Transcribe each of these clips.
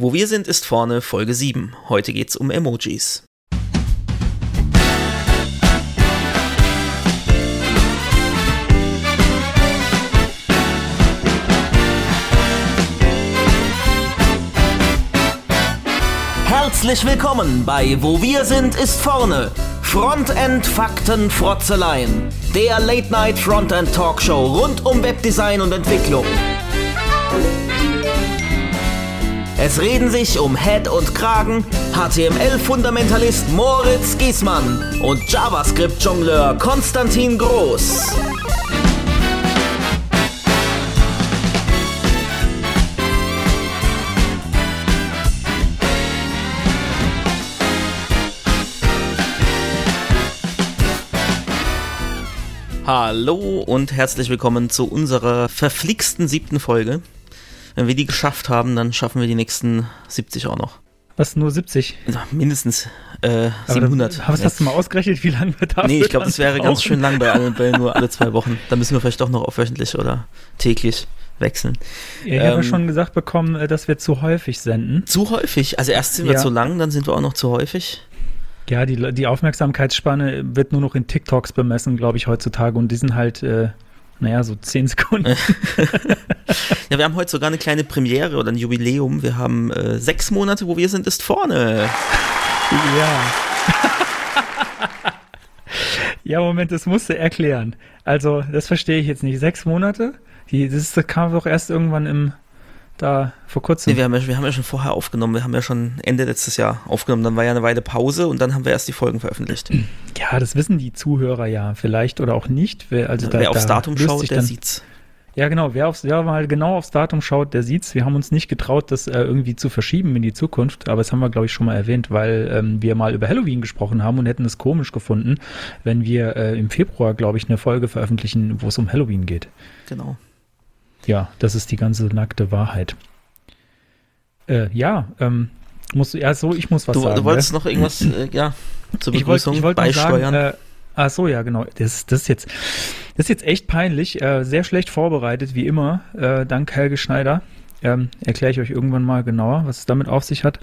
Wo wir sind, ist vorne Folge 7. Heute geht's um Emojis. Herzlich willkommen bei Wo wir sind, ist vorne. Frontend Fakten Frotzeleien. Der Late Night Frontend Talkshow rund um Webdesign und Entwicklung. Es reden sich um Head und Kragen HTML-Fundamentalist Moritz Giesmann und JavaScript-Jongleur Konstantin Groß. Hallo und herzlich willkommen zu unserer verflixten siebten Folge. Wenn wir die geschafft haben, dann schaffen wir die nächsten 70 auch noch. Was, nur 70? Na, mindestens äh, 700. Was hast du mal ausgerechnet, wie lange wir da Nee, ich glaube, das wäre ganz schön lang bei, alle, bei nur alle zwei Wochen. Da müssen wir vielleicht doch noch auf wöchentlich oder täglich wechseln. Ja, ich ähm, habe schon gesagt bekommen, äh, dass wir zu häufig senden. Zu häufig? Also erst sind wir Ja. zu lang, dann sind wir auch noch zu häufig. Ja, die, die Aufmerksamkeitsspanne wird nur noch in TikToks bemessen, glaube ich, heutzutage. Und die sind halt, äh, naja, so 10 Sekunden. Ja, wir haben heute sogar eine kleine Premiere oder ein Jubiläum. Wir haben äh, sechs Monate, wo wir sind, ist vorne. Ja. ja, Moment, das musst du erklären. Also, das verstehe ich jetzt nicht. Sechs Monate? Die, das, das kam doch erst irgendwann im, da, vor kurzem. Nee, wir, haben ja, wir haben ja schon vorher aufgenommen. Wir haben ja schon Ende letztes Jahr aufgenommen. Dann war ja eine Weile Pause und dann haben wir erst die Folgen veröffentlicht. Ja, das wissen die Zuhörer ja vielleicht oder auch nicht. Wer, also da, Wer aufs da Datum schaut, der dann, sieht's. Ja, genau. Wer, aufs, wer mal genau aufs Datum schaut, der sieht's. Wir haben uns nicht getraut, das äh, irgendwie zu verschieben in die Zukunft, aber das haben wir, glaube ich, schon mal erwähnt, weil ähm, wir mal über Halloween gesprochen haben und hätten es komisch gefunden, wenn wir äh, im Februar, glaube ich, eine Folge veröffentlichen, wo es um Halloween geht. Genau. Ja, das ist die ganze nackte Wahrheit. Äh, ja, ähm, musst du, ja, so, ich muss was Du, sagen. du wolltest ne? noch irgendwas, äh, ja, zur ich Begrüßung ich wollte noch sagen, beisteuern. äh, ach so, ja, genau. Das, das ist jetzt, das ist jetzt echt peinlich. Äh, sehr schlecht vorbereitet, wie immer. Äh, dank Helge Schneider. Ähm, Erkläre ich euch irgendwann mal genauer, was es damit auf sich hat.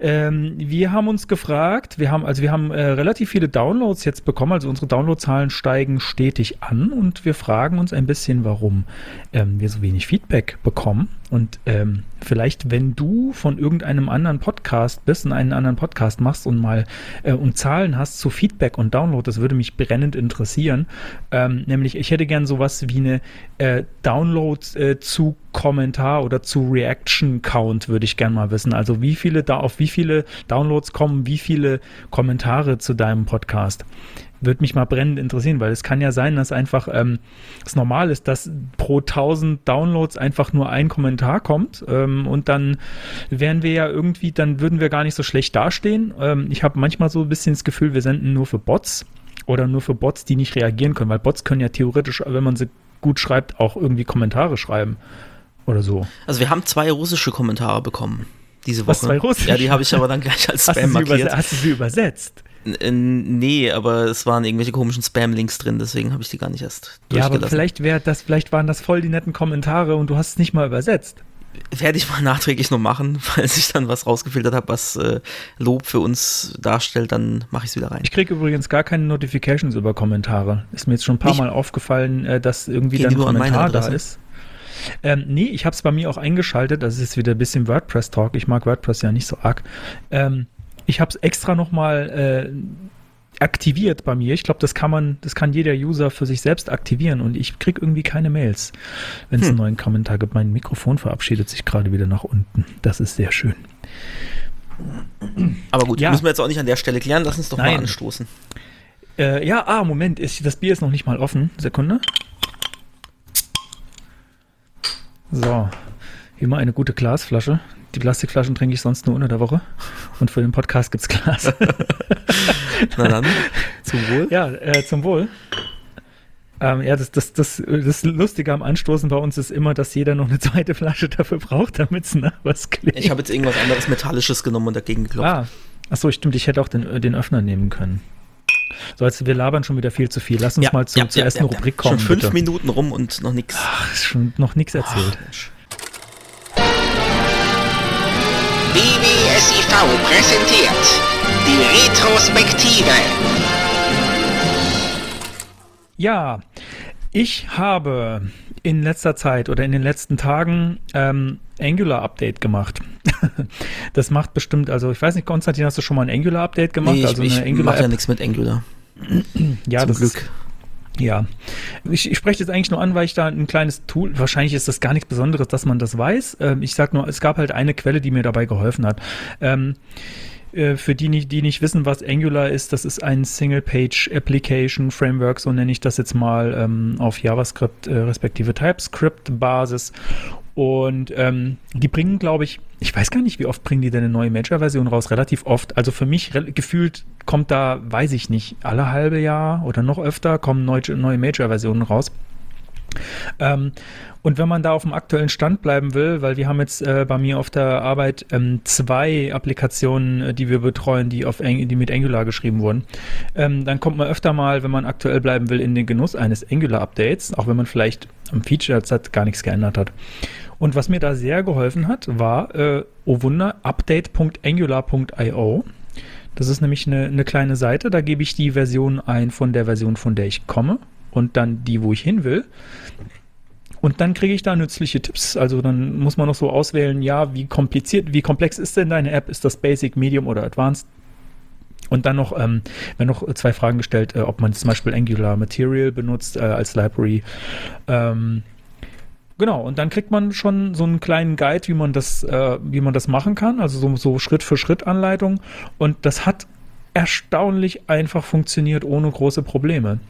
Ähm, wir haben uns gefragt, wir haben, also wir haben äh, relativ viele Downloads jetzt bekommen, also unsere Downloadzahlen steigen stetig an und wir fragen uns ein bisschen, warum ähm, wir so wenig Feedback bekommen. Und ähm, vielleicht, wenn du von irgendeinem anderen Podcast bist und einen anderen Podcast machst und mal äh, und Zahlen hast zu Feedback und Download, das würde mich brennend interessieren. Ähm, nämlich, ich hätte gern sowas wie eine äh, Download äh, zu Kommentar oder zu Reaction Count würde ich gern mal wissen. Also wie viele da auf wie viele Downloads kommen, wie viele Kommentare zu deinem Podcast. Würde mich mal brennend interessieren, weil es kann ja sein, dass einfach ähm, es normal ist, dass pro 1000 Downloads einfach nur ein Kommentar kommt ähm, und dann wären wir ja irgendwie, dann würden wir gar nicht so schlecht dastehen. Ähm, ich habe manchmal so ein bisschen das Gefühl, wir senden nur für Bots oder nur für Bots, die nicht reagieren können, weil Bots können ja theoretisch, wenn man sie gut schreibt, auch irgendwie Kommentare schreiben oder so. Also wir haben zwei russische Kommentare bekommen diese Woche. Was, zwei russische? Ja, die habe ich aber dann gleich als Hast Spam überse- markiert. hast du sie übersetzt? N- Nee, aber es waren irgendwelche komischen Spam-Links drin, deswegen habe ich die gar nicht erst Ja, aber vielleicht wäre das, vielleicht waren das voll die netten Kommentare und du hast es nicht mal übersetzt. Werde ich mal nachträglich noch machen, falls ich dann was rausgefiltert habe, was äh, Lob für uns darstellt, dann mache ich es wieder rein. Ich kriege übrigens gar keine Notifications über Kommentare. Ist mir jetzt schon ein paar Nicht? Mal aufgefallen, äh, dass irgendwie dann ein Kommentar da ist. Ähm, nee, ich habe es bei mir auch eingeschaltet. Das ist jetzt wieder ein bisschen WordPress-Talk. Ich mag WordPress ja nicht so arg. Ähm, ich habe es extra nochmal äh, aktiviert bei mir. Ich glaube, das kann man, das kann jeder User für sich selbst aktivieren und ich kriege irgendwie keine Mails, wenn es Hm. einen neuen Kommentar gibt. Mein Mikrofon verabschiedet sich gerade wieder nach unten. Das ist sehr schön. Aber gut, Ja. müssen wir jetzt auch nicht an der Stelle klären, lass uns doch mal Nein. anstoßen. Äh, ja, ah, Moment, ist, das Bier ist noch nicht mal offen. Sekunde. So, immer eine gute Glasflasche. Die Plastikflaschen trinke ich sonst nur unter der Woche. Und für den Podcast gibt's Glas. Na dann, zum Wohl. ja, äh, zum Wohl. Ähm, ja, das, das, das, das Lustige am Anstoßen bei uns ist immer, dass jeder noch eine zweite Flasche dafür braucht, damit es nach was klingt. Ich habe jetzt irgendwas anderes Metallisches genommen und dagegen geklopft. ah, achso, stimmt, ich hätte auch den, den Öffner nehmen können. So, jetzt, wir labern schon wieder viel zu viel. Lass uns mal zu, zur ersten Rubrik kommen. Schon fünf bitte. Minuten rum und noch nichts. Ach, ist schon noch nichts erzählt. Mensch. SIV präsentiert die Retrospektive. Ja, ich habe in letzter Zeit oder in den letzten Tagen ähm, Angular Update gemacht. das macht bestimmt, also ich weiß nicht, Konstantin, hast du schon mal ein Angular Update gemacht? Nee, ich, also ich mache ja nichts mit Angular. ja, Zum das Glück. Ist, ja, ich, ich spreche jetzt eigentlich nur an, weil ich da ein kleines Tool, wahrscheinlich ist das gar nichts Besonderes, dass man das weiß. Ähm, ich sag nur, es gab halt eine Quelle, die mir dabei geholfen hat. Ähm, äh, für die, die nicht wissen, was Angular ist, das ist ein Single-Page-Application-Framework, so nenne ich das jetzt mal, ähm, auf JavaScript äh, respektive TypeScript-Basis. Und ähm, die bringen, glaube ich, ich weiß gar nicht, wie oft bringen die denn eine neue Major-Version raus? Relativ oft. Also für mich gefühlt kommt da, weiß ich nicht, alle halbe Jahr oder noch öfter kommen neue, neue Major-Versionen raus. Ähm, und wenn man da auf dem aktuellen Stand bleiben will, weil wir haben jetzt äh, bei mir auf der Arbeit ähm, zwei Applikationen, äh, die wir betreuen, die, auf Ang die mit Angular geschrieben wurden, ähm, dann kommt man öfter mal, wenn man aktuell bleiben will, in den Genuss eines Angular-Updates, auch wenn man vielleicht am Feature-Set gar nichts geändert hat. Und was mir da sehr geholfen hat, war, äh, oh Wunder, update.angular.io. Das ist nämlich eine, eine kleine Seite, da gebe ich die Version ein von der Version, von der ich komme und dann die, wo ich hin will. Und dann kriege ich da nützliche Tipps. Also dann muss man noch so auswählen, ja, wie kompliziert, wie komplex ist denn deine App? Ist das Basic, Medium oder Advanced? Und dann noch, ähm, werden noch zwei Fragen gestellt, äh, ob man zum Beispiel Angular Material benutzt äh, als Library. Ähm, genau, und dann kriegt man schon so einen kleinen Guide, wie man das, äh, wie man das machen kann, also so, so Schritt für Schritt Anleitung. Und das hat erstaunlich einfach funktioniert ohne große Probleme.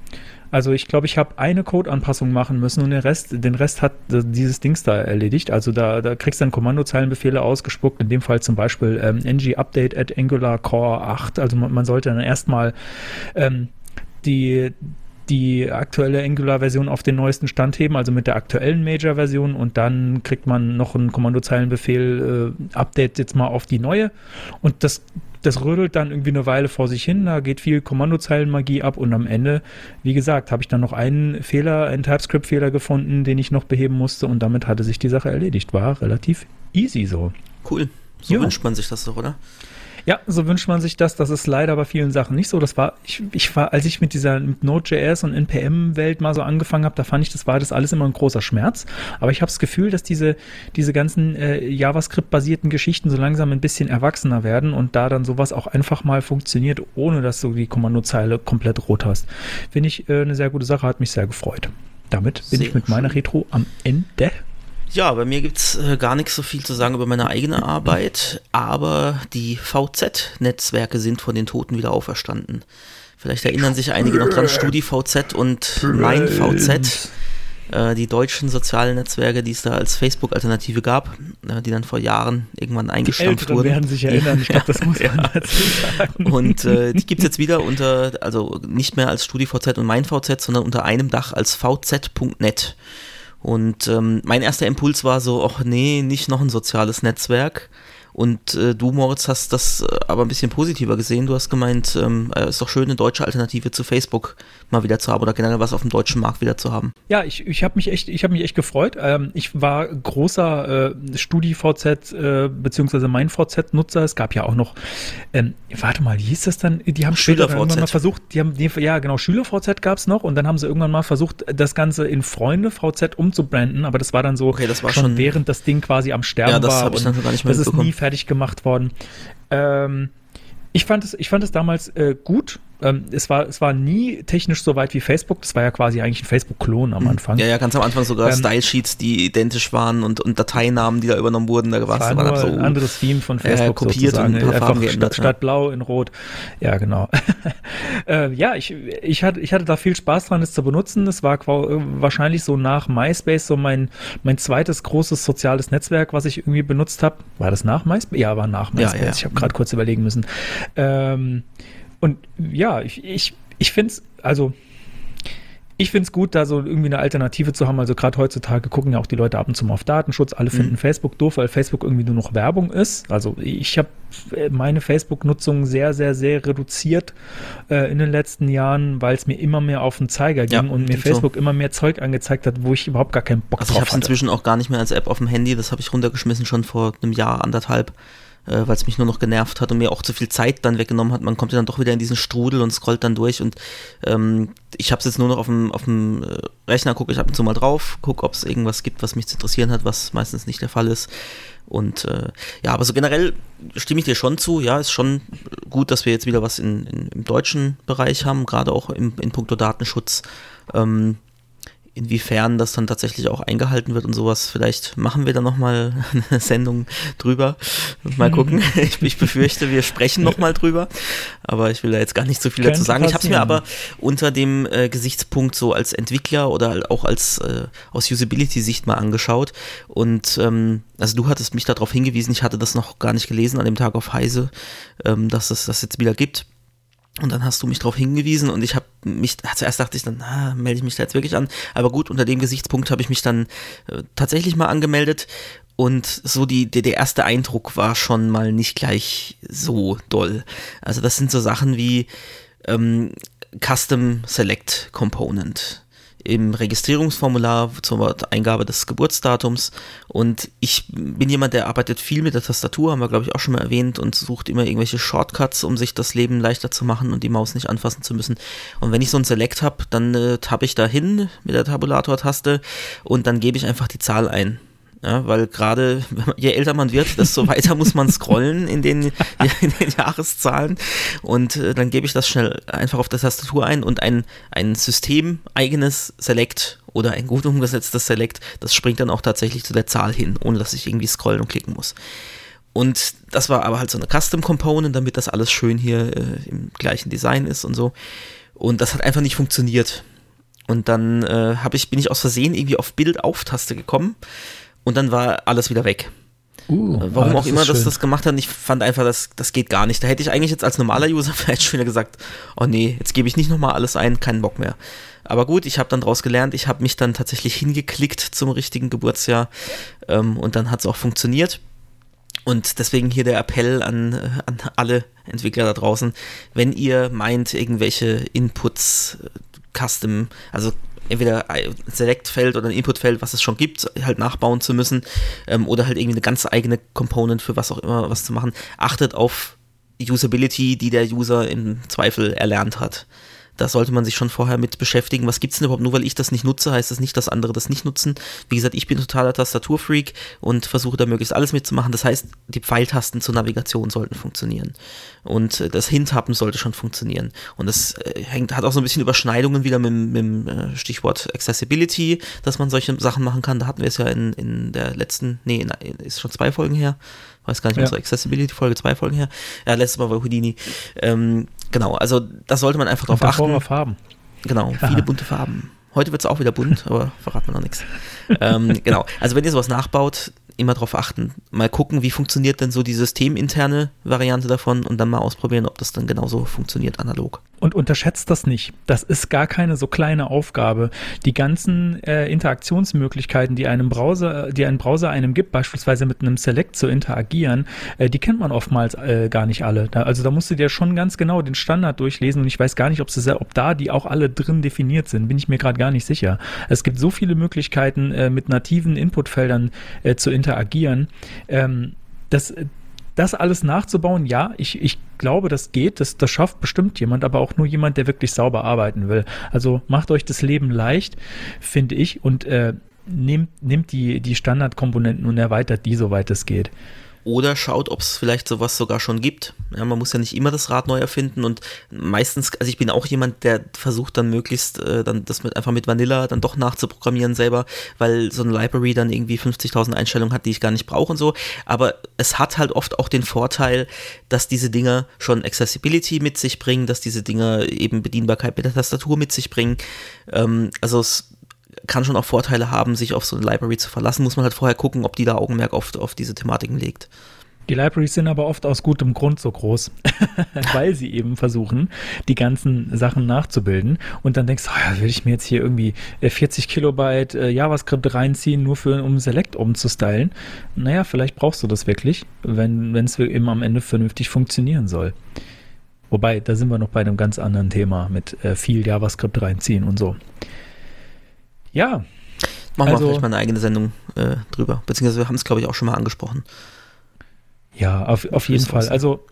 Also ich glaube, ich habe eine Code-Anpassung machen müssen und den Rest, den Rest hat dieses Dings da erledigt. Also da, da kriegst du dann Kommandozeilenbefehle ausgespuckt, in dem Fall zum Beispiel ähm, ng update at Angular Core 8. Also man, man sollte dann erstmal ähm, die die aktuelle Angular-Version auf den neuesten Stand heben, also mit der aktuellen Major-Version und dann kriegt man noch einen Kommandozeilenbefehl, äh, Update jetzt mal auf die neue und das das rödelt dann irgendwie eine Weile vor sich hin, da geht viel Kommandozeilenmagie ab und am Ende, wie gesagt, habe ich dann noch einen Fehler, einen TypeScript-Fehler gefunden, den ich noch beheben musste und damit hatte sich die Sache erledigt. War relativ easy so. Cool. So Ja. wünscht man sich das doch, oder? Ja, so wünscht man sich das. Das ist leider bei vielen Sachen nicht so. Das war, ich, ich war, als ich mit dieser mit Node.js und NPM-Welt mal so angefangen habe, da fand ich, das war das alles immer ein großer Schmerz. Aber ich habe das Gefühl, dass diese, diese ganzen äh, JavaScript-basierten Geschichten so langsam ein bisschen erwachsener werden und da dann sowas auch einfach mal funktioniert, ohne dass du die Kommandozeile komplett rot hast. Finde ich äh, eine sehr gute Sache, hat mich sehr gefreut. Damit bin Sehr ich mit meiner schön. Retro am Ende. Ja, bei mir gibt's äh, gar nicht so viel zu sagen über meine eigene Arbeit, aber die VZ-Netzwerke sind von den Toten wieder auferstanden. Vielleicht erinnern sich einige noch dran, StudiVZ und MeinVZ, äh, die deutschen sozialen Netzwerke, die es da als Facebook-Alternative gab, äh, die dann vor Jahren irgendwann Die eingestampft Älteren wurden. werden sich erinnern. Ich glaube, das muss man dazu sagen. Und äh, die gibt's jetzt wieder unter, also nicht mehr als StudiVZ und MeinVZ, sondern unter einem Dach als vz.net. Und ähm, mein erster Impuls war so, ach nee, nicht noch ein soziales Netzwerk. Und äh, du, Moritz, hast das äh, aber ein bisschen positiver gesehen. Du hast gemeint, ähm, äh, ist doch schön, eine deutsche Alternative zu Facebook mal wieder zu haben oder generell was auf dem deutschen Markt wieder zu haben. Ja, ich, ich habe mich echt, ich habe mich echt gefreut. Ähm, ich war großer äh, StudiVZ äh, beziehungsweise mein VZ-Nutzer. Es gab ja auch noch, ähm, warte mal, wie hieß das dann? Die haben später Schüler-VZ. irgendwann mal versucht, die haben, die, ja genau, SchülerVZ gab es noch und dann haben sie irgendwann mal versucht, das Ganze in Freunde VZ umzubranden, aber das war dann so Okay, das war schon, schon- während das Ding quasi am Sterben Ja, das war. ich und dann schon gar nicht mehr Das ist nie fertig gemacht worden. Ähm, ich fand es, ich fand es damals äh, gut. Ähm, es war, es war nie technisch so weit wie Facebook. Das war ja quasi eigentlich ein Facebook-Klon am Anfang. Ja, ja, ganz am Anfang sogar Ähm, Style-Sheets, die identisch waren und, und Dateinamen, die da übernommen wurden. Da war es nur so, ein anderes Theme von Ja, Facebook kopiert sozusagen. und ein paar Einfach Farben geändert, statt, ja. statt blau in rot. Ja, genau. äh, ja, ich, ich, hatte, ich hatte da viel Spaß dran, es zu benutzen. Es war äh, wahrscheinlich so nach MySpace so mein, mein zweites großes soziales Netzwerk, was ich irgendwie benutzt habe. War das nach MySpace? Ja, war nach Ja, MySpace. ja. Ich habe gerade kurz überlegen müssen. Ähm, und ja, ich, ich, ich finde es, also ich finde es gut, da so irgendwie eine Alternative zu haben. Also gerade heutzutage gucken ja auch die Leute ab und zu mal auf Datenschutz. Alle finden Mhm. Facebook doof, weil Facebook irgendwie nur noch Werbung ist. Also ich habe meine Facebook-Nutzung sehr, sehr, sehr reduziert äh, in den letzten Jahren, weil es mir immer mehr auf den Zeiger Ja, ging und mir stimmt so. Facebook immer mehr Zeug angezeigt hat, wo ich überhaupt gar keinen Bock Also ich drauf habe es hatte. inzwischen auch gar nicht mehr als App auf dem Handy, das habe ich runtergeschmissen schon vor einem Jahr, anderthalb. Äh, weil es mich nur noch genervt hat und mir auch zu viel Zeit dann weggenommen hat. Man kommt ja dann doch wieder in diesen Strudel und scrollt dann durch und ähm, ich habe es jetzt nur noch auf dem, auf dem äh, Rechner, gucke ich ab und zu mal drauf, gucke, ob es irgendwas gibt, was mich zu interessieren hat, was meistens nicht der Fall ist. Und äh, ja, aber so generell stimme ich dir schon zu. Ja, ist schon gut, dass wir jetzt wieder was in, in im deutschen Bereich haben, gerade auch im, in puncto Datenschutz. Ähm, inwiefern das dann tatsächlich auch eingehalten wird und sowas. Vielleicht machen wir da nochmal eine Sendung drüber. Mal gucken. Ich, ich befürchte, wir sprechen nochmal drüber. Aber ich will da jetzt gar nicht so viel dazu sagen. Ich habe es mir aber unter dem äh, Gesichtspunkt so als Entwickler oder auch als äh, aus Usability-Sicht mal angeschaut. Und ähm, also du hattest mich darauf hingewiesen, ich hatte das noch gar nicht gelesen an dem Tag auf Heise, ähm, dass es das jetzt wieder gibt. Und dann hast du mich darauf hingewiesen und ich habe mich, zuerst dachte ich dann, ah, melde ich mich da jetzt wirklich an. Aber gut, unter dem Gesichtspunkt habe ich mich dann äh, tatsächlich mal angemeldet und so die, der, der erste Eindruck war schon mal nicht gleich so doll. Also das sind so Sachen wie ähm, Custom Select Component im Registrierungsformular zur Eingabe des Geburtsdatums. Und ich bin jemand, der arbeitet viel mit der Tastatur, haben wir glaube ich auch schon mal erwähnt, und sucht immer irgendwelche Shortcuts, um sich das Leben leichter zu machen und die Maus nicht anfassen zu müssen. Und wenn ich so ein Select habe, dann äh, tappe ich da hin mit der Tabulator-Taste und dann gebe ich einfach die Zahl ein. Ja, weil gerade je älter man wird, desto weiter muss man scrollen in den, in den Jahreszahlen. Und äh, dann gebe ich das schnell einfach auf der Tastatur ein und ein, ein systemeigenes Select oder ein gut umgesetztes Select, das springt dann auch tatsächlich zu der Zahl hin, ohne dass ich irgendwie scrollen und klicken muss. Und das war aber halt so eine Custom Component, damit das alles schön hier äh, im gleichen Design ist und so. Und das hat einfach nicht funktioniert. Und dann äh, ich, bin ich aus Versehen irgendwie auf Bild auf Taste gekommen und dann war alles wieder weg. Uh, Warum ah, auch immer das das gemacht hat, ich fand einfach, das, das geht gar nicht. Da hätte ich eigentlich jetzt als normaler User vielleicht schon wieder gesagt, oh nee, jetzt gebe ich nicht nochmal alles ein, keinen Bock mehr. Aber gut, ich habe dann daraus gelernt, ich habe mich dann tatsächlich hingeklickt zum richtigen Geburtsjahr ähm, und dann hat es auch funktioniert. Und deswegen hier der Appell an, äh, an alle Entwickler da draußen, wenn ihr meint, irgendwelche Inputs äh, Custom, also entweder ein Select-Feld oder ein Input-Feld, was es schon gibt, halt nachbauen zu müssen ähm, oder halt irgendwie eine ganz eigene Component für was auch immer was zu machen. Achtet auf Usability, die der User im Zweifel erlernt hat da sollte man sich schon vorher mit beschäftigen. Was gibt es denn überhaupt? Nur weil ich das nicht nutze, heißt das nicht, dass andere das nicht nutzen. Wie gesagt, ich bin totaler Tastaturfreak und versuche da möglichst alles mitzumachen. Das heißt, die Pfeiltasten zur Navigation sollten funktionieren. Und äh, das Hintappen sollte schon funktionieren. Und das äh, hängt, hat auch so ein bisschen Überschneidungen wieder mit, mit dem äh, Stichwort Accessibility, dass man solche Sachen machen kann. Da hatten wir es ja in, in der letzten, nee, in, ist schon zwei Folgen her, weiß gar nicht, ja. unsere Accessibility-Folge, zwei Folgen her. Ja, letztes Mal war Houdini. Ähm, genau, also das sollte man einfach drauf achten. Farben. Genau, viele bunte Farben. Heute wird es auch wieder bunt, aber verraten wir noch nichts. ähm, genau, also wenn ihr sowas nachbaut, immer darauf achten. Mal gucken, wie funktioniert denn so die systeminterne Variante davon und dann mal ausprobieren, ob das dann genauso funktioniert analog. Und unterschätzt das nicht. Das ist gar keine so kleine Aufgabe. Die ganzen äh, Interaktionsmöglichkeiten, die einem Browser, die ein Browser einem gibt, beispielsweise mit einem Select zu interagieren, äh, die kennt man oftmals äh, gar nicht alle. Da, also da musst du dir schon ganz genau den Standard durchlesen und ich weiß gar nicht, ob, sie, ob da die auch alle drin definiert sind. Bin ich mir gerade gar nicht sicher. Es gibt so viele Möglichkeiten, äh, mit nativen Inputfeldern äh, zu interagieren. Ähm, das, das alles nachzubauen, ja, ich, ich glaube, das geht, das, das schafft bestimmt jemand, aber auch nur jemand, der wirklich sauber arbeiten will. Also macht euch das Leben leicht, finde ich, und äh, nehmt, nehmt die, die Standardkomponenten und erweitert die, soweit es geht. Oder schaut, ob es vielleicht sowas sogar schon gibt. Ja, man muss ja nicht immer das Rad neu erfinden und meistens, also ich bin auch jemand, der versucht dann möglichst äh, dann das mit einfach mit Vanilla dann doch nachzuprogrammieren selber, weil so eine Library dann irgendwie 50.000 Einstellungen hat, die ich gar nicht brauche und so. Aber es hat halt oft auch den Vorteil, dass diese Dinger schon Accessibility mit sich bringen, dass diese Dinger eben Bedienbarkeit mit der Tastatur mit sich bringen. Ähm, also es kann schon auch Vorteile haben, sich auf so eine Library zu verlassen. Muss man halt vorher gucken, ob die da Augenmerk auf, auf diese Thematiken legt. Die Libraries sind aber oft aus gutem Grund so groß, weil sie eben versuchen, die ganzen Sachen nachzubilden. Und dann denkst du, oh ja, will ich mir jetzt hier irgendwie 40 äh, Kilobyte äh, JavaScript reinziehen, nur für, um Select umzustylen? Naja, vielleicht brauchst du das wirklich, wenn es eben am Ende vernünftig funktionieren soll. Wobei, da sind wir noch bei einem ganz anderen Thema mit äh, viel JavaScript reinziehen und so. Ja. Machen also, wir vielleicht mal eine eigene Sendung äh, drüber. Beziehungsweise wir haben es, glaube ich, auch schon mal angesprochen. Ja, auf, auf jeden Fall. Also,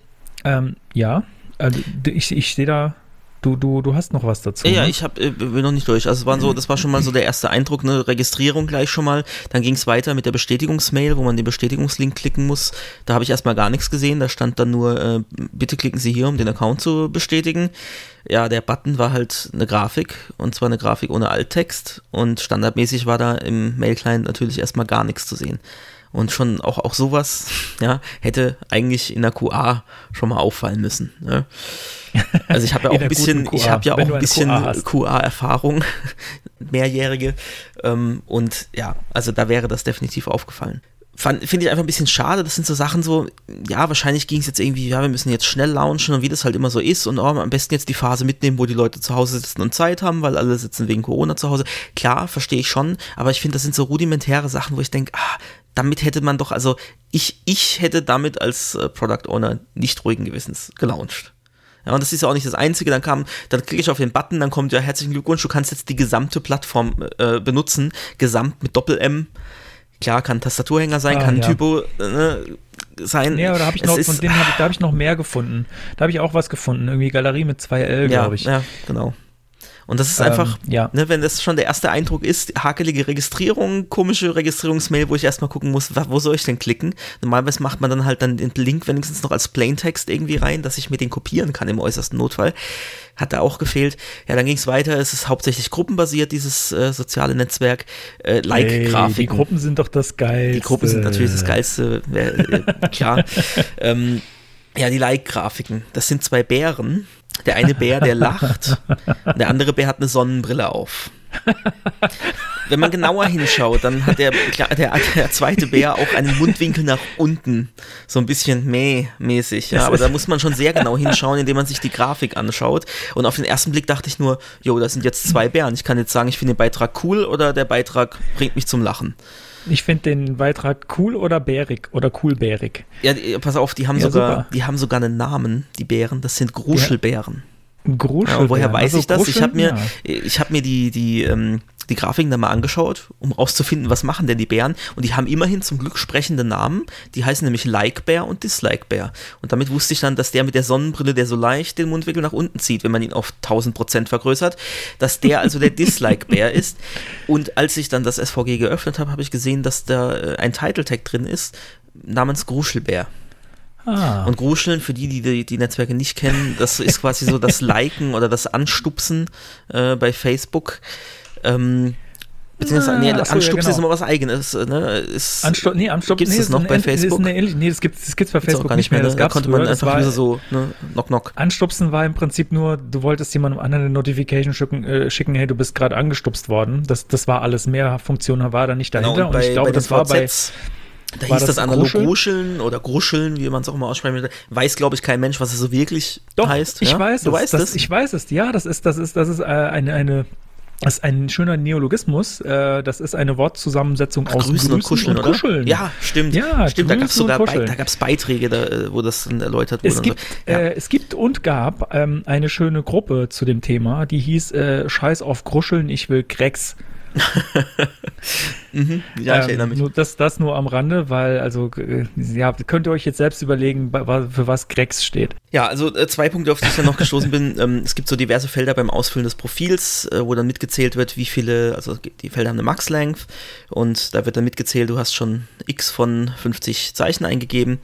ähm, ja, also, ich, ich sehe da Du, du, du hast noch was dazu. Ja, ne? ich hab, äh, bin noch nicht durch. Also es war so, das war schon mal so der erste Eindruck, eine Registrierung gleich schon mal. Dann ging es weiter mit der Bestätigungsmail, wo man den Bestätigungslink klicken muss. Da habe ich erstmal gar nichts gesehen. Da stand dann nur, äh, bitte klicken Sie hier, um den Account zu bestätigen. Ja, der Button war halt eine Grafik und zwar eine Grafik ohne Alttext und standardmäßig war da im Mail-Client natürlich erstmal gar nichts zu sehen. Und schon auch, auch sowas, ja, hätte eigentlich in der QA schon mal auffallen müssen. Ne? Also ich habe ja auch ein bisschen, ich habe ja auch ein bisschen QA-Erfahrung, mehrjährige. Ähm, und ja, also da wäre das definitiv aufgefallen. Finde ich einfach ein bisschen schade. Das sind so Sachen so, ja, wahrscheinlich ging es jetzt irgendwie, ja, wir müssen jetzt schnell launchen und wie das halt immer so ist und oh, am besten jetzt die Phase mitnehmen, wo die Leute zu Hause sitzen und Zeit haben, weil alle sitzen wegen Corona zu Hause. Klar, verstehe ich schon, aber ich finde, das sind so rudimentäre Sachen, wo ich denke, ah, damit hätte man doch, also ich, ich hätte damit als äh, Product Owner nicht ruhigen Gewissens gelauncht. Ja, und das ist ja auch nicht das Einzige. Dann kam, dann klicke ich auf den Button, dann kommt ja herzlichen Glückwunsch, du kannst jetzt die gesamte Plattform äh, benutzen, gesamt mit Doppel-M. Klar, kann Tastaturhänger sein, ah, kann ja. Typo äh, sein. Ja, da habe ich noch, von denen hab ich, da habe ich noch mehr gefunden. Da habe ich auch was gefunden, irgendwie Galerie mit 2L, ja, glaube ich. Ja, genau. Und das ist ähm, einfach, ja. ne, wenn das schon der erste Eindruck ist, hakelige Registrierung, komische Registrierungsmail, wo ich erstmal gucken muss, wo soll ich denn klicken? Normalerweise macht man dann halt dann den Link wenigstens noch als Plaintext irgendwie rein, dass ich mir den kopieren kann im äußersten Notfall. Hat da auch gefehlt. Ja, dann ging es weiter. Es ist hauptsächlich gruppenbasiert, dieses äh, soziale Netzwerk. Äh, Like-Grafiken. Hey, die Gruppen sind doch das Geilste. Die Gruppen sind natürlich das Geilste, äh, klar. ähm, ja, die Like-Grafiken. Das sind zwei Bären, der eine Bär, der lacht, der andere Bär hat eine Sonnenbrille auf. Wenn man genauer hinschaut, dann hat der, der, der, zweite Bär auch einen Mundwinkel nach unten. So ein bisschen mäh-mäßig. Ja. Aber da muss man schon sehr genau hinschauen, indem man sich die Grafik anschaut. Und auf den ersten Blick dachte ich nur, jo, das sind jetzt zwei Bären. Ich kann jetzt sagen, ich finde den Beitrag cool oder der Beitrag bringt mich zum Lachen. Ich finde den Beitrag cool oder bärig oder coolbärig. Ja, pass auf, die haben ja, sogar, super. die haben sogar einen Namen, die Bären. Das sind Gruschelbären. Ja. Gruschelbären. Ja, woher weiß also ich das? Ich habe mir, ja. ich habe mir die, die, ähm, die Grafiken dann mal angeschaut, um rauszufinden, was machen denn die Bären. Und die haben immerhin zum Glück sprechende Namen. Die heißen nämlich Like Bär und Dislike Bär. Und damit wusste ich dann, dass der mit der Sonnenbrille, der so leicht den Mundwinkel nach unten zieht, wenn man ihn auf 1000 Prozent vergrößert, dass der also der Dislike Bär ist. Und als ich dann das SVG geöffnet habe, habe ich gesehen, dass da äh, ein Title Tag drin ist namens Gruschelbär. Ah. Und Gruscheln, für die, die die Netzwerke nicht kennen, das ist quasi so das Liken oder das Anstupsen äh, bei Facebook. Ähm, Beziehungsweise, ah, nee, Achso, Anstupsen ja, genau. ist immer was Eigenes. Ne? Ist, Anstu nee, Anstupsen gibt es nee, das noch bei Facebook? Eine, nee, das gibt es bei Facebook nicht mehr. Das ne? da konnte man einfach war, so ne, knock knock. Anstupsen war im Prinzip nur, du wolltest jemandem anderen eine Notification schicken, äh, schicken hey, du bist gerade angestupst worden. Das, das war alles. Mehr Funktionen war da nicht dahinter. Genau, und, bei, und ich glaube, das war bei da war hieß das, das analog Gruscheln oder Gruscheln, wie man es auch immer aussprechen will. Weiß, glaube ich, kein Mensch, was es so wirklich Doch, heißt. Ich ja? weiß du es. Weißt das, das? Ich weiß es. Ja, das ist, das ist, das ist äh, eine, eine das ist ein schöner Neologismus. Äh, das ist eine Wortzusammensetzung Ach, aus Grüßen, Grüßen und Kuscheln. Und Kuscheln. Ja, stimmt. Ja, stimmt. Da gab es sogar Be da gab's Beiträge, da, äh, wo das dann erläutert wurde. Es gibt, so. ja. äh, es gibt und gab ähm, eine schöne Gruppe zu dem Thema, die hieß äh, Scheiß auf Kruscheln, ich will Krecks. mhm. Ja, ich ähm, erinnere mich. Nur das, das nur am Rande, weil, also, äh, ja, könnt ihr euch jetzt selbst überlegen, für was Grex steht. Ja, also äh, zwei Punkte, auf die ich dann noch gestoßen bin. Ähm, es gibt so diverse Felder beim Ausfüllen des Profils, äh, wo dann mitgezählt wird, wie viele, also die Felder haben eine Max-Length und da wird dann mitgezählt, du hast schon x von 50 Zeichen eingegeben.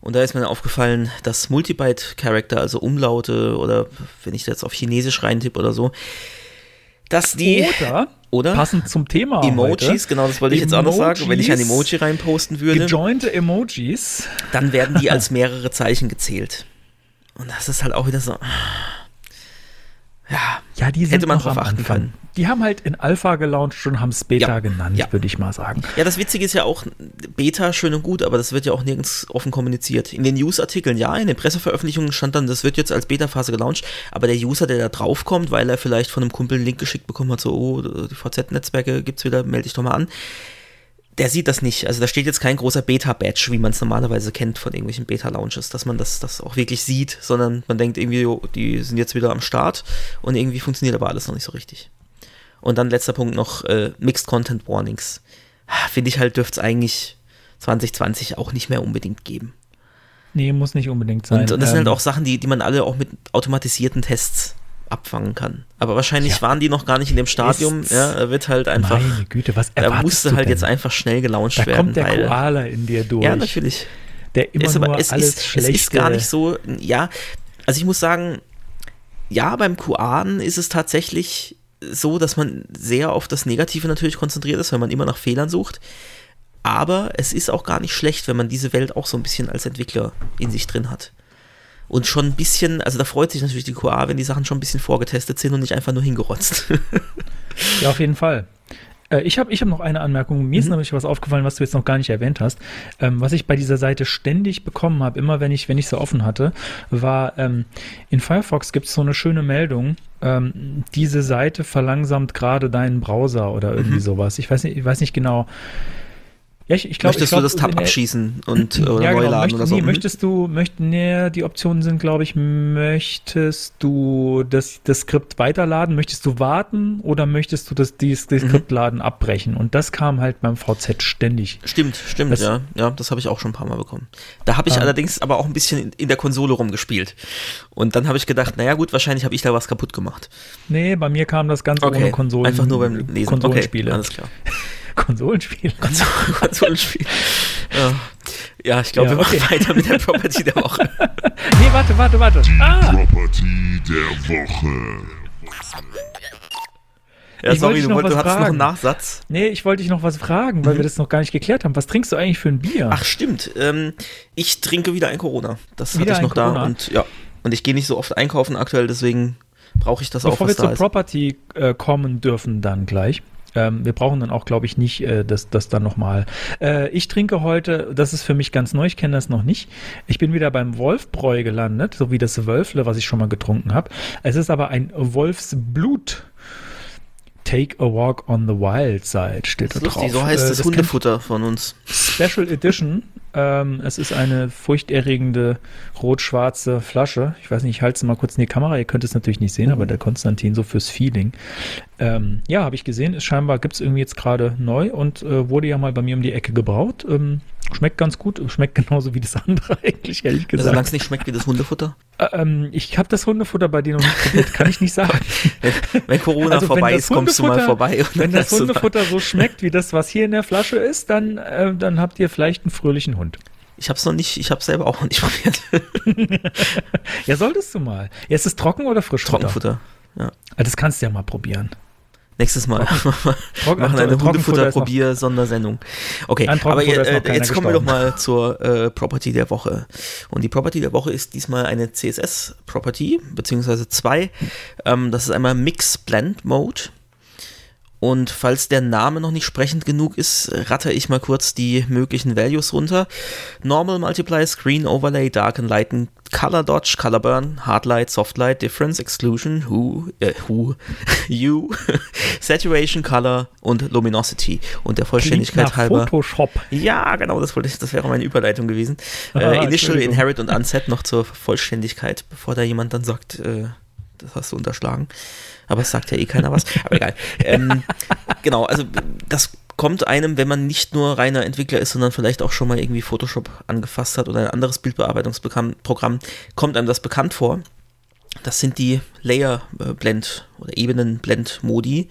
Und da ist mir aufgefallen, dass Multibyte-Character, also Umlaute oder wenn ich jetzt auf Chinesisch reintippe oder so, dass die. Oder, oder passend zum Thema. Emojis, heute, genau, das wollte ich jetzt auch noch sagen. Wenn ich ein Emoji reinposten würde. Gejointe Emojis. Dann werden die als mehrere Zeichen gezählt. Und das ist halt auch wieder so. Ja, ja die hätte man drauf achten können. Die haben halt in Alpha gelauncht und haben es Beta ja, genannt, ja. würde ich mal sagen. Ja, das Witzige ist ja auch, Beta schön und gut, aber das wird ja auch nirgends offen kommuniziert. In den News-Artikeln, ja, in den Presseveröffentlichungen stand dann, das wird jetzt als Beta-Phase gelauncht, aber der User, der da draufkommt, weil er vielleicht von einem Kumpel einen Link geschickt bekommen hat, so, oh, die VZ-Netzwerke gibt's wieder, melde dich doch mal an der sieht das nicht. Also da steht jetzt kein großer Beta-Badge, wie man es normalerweise kennt von irgendwelchen Beta-Launches, dass man das, das auch wirklich sieht, sondern man denkt irgendwie, oh, die sind jetzt wieder am Start und irgendwie funktioniert aber alles noch nicht so richtig. Und dann letzter Punkt noch, äh, Mixed Content Warnings. Finde ich halt, dürfte es eigentlich 2020 auch nicht mehr unbedingt geben. Nee, muss nicht unbedingt sein. Und, und das sind halt Ähm, auch Sachen, die, die man alle auch mit automatisierten Tests abfangen kann. Aber wahrscheinlich Ja. waren die noch gar nicht in dem Stadium. Ja, er wird halt einfach. Meine Güte, was Er musste halt denn? jetzt einfach schnell gelauncht Da werden. kommt der weil, Koala in dir durch. ja, natürlich. Der immer Es, nur aber es, alles ist, es schlechte... ist gar nicht so, ja, also ich muss sagen, ja, beim QAn ist es tatsächlich so, dass man sehr auf das Negative natürlich konzentriert ist, weil man immer nach Fehlern sucht. Aber es ist auch gar nicht schlecht, wenn man diese Welt auch so ein bisschen als Entwickler in sich drin hat. Und schon ein bisschen, also da freut sich natürlich die QA, wenn die Sachen schon ein bisschen vorgetestet sind und nicht einfach nur hingerotzt. Ja, auf jeden Fall. Äh, Ich habe ich hab noch eine Anmerkung. Mir Mhm. ist nämlich was aufgefallen, was du jetzt noch gar nicht erwähnt hast. Ähm, was ich bei dieser Seite ständig bekommen habe, immer wenn ich, wenn ich sie offen hatte, war, ähm, in Firefox gibt es so eine schöne Meldung, ähm, diese Seite verlangsamt gerade deinen Browser oder irgendwie Mhm. sowas. Ich weiß nicht, ich weiß nicht genau. Ja, ich, ich glaub, Möchtest ich glaub, du das Tab der- abschießen und oder ja, neu genau. laden Möcht, oder so? nee, Mhm. möchtest du, möcht, nee, die Optionen sind, glaube ich, möchtest du das, das Skript weiterladen, möchtest du warten oder möchtest du das, dieses das Mhm. Skriptladen abbrechen? Und das kam halt beim VZ ständig. Stimmt, stimmt, Das- ja. Ja, das habe ich auch schon ein paar Mal bekommen. Da habe ich Ähm. allerdings aber auch ein bisschen in, in der Konsole rumgespielt. Und dann habe ich gedacht, naja gut, wahrscheinlich habe ich da was kaputt gemacht. Nee, bei mir kam das ganz ohne Konsolen. Einfach nur beim Lesen. Konsolenspiele. Okay, alles klar. Konsolenspiele. Konsol Konsolenspiel. ja. ja, ich glaube, Ja, wir machen okay. weiter mit der Property der Woche. Nee, warte, warte, warte. Ah! Property der Woche. Ja, Ich wollte sorry, dich du, wollt, du was hattest noch einen fragen. Nachsatz. Nee, ich wollte dich noch was fragen, weil wir das noch gar nicht geklärt haben. Was trinkst du eigentlich für ein Bier? Mhm. Ach, stimmt. Ähm, ich trinke wieder ein Corona. Das Wieder hatte ich noch da. Und ja. Und ich gehe nicht so oft einkaufen aktuell, deswegen brauche ich das auch, Bevor wir zur. Property äh, kommen dürfen, dann gleich. Ähm, wir brauchen dann auch, glaube ich, nicht äh, das, das dann nochmal. Äh, ich trinke heute, das ist für mich ganz neu, ich kenne das noch nicht. Ich bin wieder beim Wolfbräu gelandet, so wie das Wölfle, was ich schon mal getrunken habe. Es ist aber ein Wolfsblut. Take a walk on the wild side steht Das da ist drauf. lustig, so heißt Äh, das, kennt- Hundefutter von uns. Special Edition. Ähm, es ist eine furchterregende rot-schwarze Flasche. Ich weiß nicht, ich halte es mal kurz in die Kamera. Ihr könnt es natürlich nicht sehen, aber der Konstantin so fürs Feeling. Ähm, ja, habe ich gesehen. Ist scheinbar gibt es irgendwie jetzt gerade neu und äh, wurde ja mal bei mir um die Ecke gebraut. Ähm, schmeckt ganz gut. Schmeckt genauso wie das andere eigentlich, ehrlich Also, gesagt. solange es nicht schmeckt wie das Hundefutter. Äh, ähm, ich habe das Hundefutter bei dir noch nicht probiert. Kann ich nicht sagen. Wenn Corona Also, wenn vorbei das ist, kommst du mal vorbei. Wenn das Hundefutter so schmeckt wie das, was hier in der Flasche ist, dann, äh, dann habt ihr vielleicht einen fröhlichen Hund. Ich hab's noch nicht, ich hab's selber auch noch nicht probiert. Ja, solltest du mal. Ja, ist es trocken oder Frischfutter? Trockenfutter. Ja. Ah, Das kannst du ja mal probieren. Nächstes Mal Trocken- machen eine Hundefutter-Probier-Sondersendung. Okay, aber äh, jetzt kommen wir doch mal zur äh, Property der Woche. Und die Property der Woche ist diesmal eine CSS-Property, beziehungsweise zwei. Ähm, das ist einmal Mix Blend Mode. Und falls der Name noch nicht sprechend genug ist, ratter ich mal kurz die möglichen Values runter. Normal Multiply, Screen Overlay, Darken, Lighten, Color Dodge, Color Burn, Hard Light, Soft Light, Difference, Exclusion, Who, äh, Who, Hue, Saturation, Color und Luminosity. Und der Vollständigkeit halber. Photoshop. Ja, genau, das wollte ich, das wäre meine Überleitung gewesen. Ah, Äh, Initial. Inherit und Unset noch zur Vollständigkeit, bevor da jemand dann sagt, äh, das hast du unterschlagen. Aber es sagt ja eh keiner was. Aber egal. Ähm, genau, also das kommt einem, wenn man nicht nur reiner Entwickler ist, sondern vielleicht auch schon mal irgendwie Photoshop angefasst hat oder ein anderes Bildbearbeitungsprogramm, Programm, kommt einem das bekannt vor. Das sind die Layer-Blend- oder Ebenen-Blend-Modi.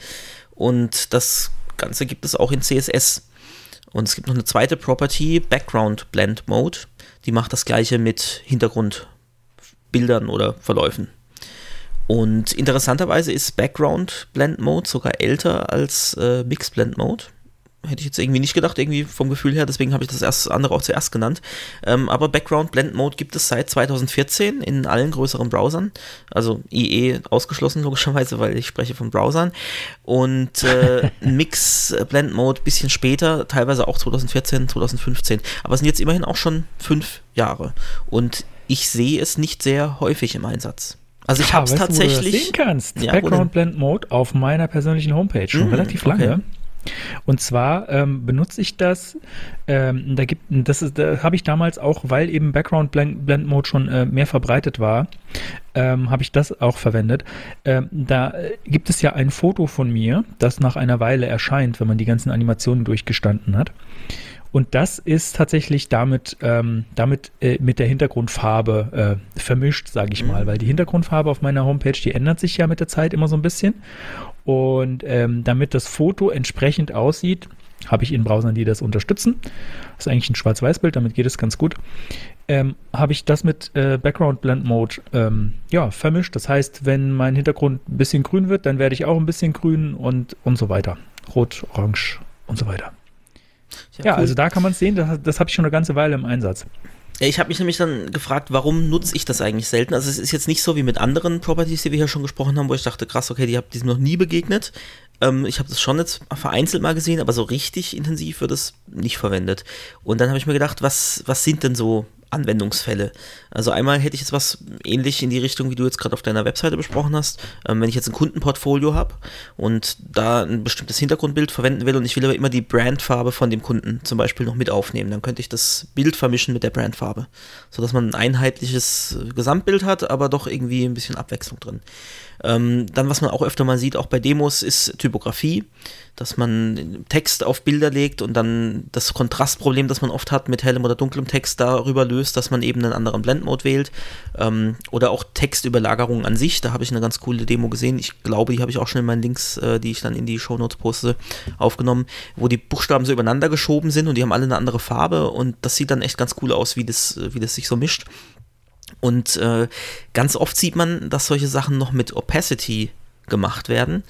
Und das Ganze gibt es auch in CSS. Und es gibt noch eine zweite Property, Background Blend Mode. Die macht das gleiche mit Hintergrundbildern oder Verläufen. Und interessanterweise ist Background Blend Mode sogar älter als äh, Mix Blend Mode. Hätte ich jetzt irgendwie nicht gedacht, irgendwie vom Gefühl her, deswegen habe ich das erst, andere auch zuerst genannt. Ähm, aber Background Blend Mode gibt es seit 2014 in allen größeren Browsern. Also IE ausgeschlossen logischerweise, weil ich spreche von Browsern. Und äh, Mix Blend Mode bisschen später, teilweise auch 2014, 2015. Aber es sind jetzt immerhin auch schon fünf Jahre. Und ich sehe es nicht sehr häufig im Einsatz. Also ich Ah, habe es weißt du, wo du das tatsächlich. sehen kannst. Ja, Background Blend Mode auf meiner persönlichen Homepage schon Mhm, relativ okay. Und zwar ähm, benutze ich das, ähm, da gibt, das da habe ich damals auch, weil eben Background Blend, Blend Mode schon äh, mehr verbreitet war, ähm, habe ich das auch verwendet. Ähm, da äh, gibt es ja ein Foto von mir, das nach einer Weile erscheint, wenn man die ganzen Animationen durchgestanden hat. Und das ist tatsächlich damit, ähm, damit äh, mit der Hintergrundfarbe äh, vermischt, sage ich mal, weil die Hintergrundfarbe auf meiner Homepage, die ändert sich ja mit der Zeit immer so ein bisschen. Und ähm, damit das Foto entsprechend aussieht, habe ich in Browsern, die das unterstützen. Das ist eigentlich ein Schwarz-Weiß-Bild, damit geht es ganz gut. Ähm, habe ich das mit äh, Background Blend Mode ähm, ja, vermischt. Das heißt, wenn mein Hintergrund ein bisschen grün wird, dann werde ich auch ein bisschen grün und, und so weiter. Rot, Orange und so weiter. Ja, ja cool. also da kann man es sehen, das, das habe ich schon eine ganze Weile im Einsatz. Ich habe mich nämlich dann gefragt, warum nutze ich das eigentlich selten? Also es ist jetzt nicht so wie mit anderen Properties, die wir hier schon gesprochen haben, wo ich dachte, krass, okay, die habe diesem noch nie begegnet. Ähm, ich habe das schon jetzt vereinzelt mal gesehen, aber so richtig intensiv wird es nicht verwendet. Und dann habe ich mir gedacht, was, was sind denn so Anwendungsfälle. Also einmal hätte ich jetzt was ähnlich in die Richtung, wie du jetzt gerade auf deiner Webseite besprochen hast. Ähm, wenn ich jetzt ein Kundenportfolio habe und da ein bestimmtes Hintergrundbild verwenden will und ich will aber immer die Brandfarbe von dem Kunden zum Beispiel noch mit aufnehmen, dann könnte ich das Bild vermischen mit der Brandfarbe, sodass man ein einheitliches Gesamtbild hat, aber doch irgendwie ein bisschen Abwechslung drin. Ähm, dann, was man auch öfter mal sieht, auch bei Demos, ist Typografie, dass man Text auf Bilder legt und dann das Kontrastproblem, das man oft hat mit hellem oder dunklem Text, darüber löst, dass man eben einen anderen Blendmode wählt. Ähm, oder auch Textüberlagerung an sich, da habe ich eine ganz coole Demo gesehen. Ich glaube, die habe ich auch schon in meinen Links, äh, die ich dann in die Shownotes poste, aufgenommen, wo die Buchstaben so übereinander geschoben sind und die haben alle eine andere Farbe und das sieht dann echt ganz cool aus, wie das, wie das sich so mischt. Und äh, ganz oft sieht man, dass solche Sachen noch mit Opacity gemacht werden.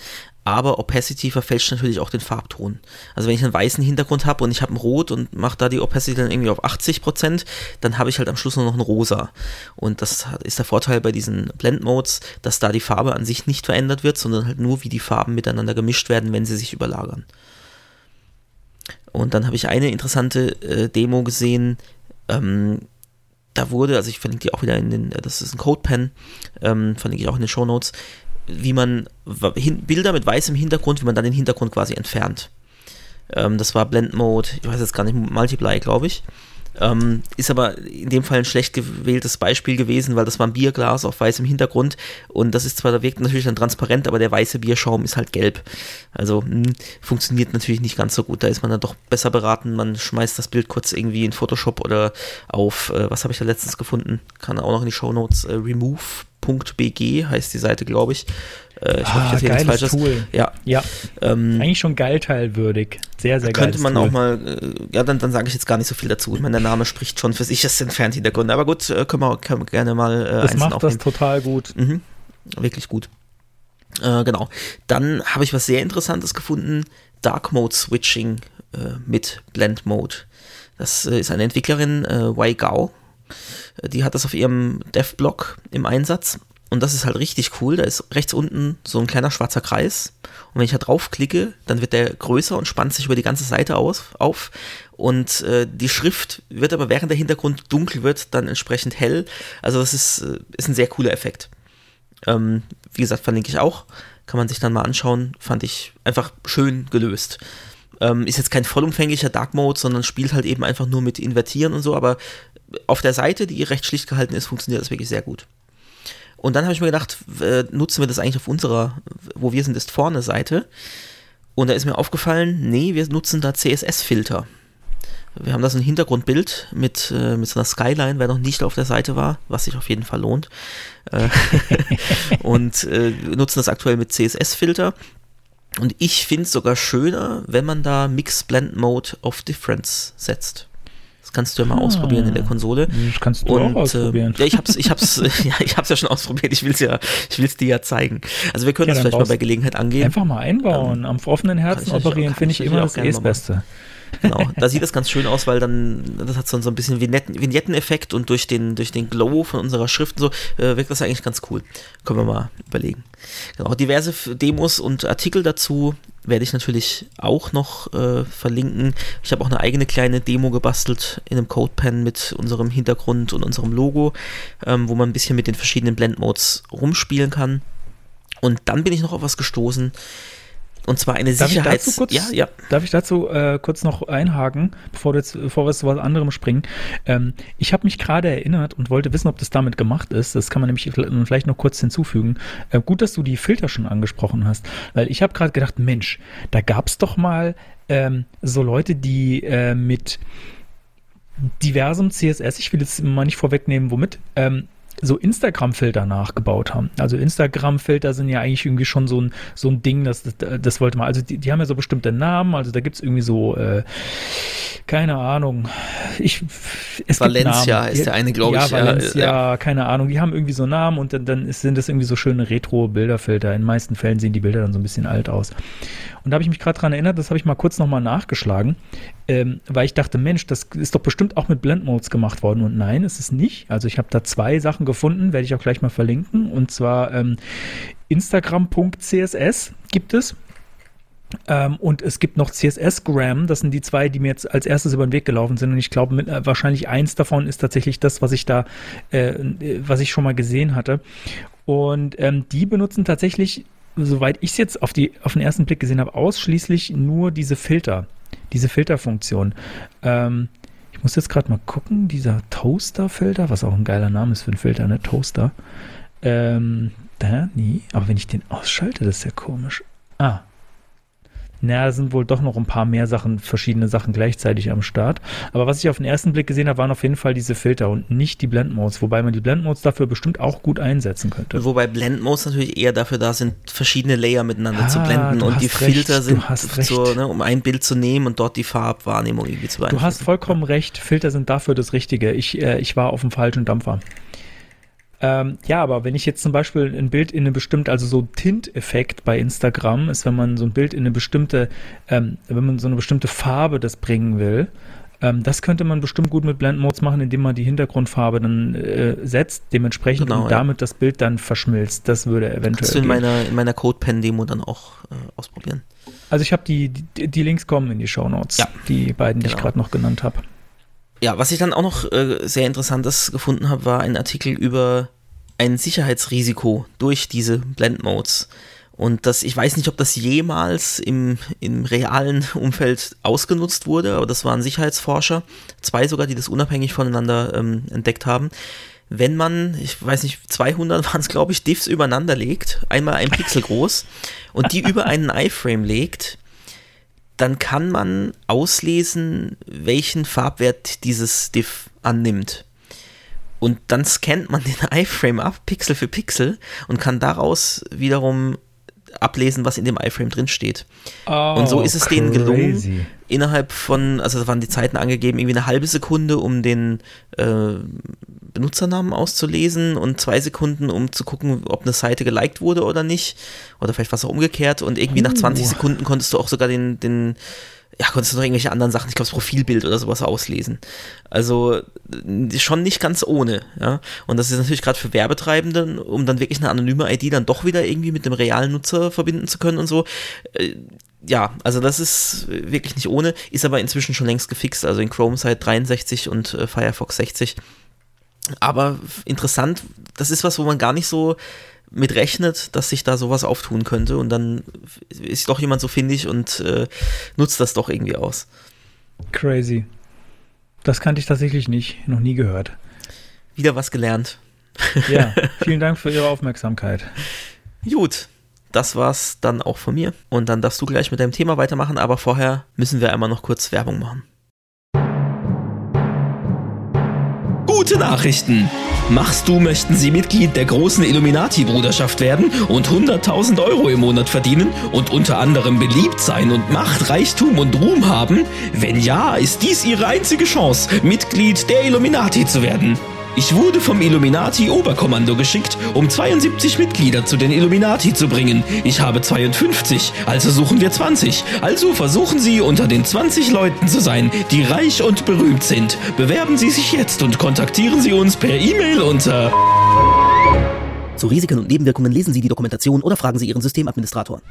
Aber Opacity verfälscht natürlich auch den Farbton. Also wenn ich einen weißen Hintergrund habe und ich habe ein Rot und mache da die Opacity dann irgendwie auf 80%, dann habe ich halt am Schluss nur noch ein Rosa. Und das ist der Vorteil bei diesen Blend-Modes, dass da die Farbe an sich nicht verändert wird, sondern halt nur wie die Farben miteinander gemischt werden, wenn sie sich überlagern. Und dann habe ich eine interessante äh, Demo gesehen, ähm, da wurde, also ich verlinke die auch wieder in den, das ist ein CodePen, ähm, verlinke ich auch in den Show Notes, wie man Bilder mit weißem Hintergrund, wie man dann den Hintergrund quasi entfernt. Ähm, das war Blend Mode, ich weiß jetzt gar nicht, Multiply, glaube ich. Ähm, ist aber in dem Fall ein schlecht gewähltes Beispiel gewesen, weil das war ein Bierglas auf weißem Hintergrund und das ist zwar, da wirkt natürlich dann transparent, aber der weiße Bierschaum ist halt gelb. Also mh, hm, funktioniert natürlich nicht ganz so gut. Da ist man dann doch besser beraten. Man schmeißt das Bild kurz irgendwie in Photoshop oder auf, äh, was habe ich da letztens gefunden? Kann auch noch in die Show Notes, äh, remove.bg heißt die Seite, glaube ich. Äh, ich ah, hoffe, ich geiles Falsches. Tool. Ja. ja. Ähm, Eigentlich schon geilteilwürdig. Sehr, sehr geil. Könnte man Tool. auch mal, äh, ja, dann, dann sage ich jetzt gar nicht so viel dazu. Ich meine, der Name spricht schon für sich, es entfernt Hintergründe. Aber gut, äh, können, wir, können wir gerne mal äh, Das macht aufnehmen. das total gut. Mhm. Wirklich gut. Äh, genau. Dann habe ich was sehr Interessantes gefunden. Dark Mode Switching äh, mit Blend Mode. Das ist eine Entwicklerin, äh, Wei Gao. Die hat das auf ihrem Dev-Blog im Einsatz und das ist halt richtig cool. Da ist rechts unten so ein kleiner schwarzer Kreis. Und wenn ich da draufklicke, dann wird der größer und spannt sich über die ganze Seite aus, auf. Und äh, die Schrift wird aber während der Hintergrund dunkel wird, dann entsprechend hell. Also das ist, äh, ist ein sehr cooler Effekt. Ähm, wie gesagt, verlinke ich auch. Kann man sich dann mal anschauen. Fand ich einfach schön gelöst. Ähm, ist jetzt kein vollumfänglicher Dark Mode, sondern spielt halt eben einfach nur mit Invertieren und so. Aber auf der Seite, die recht schlicht gehalten ist, funktioniert das wirklich sehr gut. Und dann habe ich mir gedacht, äh, nutzen wir das eigentlich auf unserer, wo wir sind, ist vorne Seite. Und da ist mir aufgefallen, nee, wir nutzen da CSS-Filter. Wir haben da so ein Hintergrundbild mit, äh, mit so einer Skyline, wer noch nicht auf der Seite war, was sich auf jeden Fall lohnt. Äh, und äh, nutzen das aktuell mit CSS-Filter. Und ich finde es sogar schöner, wenn man da Mix Blend Mode of Difference setzt kannst du ja mal ah, ausprobieren in der Konsole. Das kannst du und, auch ausprobieren. Äh, ja, ich hab's, ich hab's, ja, ich hab's ja schon ausprobiert. Ich will's ja, ich will's dir ja zeigen. Also wir können ja, das vielleicht mal bei Gelegenheit angehen. Einfach mal einbauen. Ähm, Am offenen Herzen operieren finde ich immer das eh das Beste. Genau, da sieht das ganz schön aus, weil dann, das hat so, so ein bisschen Vignetten, Vignetten-Effekt und durch den, durch den Glow von unserer Schrift und so, äh, wirkt das eigentlich ganz cool. Können wir mal überlegen. Genau, diverse Demos und Artikel dazu werde ich natürlich auch noch äh, verlinken. Ich habe auch eine eigene kleine Demo gebastelt in einem CodePen mit unserem Hintergrund und unserem Logo, ähm, wo man ein bisschen mit den verschiedenen Blend-Modes rumspielen kann. Und dann bin ich noch auf was gestoßen, und zwar eine darf Sicherheits... Ich kurz, ja, ja. Darf ich dazu äh, kurz noch einhaken, bevor, du jetzt, bevor wir zu was anderem springen? Ähm, ich habe mich gerade erinnert und wollte wissen, ob das damit gemacht ist. Das kann man nämlich vielleicht noch kurz hinzufügen. Äh, gut, dass du die Filter schon angesprochen hast, weil ich habe gerade gedacht, Mensch, da gab es doch mal ähm, so Leute, die äh, mit diversem CSS, ich will jetzt mal nicht vorwegnehmen, womit, ähm, so Instagram-Filter nachgebaut haben. Also Instagram-Filter sind ja eigentlich irgendwie schon so ein, so ein Ding, das, das, das wollte man, also die, die haben ja so bestimmte Namen, also da gibt es irgendwie so, äh, keine Ahnung, ich, es Valencia ist der eine, glaube ja, ich. Valencia, ja, ja, keine Ahnung, die haben irgendwie so Namen und dann, dann sind das irgendwie so schöne Retro-Bilderfilter. In den meisten Fällen sehen die Bilder dann so ein bisschen alt aus. Und da habe ich mich gerade dran erinnert, das habe ich mal kurz nochmal nachgeschlagen, ähm, weil ich dachte, Mensch, das ist doch bestimmt auch mit Blendmodes gemacht worden. Und nein, es ist nicht. Also ich habe da zwei Sachen gefunden, werde ich auch gleich mal verlinken. Und zwar ähm, Instagram.css gibt es. Ähm, und es gibt noch CSS-Gram, das sind die zwei, die mir jetzt als erstes über den Weg gelaufen sind. Und ich glaube, äh, wahrscheinlich eins davon ist tatsächlich das, was ich da, äh, was ich schon mal gesehen hatte. Und ähm, die benutzen tatsächlich soweit ich es jetzt auf, die, auf den ersten Blick gesehen habe, ausschließlich nur diese Filter, diese Filterfunktion. Ähm, ich muss jetzt gerade mal gucken, dieser Toaster-Filter, was auch ein geiler Name ist für einen Filter, ne? Toaster. Ähm, da, nie. Aber wenn ich den ausschalte, das ist ja komisch. Ah, na, da sind wohl doch noch ein paar mehr Sachen, verschiedene Sachen gleichzeitig am Start. Aber was ich auf den ersten Blick gesehen habe, waren auf jeden Fall diese Filter und nicht die Blendmodes, wobei man die Blendmodes dafür bestimmt auch gut einsetzen könnte. Wobei Blendmodes natürlich eher dafür da sind, verschiedene Layer miteinander ah, zu blenden und die Filter sind, so, ne, um ein Bild zu nehmen und dort die Farbwahrnehmung irgendwie zu beeinflussen. Du hast vollkommen recht, Filter sind dafür das Richtige. Ich, äh, ich war auf dem falschen Dampfer. Ähm, ja, aber wenn ich jetzt zum Beispiel ein Bild in eine bestimmte, also so Tint-Effekt bei Instagram ist, wenn man so ein Bild in eine bestimmte, ähm, wenn man so eine bestimmte Farbe das bringen will, ähm, das könnte man bestimmt gut mit Blend Modes machen, indem man die Hintergrundfarbe dann äh, setzt, dementsprechend genau, und ja. damit das Bild dann verschmilzt. Das würde eventuell. Kannst du in meiner, in meiner CodePen-Demo dann auch äh, ausprobieren. Also ich habe die, die, die, Links kommen in die Show Notes, ja. die beiden, die genau. ich gerade noch genannt habe. Ja, was ich dann auch noch äh, sehr interessantes gefunden habe, war ein Artikel über ein Sicherheitsrisiko durch diese Blend-Modes. Und das, ich weiß nicht, ob das jemals im, im realen Umfeld ausgenutzt wurde, aber das waren Sicherheitsforscher, zwei sogar, die das unabhängig voneinander ähm, entdeckt haben. Wenn man, ich weiß nicht, 200 waren es, glaube ich, Diffs übereinander legt, einmal ein Pixel groß, und die über einen iframe legt, dann kann man auslesen, welchen Farbwert dieses Diff annimmt. Und dann scannt man den iFrame ab, Pixel für Pixel, und kann daraus wiederum ablesen, was in dem iFrame drin steht. Oh, und so ist es crazy. denen gelungen, innerhalb von, also da waren die Zeiten angegeben, irgendwie eine halbe Sekunde, um den äh, Benutzernamen auszulesen und zwei Sekunden, um zu gucken, ob eine Seite geliked wurde oder nicht. Oder vielleicht was auch umgekehrt. Und irgendwie uh. nach 20 Sekunden konntest du auch sogar den, den ja, konntest du noch irgendwelche anderen Sachen, ich glaube, das Profilbild oder sowas auslesen. Also schon nicht ganz ohne, ja. Und das ist natürlich gerade für Werbetreibende, um dann wirklich eine anonyme ID dann doch wieder irgendwie mit dem realen Nutzer verbinden zu können und so. Ja, also das ist wirklich nicht ohne, ist aber inzwischen schon längst gefixt, also in Chrome seit 63 und äh, Firefox 60. Aber interessant, das ist was, wo man gar nicht so mit rechnet, dass sich da sowas auftun könnte und dann ist doch jemand so findig und äh, nutzt das doch irgendwie aus. Crazy. Das kannte ich tatsächlich nicht, noch nie gehört. Wieder was gelernt. Ja, vielen Dank für Ihre Aufmerksamkeit. Gut, das war's dann auch von mir. Und dann darfst du gleich mit deinem Thema weitermachen, aber vorher müssen wir einmal noch kurz Werbung machen. Gute Nachrichten! Machst du, möchten Sie Mitglied der großen Illuminati-Bruderschaft werden und 100.000 Euro im Monat verdienen und unter anderem beliebt sein und Macht, Reichtum und Ruhm haben? Wenn ja, ist dies Ihre einzige Chance, Mitglied der Illuminati zu werden. Ich wurde vom Illuminati Oberkommando geschickt, um 72 Mitglieder zu den Illuminati zu bringen. Ich habe 52, also suchen wir 20. Also versuchen Sie unter den 20 Leuten zu sein, die reich und berühmt sind. Bewerben Sie sich jetzt und kontaktieren Sie uns per E-Mail unter Zu Risiken und Nebenwirkungen lesen Sie die Dokumentation oder fragen Sie Ihren Systemadministrator.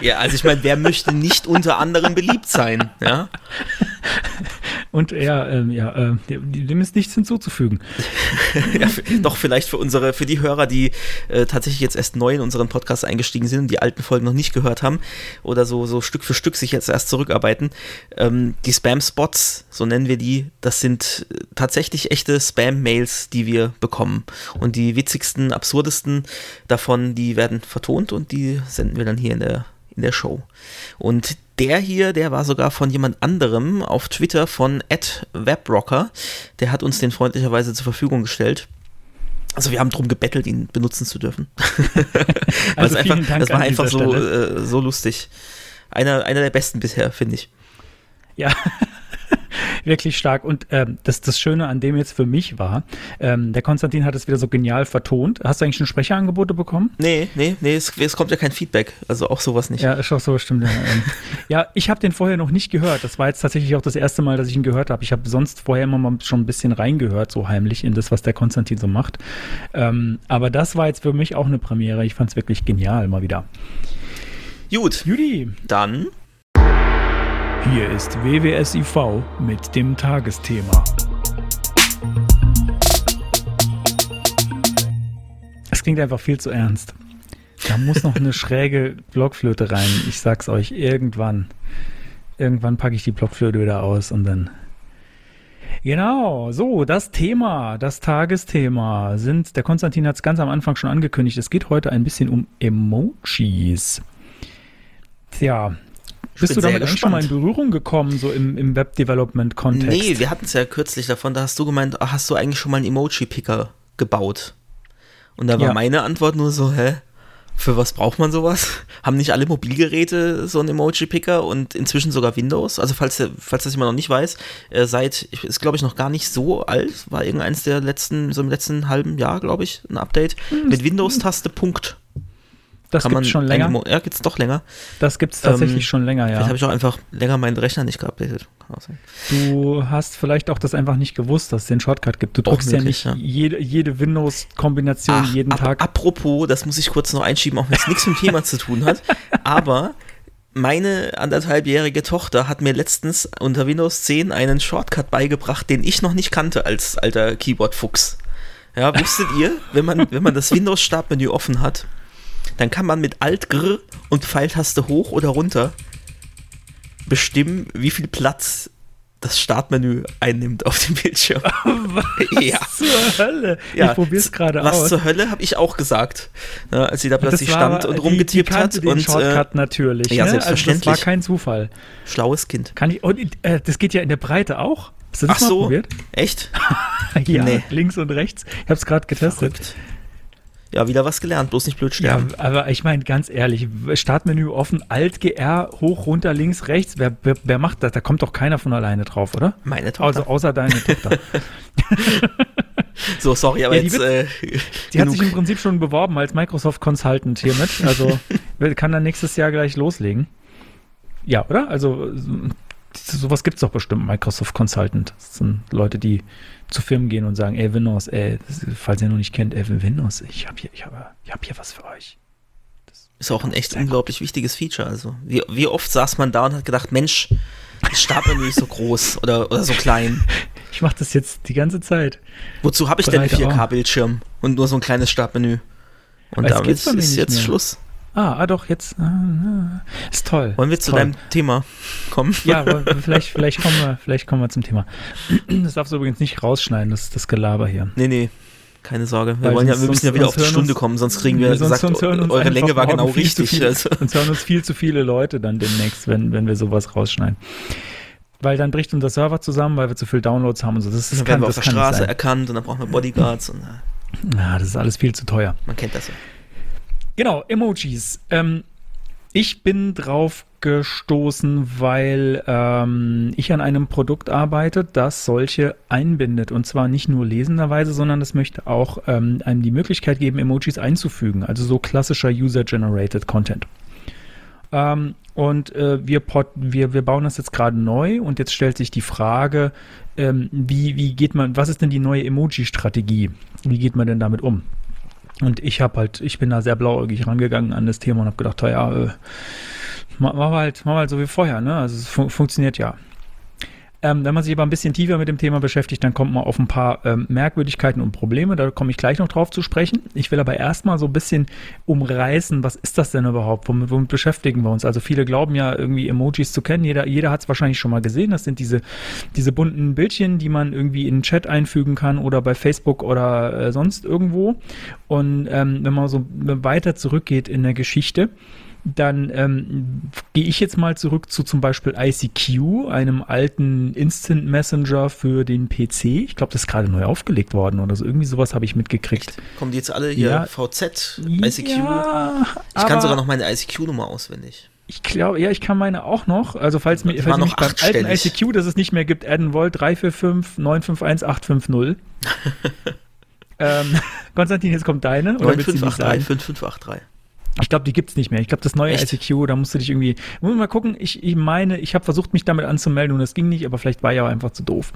Ja, also ich meine, wer möchte nicht unter anderem beliebt sein, ja? Und ja, ähm, ja, äh, dem ist nichts hinzuzufügen. ja, doch vielleicht für unsere, für die Hörer, die äh, tatsächlich jetzt erst neu in unseren Podcast eingestiegen sind und die alten Folgen noch nicht gehört haben oder so, so Stück für Stück sich jetzt erst zurückarbeiten. Ähm, die Spam-Spots, so nennen wir die, das sind äh, tatsächlich echte Spam-Mails, die wir bekommen. Und die witzigsten, absurdesten davon, die werden vertont und die senden wir dann hier in der in der Show. Und der hier, der war sogar von jemand anderem auf Twitter von @webrocker. Der hat uns den freundlicherweise zur Verfügung gestellt. Also wir haben drum gebettelt, ihn benutzen zu dürfen. Also einfach, das war einfach so, äh, so lustig. Einer, einer der besten bisher, finde ich. Ja, wirklich stark. Und ähm, das, das Schöne an dem jetzt für mich war, ähm, der Konstantin hat es wieder so genial vertont. Hast du eigentlich schon Sprecherangebote bekommen? Nee, nee, nee, es, es kommt ja kein Feedback. Also auch sowas nicht. Ja, ist auch so, stimmt. Ja, ähm, ja ich habe den vorher noch nicht gehört. Das war jetzt tatsächlich auch das erste Mal, dass ich ihn gehört habe. Ich habe sonst vorher immer mal schon ein bisschen reingehört, so heimlich in das, was der Konstantin so macht. Ähm, aber das war jetzt für mich auch eine Premiere. Ich fand es wirklich genial mal wieder. Gut, Judy, dann hier ist WWSIV mit dem Tagesthema. Es klingt einfach viel zu ernst. Da muss noch eine schräge Blockflöte rein. Ich sag's euch, irgendwann. Irgendwann packe ich die Blockflöte wieder aus und dann. Genau, so, das Thema, das Tagesthema sind, der Konstantin hat es ganz am Anfang schon angekündigt, es geht heute ein bisschen um Emojis. Tja, bist du damit eigentlich schon mal in. Berührung gekommen, so im, im Web-Development-Kontext? Nee, wir hatten es ja kürzlich davon, da hast du gemeint, ach, hast du eigentlich schon mal einen Emoji-Picker gebaut? Und da war Ja. meine Antwort nur so, hä? Für was braucht man sowas? Haben nicht alle Mobilgeräte so einen Emoji-Picker und inzwischen sogar Windows? Also falls, falls das jemand noch nicht weiß, äh, seit, ist glaube ich noch gar nicht so alt, war irgendeins der letzten, so im letzten halben Jahr, glaube ich, ein Update. Mit Windows-Taste Punkt. Das Kann gibt's schon länger. Ja, gibt's doch länger. Das gibt's tatsächlich Ähm, schon länger, Vielleicht ja. habe ich auch einfach länger meinen Rechner nicht geupdatet. Du hast vielleicht auch das einfach nicht gewusst, dass es den Shortcut gibt. Du drückst ja möglich, nicht ja. jede, jede Windows-Kombination jeden ap- Tag. Apropos, das muss ich kurz noch einschieben, auch wenn es nichts mit dem Thema zu tun hat. Aber meine anderthalbjährige Tochter hat mir letztens unter Windows 10 einen Shortcut beigebracht, den ich noch nicht kannte als alter Keyboard-Fuchs. Ja, wusstet ihr, wenn man, wenn man das Windows-Startmenü offen hat, dann kann man mit Alt Gr und Pfeiltaste hoch oder runter bestimmen, wie viel Platz das Startmenü einnimmt auf dem Bildschirm. ja. Zur Hölle. Ja, ich probier's gerade Was aus. zur Hölle habe ich auch gesagt, ja, als sie da plötzlich stand und die- rumgetippt die hat den und äh, Shortcut natürlich. ja, ne? Also das selbstverständlich. war kein Zufall. schlaues Kind. Kann ich, und, äh, das geht ja in der Breite auch. Hast du das Ach mal so, probiert? echt? ja, Nee. links und rechts. Ich habe es gerade getestet. Verrückt. Ja, wieder was gelernt, bloß nicht blöd Ja, sterben. aber ich meine ganz ehrlich, Startmenü offen, Alt, GR, hoch, runter, links, rechts. Wer, wer, wer macht das? Da kommt doch keiner von alleine drauf, oder? Meine Tochter. Also außer deine Tochter. so, sorry, aber Ja, die jetzt wird- äh, Die hat genug. sich im Prinzip schon beworben als Microsoft Consultant hiermit. Also kann dann nächstes Jahr gleich loslegen. Ja, oder? Also so- sowas gibt es doch bestimmt, Microsoft Consultant. Das sind Leute, die zu Firmen gehen und sagen, ey Windows, ey, das- falls ihr noch nicht kennt, ey Windows, ich habe hier, ich habe, ich habe hier was für euch. ist auch ein echt unglaublich wichtiges Feature. Also, wie, wie oft saß man da und hat gedacht, Mensch, das Startmenü ist so groß oder, oder so klein. Ich mache das jetzt die ganze Zeit. Wozu habe ich denn einen Breite Arme. 4K-Bildschirm und nur so ein kleines Startmenü? Und damit ist jetzt mehr. Schluss. Ah, ah doch, jetzt. Ah, ah, ist toll. Wollen wir zu toll. deinem Thema kommen? Ja, vielleicht, vielleicht, kommen wir, vielleicht kommen wir zum Thema. Das darfst du übrigens nicht rausschneiden, das, das Gelaber hier. Nee, nee, keine Sorge. Wir, wollen ja, sonst- wir müssen ja wieder auf die Stunde uns- kommen, sonst kriegen wir Sonst- gesagt, sonst eure Länge war genau richtig. Viel, Also. Sonst hören uns viel zu viele Leute dann demnächst, wenn, wenn wir sowas rausschneiden. Weil dann bricht unser Server zusammen, weil wir zu viel Downloads haben und so. Das, das Dann kann, werden wir auf der Straße erkannt und dann brauchen wir Bodyguards und äh, Ja, das ist alles viel zu teuer. man kennt das ja. Genau, Emojis. Ähm, ich bin drauf gestoßen, weil ähm, ich an einem Produkt arbeite, das solche einbindet. Und zwar nicht nur lesenderweise, sondern es möchte auch ähm, einem die Möglichkeit geben, Emojis einzufügen. Also so klassischer User-Generated Content. Ähm, und äh, wir, wir, wir bauen das jetzt gerade neu und jetzt stellt sich die Frage, ähm, wie, wie geht man, was ist denn die neue Emoji-Strategie? Wie geht man denn damit um? Und ich habe halt, ich bin da sehr blauäugig rangegangen an das Thema und habe gedacht, ja, äh, machen wir halt, machen wir halt so wie vorher, ne? Also es fun funktioniert ja. Ähm, wenn man sich aber ein bisschen tiefer mit dem Thema beschäftigt, dann kommt man auf ein paar ähm, Merkwürdigkeiten und Probleme. Da komme ich gleich noch drauf zu sprechen. Ich will aber erstmal so ein bisschen umreißen, was ist das denn überhaupt? Womit, womit beschäftigen wir uns? Also viele glauben ja irgendwie Emojis zu kennen. Jeder, jeder hat es wahrscheinlich schon mal gesehen. Das sind diese, diese bunten Bildchen, die man irgendwie in den Chat einfügen kann oder bei Facebook oder äh, sonst irgendwo. Und ähm, wenn man so weiter zurückgeht in der Geschichte, dann ähm, gehe ich jetzt mal zurück zu zum Beispiel ICQ, einem alten Instant Messenger für den PC. Ich glaube, das ist gerade neu aufgelegt worden oder so. Irgendwie sowas habe ich mitgekriegt. Kommen die jetzt alle hier Ja. VZ, ICQ? Ja, ich kann sogar noch meine ICQ-Nummer auswendig. Ich glaube, ja, ich kann meine auch noch. Also falls mir falls noch beim alten. ICQ, das es nicht mehr gibt, adden wollt, 345 951 850. ähm, Konstantin, jetzt kommt deine. Oder willst du die 9583, sagen? 5583. Ich glaube, die gibt's nicht mehr. Ich glaube, das neue Echt? ICQ, da musst du dich irgendwie. Muss man mal gucken. Ich, ich meine, ich habe versucht, mich damit anzumelden und es ging nicht, aber vielleicht war auch einfach zu doof.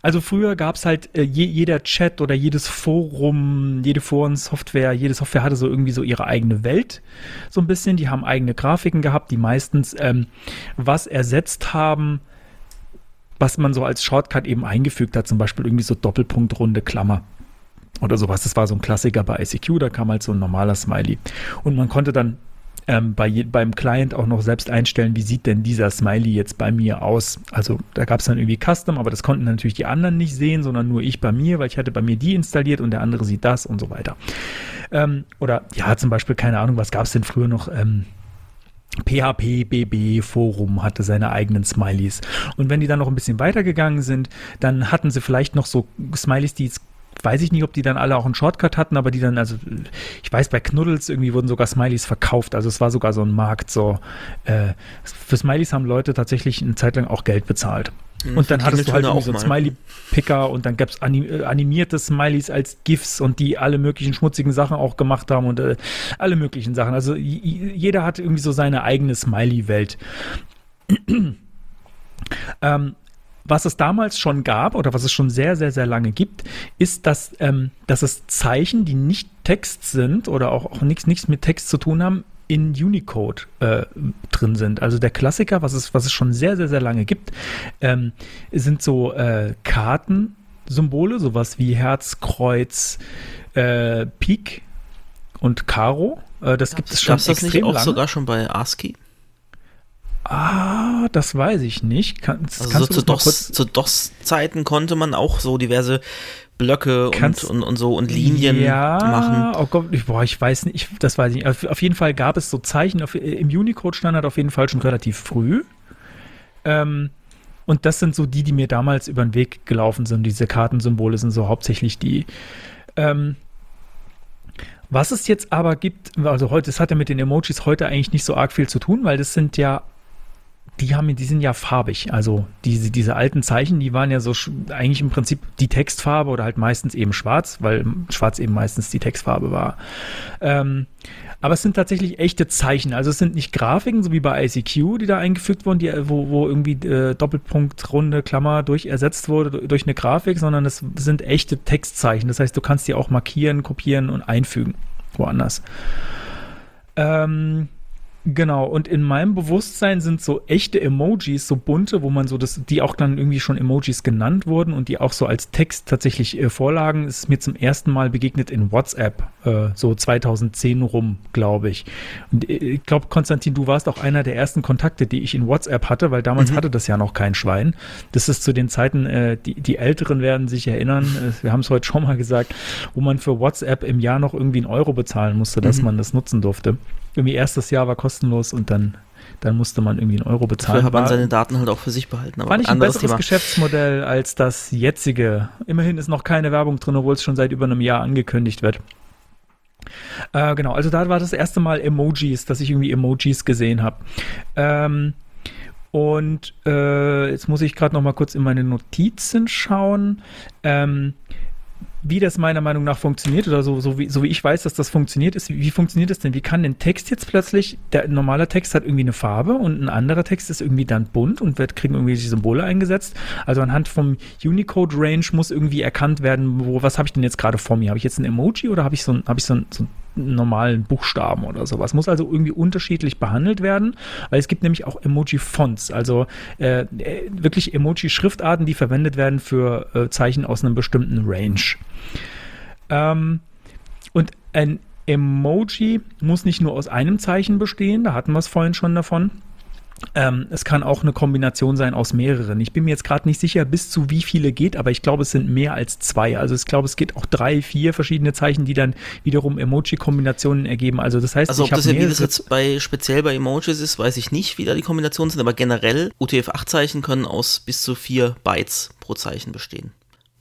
Also früher gab's halt äh, je, jeder Chat oder jedes Forum, jede Forensoftware, jede Software hatte so irgendwie so ihre eigene Welt. So ein bisschen. Die haben eigene Grafiken gehabt, die meistens ähm, was ersetzt haben, was man so als Shortcut eben eingefügt hat. Zum Beispiel irgendwie so Doppelpunkt, runde Klammer oder sowas. Das war so ein Klassiker bei ICQ, da kam halt so ein normaler Smiley. Und man konnte dann ähm, bei beim Client auch noch selbst einstellen, wie sieht denn dieser Smiley jetzt bei mir aus. Also da gab es dann irgendwie Custom, aber das konnten natürlich die anderen nicht sehen, sondern nur ich bei mir, weil ich hatte bei mir die installiert und der andere sieht das und so weiter. Ähm, oder ja, zum Beispiel, keine Ahnung, was gab es denn früher noch? Ähm, PHP BB Forum hatte seine eigenen Smileys. Und wenn die dann noch ein bisschen weitergegangen sind, dann hatten sie vielleicht noch so Smileys, die weiß ich nicht, ob die dann alle auch einen Shortcut hatten, aber die dann, also ich weiß, bei Knuddels irgendwie wurden sogar Smileys verkauft. Also es war sogar so ein Markt, so äh, für Smileys haben Leute tatsächlich eine Zeit lang auch Geld bezahlt. Und dann hattest du halt so einen. Smiley-Picker und dann gab es äh, animierte Smileys als GIFs und die alle möglichen schmutzigen Sachen auch gemacht haben und äh, alle möglichen Sachen. Also jeder hat irgendwie so seine eigene Smiley-Welt. ähm, was es damals schon gab oder was es schon sehr, sehr, sehr lange gibt, ist, dass, ähm, dass es Zeichen, die nicht Text sind oder auch, auch nichts, nichts mit Text zu tun haben, in Unicode äh, drin sind. Also der Klassiker, was es, was es schon sehr, sehr, sehr lange gibt, ähm, sind so äh, Kartensymbole, sowas wie Herz, Kreuz, äh, Pik und Karo. Äh, das gibt es schon das extrem nicht auch lange. sogar schon bei ASCII? Ah, das weiß ich nicht. Kann, Also kannst so du zu DOS, zu DOS-Zeiten konnte man auch so diverse Blöcke und, und, und so und Linien ja, machen. Oh Gott, ich, boah, ich weiß nicht, ich, das weiß ich nicht. Auf, auf jeden Fall gab es so Zeichen auf, im Unicode-Standard auf jeden Fall schon relativ früh. Ähm, und das sind so die, die mir damals über den Weg gelaufen sind. Diese Kartensymbole sind so hauptsächlich die. Ähm, was es jetzt aber gibt, also heute, das hat ja mit den Emojis heute eigentlich nicht so arg viel zu tun, weil das sind ja die haben, die sind ja farbig. Also diese, diese alten Zeichen, die waren ja so eigentlich im Prinzip die Textfarbe oder halt meistens eben schwarz, weil schwarz eben meistens die Textfarbe war. Ähm, aber es sind tatsächlich echte Zeichen. Also es sind nicht Grafiken, so wie bei ICQ, die da eingefügt wurden, die, wo, wo irgendwie äh, Doppelpunkt, runde Klammer durch ersetzt wurde du- durch eine Grafik, sondern es sind echte Textzeichen. Das heißt, du kannst die auch markieren, kopieren und einfügen woanders. Ähm, Genau, und in meinem Bewusstsein sind so echte Emojis, so bunte, wo man so das, die auch dann irgendwie schon Emojis genannt wurden und die auch so als Text tatsächlich äh, vorlagen, ist mir zum ersten Mal begegnet in WhatsApp, äh, so 2010 rum, glaube ich. Und äh, ich glaube, Konstantin, du warst auch einer der ersten Kontakte, die ich in WhatsApp hatte, weil damals hatte das ja noch kein Schwein. Das ist zu den Zeiten, äh, die, die Älteren werden sich erinnern, äh, wir haben es heute schon mal gesagt, wo man für WhatsApp im Jahr noch irgendwie einen Euro bezahlen musste, dass man das nutzen durfte. Irgendwie erstes Jahr war kostenlos und dann, dann musste man irgendwie einen Euro bezahlen. Dafür hat man seine Daten halt auch für sich behalten. Aber Fand ich ein anderes besseres Thema. Geschäftsmodell als das jetzige. Immerhin ist noch keine Werbung drin, obwohl es schon seit über einem Jahr angekündigt wird. Äh, genau, also da war das erste Mal Emojis, dass ich irgendwie Emojis gesehen habe. Ähm, und äh, jetzt muss ich gerade noch mal kurz in meine Notizen schauen. Ähm, wie das meiner Meinung nach funktioniert oder so, so, wie, so wie ich weiß, dass das funktioniert, ist, wie, wie funktioniert das denn? Wie kann ein Text jetzt plötzlich, der normale Text hat irgendwie eine Farbe und ein anderer Text ist irgendwie dann bunt und wird, kriegen irgendwelche Symbole eingesetzt. Also anhand vom Unicode-Range muss irgendwie erkannt werden, wo, was habe ich denn jetzt gerade vor mir? Habe ich jetzt ein Emoji oder habe ich so ein, habe ich so ein, so einen normalen Buchstaben oder sowas? Muss also irgendwie unterschiedlich behandelt werden, weil es gibt nämlich auch Emoji-Fonts, also äh, äh, wirklich Emoji-Schriftarten, die verwendet werden für äh, Zeichen aus einem bestimmten Range. Ähm, und ein Emoji muss nicht nur aus einem Zeichen bestehen, da hatten wir es vorhin schon davon, Ähm, es kann auch eine Kombination sein aus mehreren. Ich bin mir jetzt gerade nicht sicher, bis zu wie viele geht, aber ich glaube, es sind mehr als zwei. Also ich glaube, es geht auch drei, vier verschiedene Zeichen, die dann wiederum Emoji-Kombinationen ergeben. Also das heißt, Also ich ob das, habe ja, wie das jetzt bei speziell bei Emojis ist, weiß ich nicht, wie da die Kombinationen sind, aber generell UTF-8-Zeichen können aus bis zu vier Bytes pro Zeichen bestehen.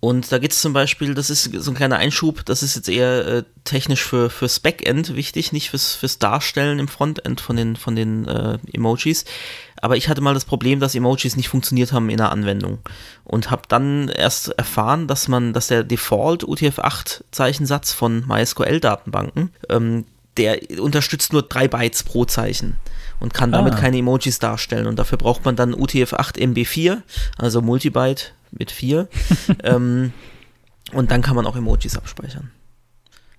Und da gibt es zum Beispiel, das ist so ein kleiner Einschub, das ist jetzt eher äh, technisch für, fürs Backend wichtig, nicht fürs, fürs Darstellen im Frontend von den, von den äh, Emojis. Aber ich hatte mal das Problem, dass Emojis nicht funktioniert haben in der Anwendung. Und habe dann erst erfahren, dass man, dass der Default UTF-8-Zeichensatz von MySQL-Datenbanken, ähm, der unterstützt nur drei Bytes pro Zeichen und kann damit Ah. keine Emojis darstellen. Und dafür braucht man dann UTF-8 MB4, also Multibyte mit 4. ähm, und dann kann man auch Emojis abspeichern.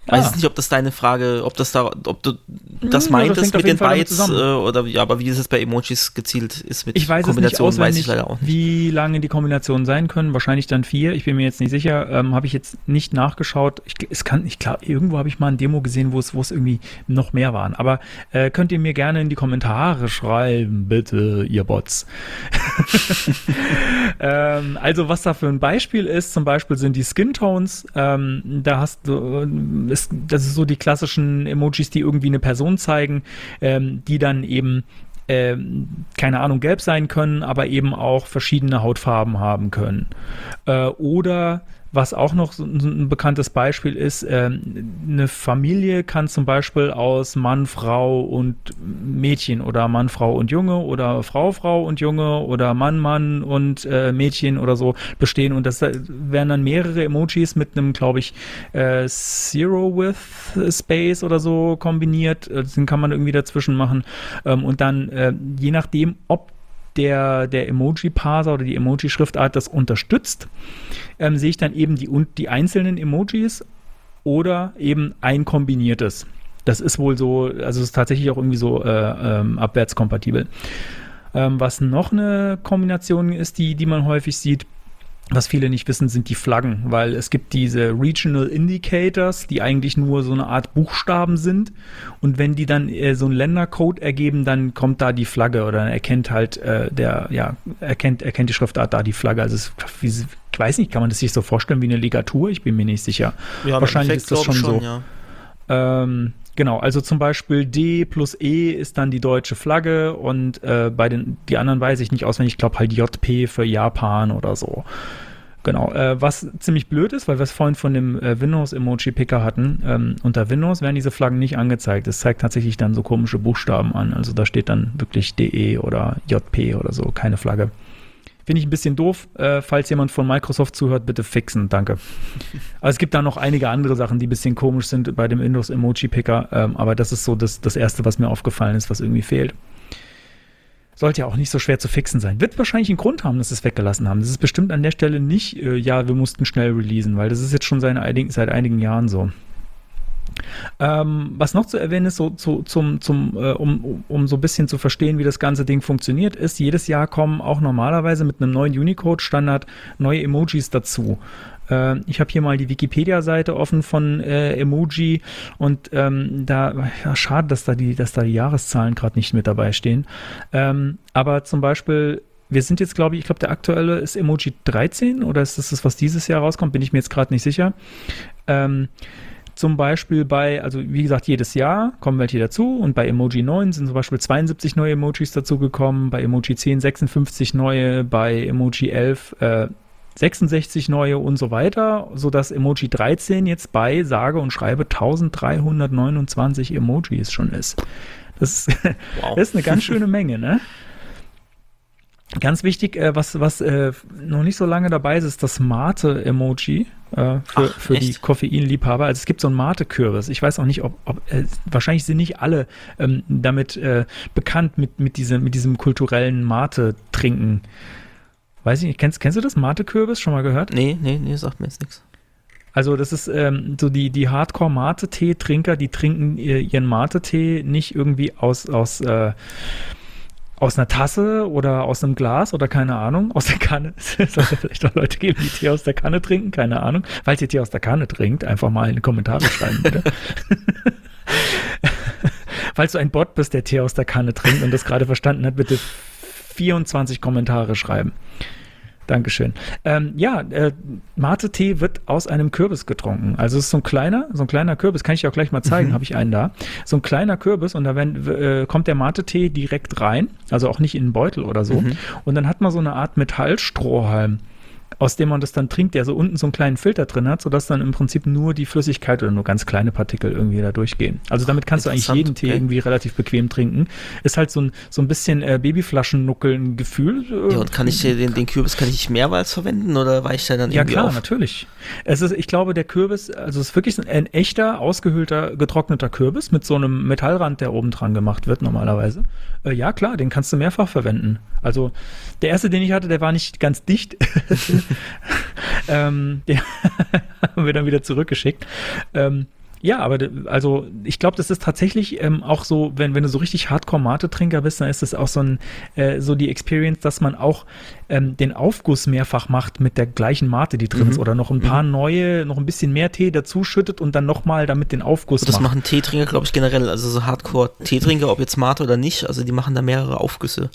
Weiß Ah. nicht, ob das deine Frage, ob das da, ob du das Hm, meintest auf mit den Fall Bytes äh, oder ja, aber wie es jetzt bei Emojis gezielt ist mit Ich weiß es nicht Kombinationen, weiß ich leider auch nicht. wie lange die Kombinationen sein können. Wahrscheinlich dann vier. Ich bin mir jetzt nicht sicher. Ähm, habe ich jetzt nicht nachgeschaut. Ich, es kann, ich glaube, irgendwo habe ich mal ein Demo gesehen, wo es, wo es irgendwie noch mehr waren. Aber äh, könnt ihr mir gerne in die Kommentare schreiben, bitte, ihr Bots. ähm, also was da für ein Beispiel ist, zum Beispiel sind die Skin Tones. Ähm, da hast du, äh, ist, das ist so die klassischen Emojis, die irgendwie eine Person zeigen, ähm, die dann eben ähm, keine Ahnung, gelb sein können, aber eben auch verschiedene Hautfarben haben können. Äh, oder was auch noch so ein, bekanntes Beispiel ist, ähm, eine Familie kann zum Beispiel aus Mann, Frau und Mädchen oder Mann, Frau und Junge oder Frau, Frau und Junge oder Mann, Mann und äh, Mädchen oder so bestehen. Und das wären dann mehrere Emojis mit einem, glaube ich, äh, Zero with Space oder so kombiniert. Äh, Den kann man irgendwie dazwischen machen. Ähm, und dann, äh, je nachdem, ob der, der Emoji-Parser oder die Emoji-Schriftart das unterstützt, ähm, sehe ich dann eben die, die einzelnen Emojis oder eben ein kombiniertes. Das ist wohl so, also es ist tatsächlich auch irgendwie so äh, ähm, abwärtskompatibel. Ähm, was noch eine Kombination ist, die, die man häufig sieht, was viele nicht wissen, sind die Flaggen, weil es gibt diese Regional Indicators, die eigentlich nur so eine Art Buchstaben sind. Und wenn die dann äh, so einen Ländercode ergeben, dann kommt da die Flagge oder dann erkennt halt äh, der, ja, erkennt, erkennt die Schriftart da die Flagge. Also es, ich weiß nicht, kann man das sich so vorstellen wie eine Ligatur? Ich bin mir nicht sicher. Ja, Wahrscheinlich ist das schon ich so. Ja. Ähm, genau, also zum Beispiel D plus E ist dann die deutsche Flagge und äh, bei den die anderen weiß ich nicht auswendig, ich glaube halt JP für Japan oder so. Genau, äh, was ziemlich blöd ist, weil wir es vorhin von dem äh, Windows-Emoji-Picker hatten. Ähm, unter Windows werden diese Flaggen nicht angezeigt. Es zeigt tatsächlich dann so komische Buchstaben an. Also da steht dann wirklich DE oder JP oder so, keine Flagge. Finde ich ein bisschen doof. Äh, falls jemand von Microsoft zuhört, bitte fixen. Danke. Aber es gibt da noch einige andere Sachen, die ein bisschen komisch sind bei dem Windows Emoji Picker. Ähm, aber das ist so das, das Erste, was mir aufgefallen ist, was irgendwie fehlt. Sollte ja auch nicht so schwer zu fixen sein. Wird wahrscheinlich einen Grund haben, dass sie es weggelassen haben. Das ist bestimmt an der Stelle nicht, äh, ja, wir mussten schnell releasen, weil das ist jetzt schon seit, einigen, seit einigen Jahren so. Ähm, was noch zu erwähnen ist, so, zu, zum, zum, äh, um, um, so ein bisschen zu verstehen, wie das ganze Ding funktioniert, ist, jedes Jahr kommen auch normalerweise mit einem neuen Unicode-Standard neue Emojis dazu. Äh, ich habe hier mal die Wikipedia-Seite offen von äh, Emoji und ähm, da, ja, schade, dass da die, dass da die Jahreszahlen gerade nicht mit dabei stehen. Ähm, aber zum Beispiel wir sind jetzt, glaube ich, ich glaube, der aktuelle ist Emoji 13 oder ist das das, was dieses Jahr rauskommt? Bin ich mir jetzt gerade nicht sicher. Ähm, zum Beispiel bei, also wie gesagt, jedes Jahr kommen welche dazu und bei Emoji 9 sind zum Beispiel 72 neue Emojis dazugekommen, bei Emoji 10 56 neue, bei Emoji 11 äh, 66 neue und so weiter, sodass Emoji 13 jetzt bei sage und schreibe 1329 Emojis schon ist. Das Wow. das ist eine ganz schöne Menge, ne? Ganz wichtig, äh, was, was äh, noch nicht so lange dabei ist, ist das Mate-Emoji äh, für, Ach, für die? Koffeinliebhaber. Also es gibt so einen Mate-Kürbis. Ich weiß auch nicht, ob, ob äh, wahrscheinlich sind nicht alle ähm, damit äh, bekannt mit, mit, diesem, mit diesem kulturellen Mate-Trinken. Weiß ich nicht, kennst, kennst du das Mate-Kürbis? Schon mal gehört? Nee, nee, nee, sagt mir jetzt nichts. Also das ist ähm, so die, die Hardcore-Mate-Tee-Trinker, die trinken ihr, ihren Mate-Tee nicht irgendwie aus, aus, äh, aus einer Tasse oder aus einem Glas oder keine Ahnung, aus der Kanne. Es soll vielleicht auch Leute geben, die Tee aus der Kanne trinken, keine Ahnung. Falls ihr Tee aus der Kanne trinkt, einfach mal in die Kommentare schreiben, bitte. Falls du ein Bot bist, der Tee aus der Kanne trinkt und das gerade verstanden hat, bitte 24 Kommentare schreiben. Dankeschön. Ähm, ja, äh, Mate-Tee wird aus einem Kürbis getrunken. Also es ist so ein kleiner, so ein kleiner Kürbis, kann ich dir auch gleich mal zeigen, habe ich einen da. So ein kleiner Kürbis und da wenn, äh, kommt der Mate-Tee direkt rein, also auch nicht in einen Beutel oder so. Und dann hat man so eine Art Metallstrohhalm aus dem man das dann trinkt, der so unten so einen kleinen Filter drin hat, sodass dann im Prinzip nur die Flüssigkeit oder nur ganz kleine Partikel irgendwie da durchgehen. Also damit kannst du eigentlich jeden Tee okay. irgendwie relativ bequem trinken. Ist halt so ein, so ein bisschen äh, Babyflaschennuckeln-Gefühl. Ja, und kann ich den, den Kürbis kann ich mehrmals verwenden oder weicht er dann Ja, irgendwie klar, auf? natürlich. Es ist, ich glaube, der Kürbis, also es ist wirklich ein, ein echter, ausgehöhlter, getrockneter Kürbis mit so einem Metallrand, der oben dran gemacht wird normalerweise. Äh, ja, klar, den kannst du mehrfach verwenden. Also der erste, den ich hatte, der war nicht ganz dicht. ähm, den haben wir dann wieder zurückgeschickt. Ähm, ja, aber also ich glaube, das ist tatsächlich ähm, auch so, wenn, wenn du so richtig Hardcore-Mate-Trinker bist, dann ist das auch so ein äh, so die Experience, dass man auch ähm, den Aufguss mehrfach macht mit der gleichen Mate, die drin ist, oder noch ein paar neue, noch ein bisschen mehr Tee dazu schüttet und dann nochmal damit den Aufguss Das macht. machen Teetrinker, glaube ich, generell. Also so Hardcore-Teetrinker, ob jetzt Mate oder nicht, also die machen da mehrere Aufgüsse.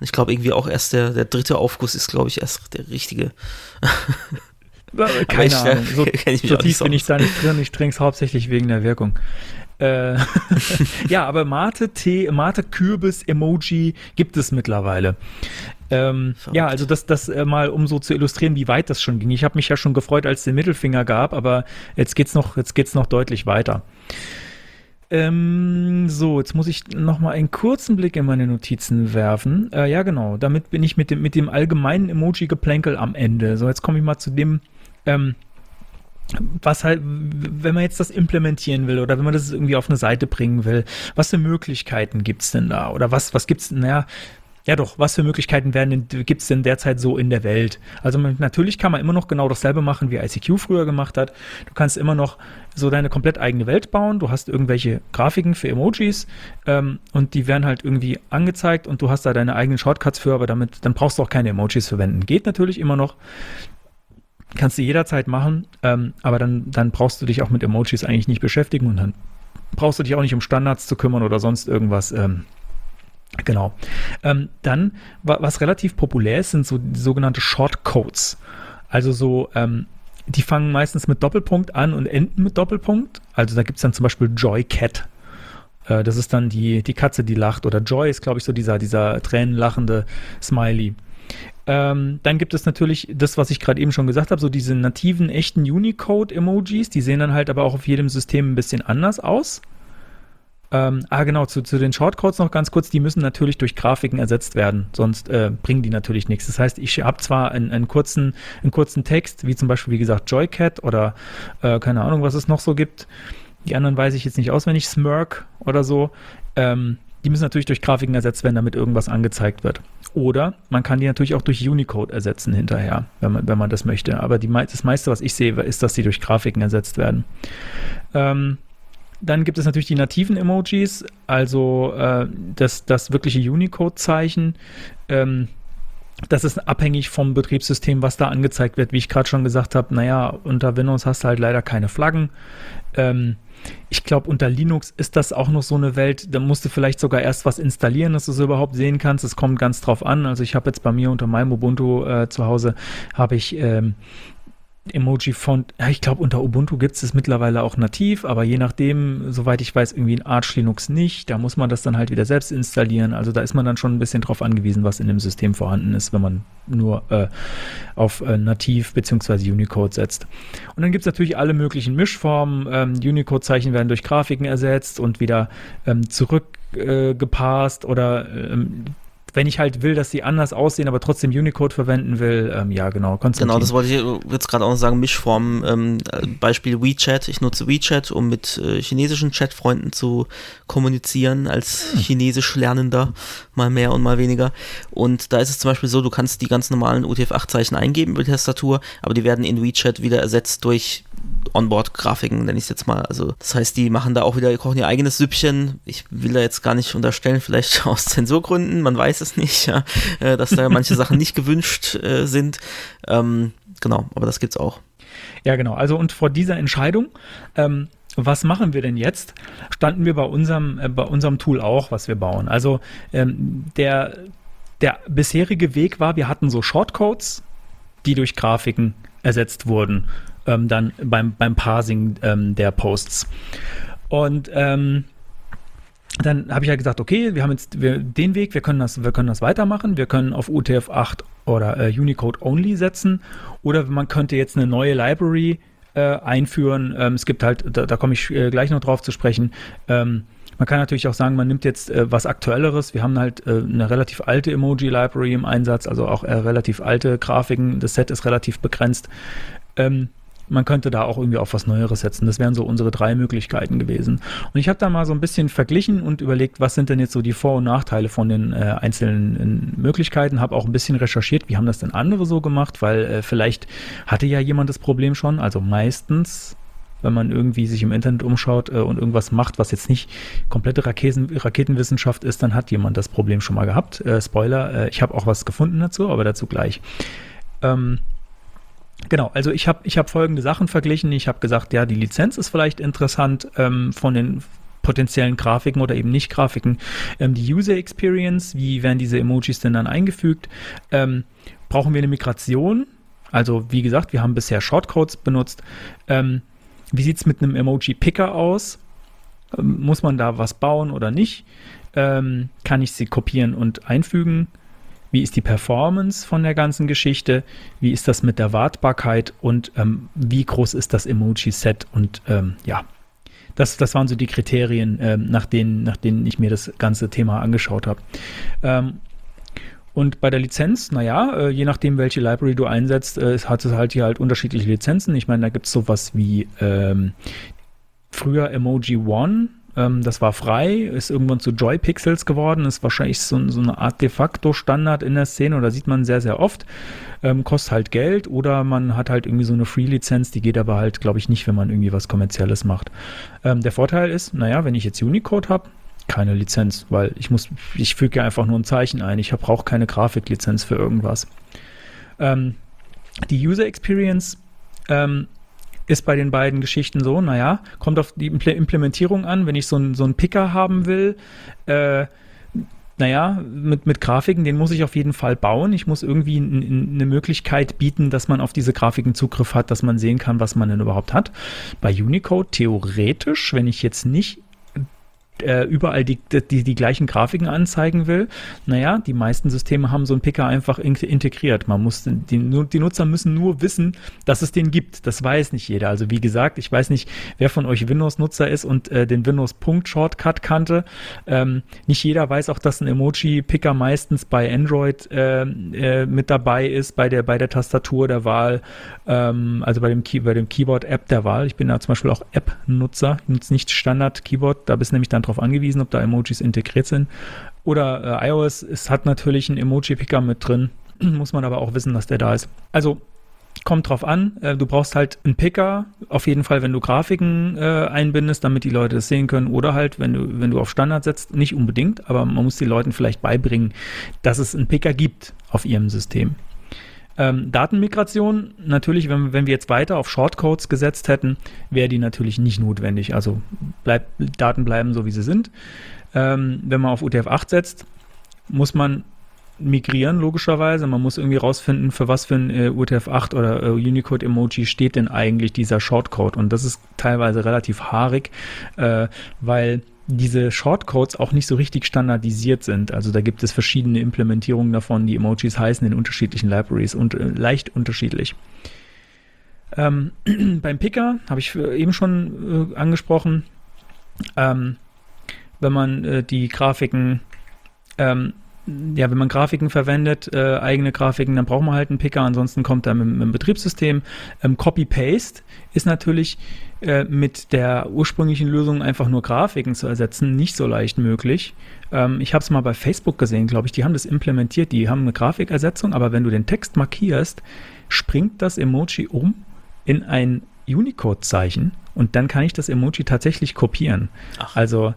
Und ich glaube irgendwie auch erst der, der dritte Aufguss ist, glaube ich, erst der richtige. Keine ich, Ahnung. So, so tief bin ich da nicht drin. Ich trinke es hauptsächlich wegen der Wirkung. Äh, ja, aber Mate-Tee, Mate-Kürbis-Emoji gibt es mittlerweile. Ähm, ja, also das, das äh, mal, um so zu illustrieren, wie weit das schon ging. Ich habe mich ja schon gefreut, als es den Mittelfinger gab, aber jetzt geht's noch, jetzt geht's noch deutlich weiter. Ähm, so, jetzt muss ich noch mal einen kurzen Blick in meine Notizen werfen. Äh, ja, genau. Damit bin ich mit dem, mit dem allgemeinen Emoji-Geplänkel am Ende. So, jetzt komme ich mal zu dem, ähm, was halt, wenn man jetzt das implementieren will oder wenn man das irgendwie auf eine Seite bringen will, was für Möglichkeiten gibt's denn da? Oder was, was gibt's, naja, ja doch, was für Möglichkeiten denn, gibt's denn derzeit so in der Welt? Also man, natürlich kann man immer noch genau dasselbe machen, wie ICQ früher gemacht hat. Du kannst immer noch so deine komplett eigene Welt bauen. Du hast irgendwelche Grafiken für Emojis ähm, und die werden halt irgendwie angezeigt und du hast da deine eigenen Shortcuts für, aber damit, dann brauchst du auch keine Emojis verwenden. Geht natürlich immer noch. Kannst du jederzeit machen, ähm, aber dann, dann brauchst du dich auch mit Emojis eigentlich nicht beschäftigen und dann brauchst du dich auch nicht um Standards zu kümmern oder sonst irgendwas. Ähm, genau. Ähm, dann, wa was relativ populär ist, sind so sogenannte Shortcodes. Also so, ähm, die fangen meistens mit Doppelpunkt an und enden mit Doppelpunkt. Also da gibt es dann zum Beispiel Joy Cat. Äh, das ist dann die, die Katze, die lacht. Oder Joy ist, glaube ich, so dieser, dieser tränenlachende Smiley. Ähm, dann gibt es natürlich das, was ich gerade eben schon gesagt habe, so diese nativen, echten Unicode-Emojis. Die sehen dann halt aber auch auf jedem System ein bisschen anders aus. Ähm, ah, genau, zu, zu den Shortcodes noch ganz kurz. Die müssen natürlich durch Grafiken ersetzt werden, sonst äh, bringen die natürlich nichts. Das heißt, ich habe zwar einen, einen, kurzen, einen kurzen Text, wie zum Beispiel, wie gesagt, Joycat oder äh, keine Ahnung, was es noch so gibt. Die anderen weiß ich jetzt nicht auswendig, Smirk oder so. Ähm, die müssen natürlich durch Grafiken ersetzt werden, damit irgendwas angezeigt wird. Oder man kann die natürlich auch durch Unicode ersetzen hinterher, wenn man, wenn man das möchte. Aber die, das meiste, was ich sehe, ist, dass die durch Grafiken ersetzt werden. Ähm, dann gibt es natürlich die nativen Emojis, also äh, das, das wirkliche Unicode-Zeichen. Ähm, das ist abhängig vom Betriebssystem, was da angezeigt wird. Wie ich gerade schon gesagt habe, naja, unter Windows hast du halt leider keine Flaggen. Ähm, ich glaube, unter Linux ist das auch noch so eine Welt, da musst du vielleicht sogar erst was installieren, dass du es überhaupt sehen kannst. Es kommt ganz drauf an. Also ich habe jetzt bei mir unter meinem Ubuntu äh, zu Hause, habe ich ähm, Emoji-Font, ja, ich glaube, unter Ubuntu gibt es es mittlerweile auch nativ, aber je nachdem, soweit ich weiß, irgendwie in Arch Linux nicht. Da muss man das dann halt wieder selbst installieren. Also da ist man dann schon ein bisschen drauf angewiesen, was in dem System vorhanden ist, wenn man nur äh, auf äh, Nativ bzw. Unicode setzt. Und dann gibt es natürlich alle möglichen Mischformen. Ähm, Unicode-Zeichen werden durch Grafiken ersetzt und wieder ähm, zurückgepasst äh, oder ähm, wenn ich halt will, dass sie anders aussehen, aber trotzdem Unicode verwenden will, ähm, ja, genau. Konstantin. Genau, das wollte ich jetzt gerade auch noch sagen, Mischformen, ähm, äh, Beispiel WeChat. Ich nutze WeChat, um mit äh, chinesischen Chatfreunden zu kommunizieren, als chinesisch Lernender, mal mehr und mal weniger. Und da ist es zum Beispiel so, du kannst die ganz normalen UTF-8-Zeichen eingeben über die Tastatur, aber die werden in WeChat wieder ersetzt durch Onboard-Grafiken, nenne ich es jetzt mal. Also das heißt, die machen da auch wieder, kochen ihr eigenes Süppchen. Ich will da jetzt gar nicht unterstellen, vielleicht aus Zensurgründen, man weiß es nicht, ja, äh, dass da manche Sachen nicht gewünscht äh, sind. Ähm, genau, aber das gibt's auch. Ja, genau. Also und vor dieser Entscheidung, ähm, was machen wir denn jetzt, standen wir bei unserem, äh, bei unserem Tool auch, was wir bauen. Also ähm, der der bisherige Weg war, wir hatten so Shortcodes, die durch Grafiken ersetzt wurden, ähm, dann beim, beim Parsing ähm, der Posts. Und ähm, dann habe ich ja halt gesagt, okay, wir haben jetzt wir, den Weg, wir können das, wir können das weitermachen, wir können auf UTF-8 oder äh, Unicode Only setzen oder man könnte jetzt eine neue Library äh, einführen. Ähm, es gibt halt, da, da komme ich äh, gleich noch drauf zu sprechen. Ähm, man kann natürlich auch sagen, man nimmt jetzt äh, was Aktuelleres. Wir haben halt äh, eine relativ alte Emoji-Library im Einsatz, also auch äh, relativ alte Grafiken. Das Set ist relativ begrenzt. Ähm, man könnte da auch irgendwie auf was Neueres setzen. Das wären so unsere drei Möglichkeiten gewesen. Und ich habe da mal so ein bisschen verglichen und überlegt, was sind denn jetzt so die Vor- und Nachteile von den äh, einzelnen äh, Möglichkeiten. Habe auch ein bisschen recherchiert, wie haben das denn andere so gemacht, weil äh, vielleicht hatte ja jemand das Problem schon. Also meistens wenn man irgendwie sich im Internet umschaut äh, und irgendwas macht, was jetzt nicht komplette Raketen, Raketenwissenschaft ist, dann hat jemand das Problem schon mal gehabt. Äh, Spoiler, äh, ich habe auch was gefunden dazu, aber dazu gleich. Ähm, Genau, also ich habe ich hab folgende Sachen verglichen. Ich habe gesagt, ja, die Lizenz ist vielleicht interessant ähm, von den potenziellen Grafiken oder eben nicht Grafiken. Ähm, die User Experience, wie werden diese Emojis denn dann eingefügt? Ähm, brauchen wir eine Migration? Also wie gesagt, wir haben bisher Shortcodes benutzt. Ähm, wie sieht es mit einem Emoji-Picker aus? Ähm, muss man da was bauen oder nicht? Ähm, kann ich sie kopieren und einfügen? Wie ist die Performance von der ganzen Geschichte? Wie ist das mit der Wartbarkeit? Und ähm, wie groß ist das Emoji-Set? Und ähm, ja, das, das waren so die Kriterien, ähm, nach, denen, nach denen ich mir das ganze Thema angeschaut habe. Ähm, und bei der Lizenz, naja, äh, je nachdem, welche Library du einsetzt, äh, hat es halt hier halt unterschiedliche Lizenzen. Ich meine, da gibt es sowas wie ähm, früher Emoji One, ähm, das war frei, ist irgendwann zu Joy Pixels geworden, ist wahrscheinlich so, so eine Art de facto Standard in der Szene oder sieht man sehr, sehr oft. Ähm, kostet halt Geld oder man hat halt irgendwie so eine Free-Lizenz, die geht aber halt, glaube ich, nicht, wenn man irgendwie was Kommerzielles macht. Ähm, der Vorteil ist, naja, wenn ich jetzt Unicode habe, keine Lizenz, weil ich muss, ich füge einfach nur ein Zeichen ein. Ich brauche keine Grafiklizenz für irgendwas. Ähm, die User Experience ähm, ist bei den beiden Geschichten so, naja, kommt auf die Implementierung an, wenn ich so einen so Picker haben will, äh, naja, mit, mit Grafiken, den muss ich auf jeden Fall bauen. Ich muss irgendwie eine Möglichkeit bieten, dass man auf diese Grafiken Zugriff hat, dass man sehen kann, was man denn überhaupt hat. Bei Unicode theoretisch, wenn ich jetzt nicht äh, überall die, die, die gleichen Grafiken anzeigen will, naja, die meisten Systeme haben so einen Picker einfach in integriert. Man muss, die, die Nutzer müssen nur wissen, dass es den gibt. Das weiß nicht jeder. Also wie gesagt, ich weiß nicht, wer von euch Windows-Nutzer ist und äh, den Windows-Punkt-Shortcut kannte. Ähm, nicht jeder weiß auch, dass ein Emoji-Picker meistens bei Android äh, äh, mit dabei ist, bei der, bei der Tastatur der Wahl, ähm, also bei dem, Key dem Keyboard-App der Wahl. Ich bin da zum Beispiel auch App-Nutzer, nutze nicht Standard-Keyboard, da bist nämlich dann darauf angewiesen, ob da Emojis integriert sind. Oder äh, iOS es hat natürlich einen Emoji-Picker mit drin, muss man aber auch wissen, dass der da ist. Also kommt drauf an. Äh, du brauchst halt einen Picker, auf jeden Fall, wenn du Grafiken äh, einbindest, damit die Leute das sehen können. Oder halt, wenn du, wenn du auf Standard setzt, nicht unbedingt, aber man muss den Leuten vielleicht beibringen, dass es einen Picker gibt auf ihrem System. Ähm, Datenmigration, natürlich, wenn, wenn wir jetzt weiter auf Shortcodes gesetzt hätten, wäre die natürlich nicht notwendig. Also bleib, Daten bleiben so, wie sie sind. Ähm, wenn man auf UTF-8 setzt, muss man migrieren, logischerweise. Man muss irgendwie rausfinden, für was für ein äh, UTF-8 oder äh, Unicode-Emoji steht denn eigentlich dieser Shortcode. Und das ist teilweise relativ haarig, äh, weil diese Shortcodes auch nicht so richtig standardisiert sind. Also da gibt es verschiedene Implementierungen davon. Die Emojis heißen in unterschiedlichen Libraries und äh, leicht unterschiedlich. Ähm, beim Picker habe ich eben schon äh, angesprochen. Ähm, wenn man äh, die Grafiken ähm, ja, wenn man Grafiken verwendet, äh, eigene Grafiken, dann braucht man halt einen Picker, ansonsten kommt er mit, mit dem Betriebssystem. Ähm, Copy-Paste ist natürlich äh, mit der ursprünglichen Lösung einfach nur Grafiken zu ersetzen nicht so leicht möglich. Ähm, ich habe es mal bei Facebook gesehen, glaube ich, die haben das implementiert, die haben eine Grafikersetzung, aber wenn du den Text markierst, springt das Emoji um in ein Unicode-Zeichen und dann kann ich das Emoji tatsächlich kopieren. Ach. Also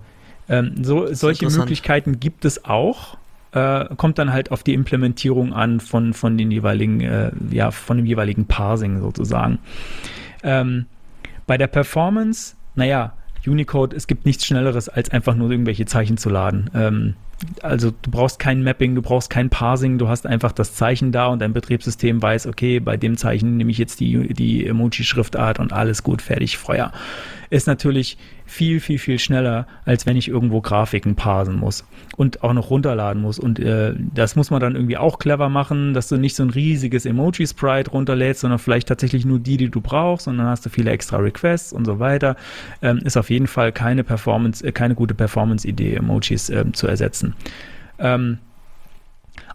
ähm, so, solche Möglichkeiten gibt es auch äh, kommt dann halt auf die Implementierung an von, von den jeweiligen, äh, ja, von dem jeweiligen Parsing sozusagen. Ähm, bei der Performance, naja, Unicode, es gibt nichts Schnelleres, als einfach nur irgendwelche Zeichen zu laden. Ähm, also du brauchst kein Mapping, du brauchst kein Parsing, du hast einfach das Zeichen da und dein Betriebssystem weiß, okay, bei dem Zeichen nehme ich jetzt die, die Emoji-Schriftart und alles gut, fertig, Feuer. Ist natürlich viel, viel, viel schneller, als wenn ich irgendwo Grafiken parsen muss und auch noch runterladen muss. Und äh, das muss man dann irgendwie auch clever machen, dass du nicht so ein riesiges Emoji-Sprite runterlädst, sondern vielleicht tatsächlich nur die, die du brauchst und dann hast du viele extra Requests und so weiter. Ähm, ist auf jeden Fall keine Performance, äh, keine gute Performance-Idee, Emojis äh, zu ersetzen. Ähm,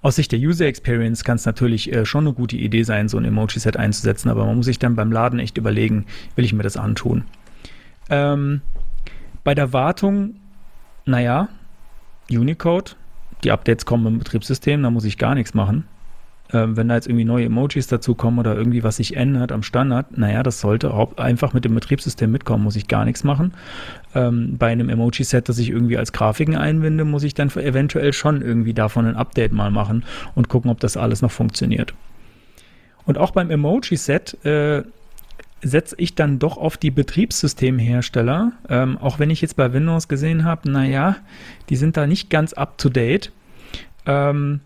aus Sicht der User Experience kann es natürlich äh, schon eine gute Idee sein, so ein Emoji-Set einzusetzen, aber man muss sich dann beim Laden echt überlegen, will ich mir das antun. Ähm, bei der Wartung, naja, Unicode, die Updates kommen im Betriebssystem, da muss ich gar nichts machen. Ähm, wenn da jetzt irgendwie neue Emojis dazukommen oder irgendwie was sich ändert am Standard, naja, das sollte einfach mit dem Betriebssystem mitkommen, muss ich gar nichts machen. Ähm, bei einem Emoji-Set, das ich irgendwie als Grafiken einbinde, muss ich dann eventuell schon irgendwie davon ein Update mal machen und gucken, ob das alles noch funktioniert. Und auch beim Emoji-Set äh, setze ich dann doch auf die Betriebssystemhersteller, ähm, auch wenn ich jetzt bei Windows gesehen habe, naja, die sind da nicht ganz up-to-date, ähm,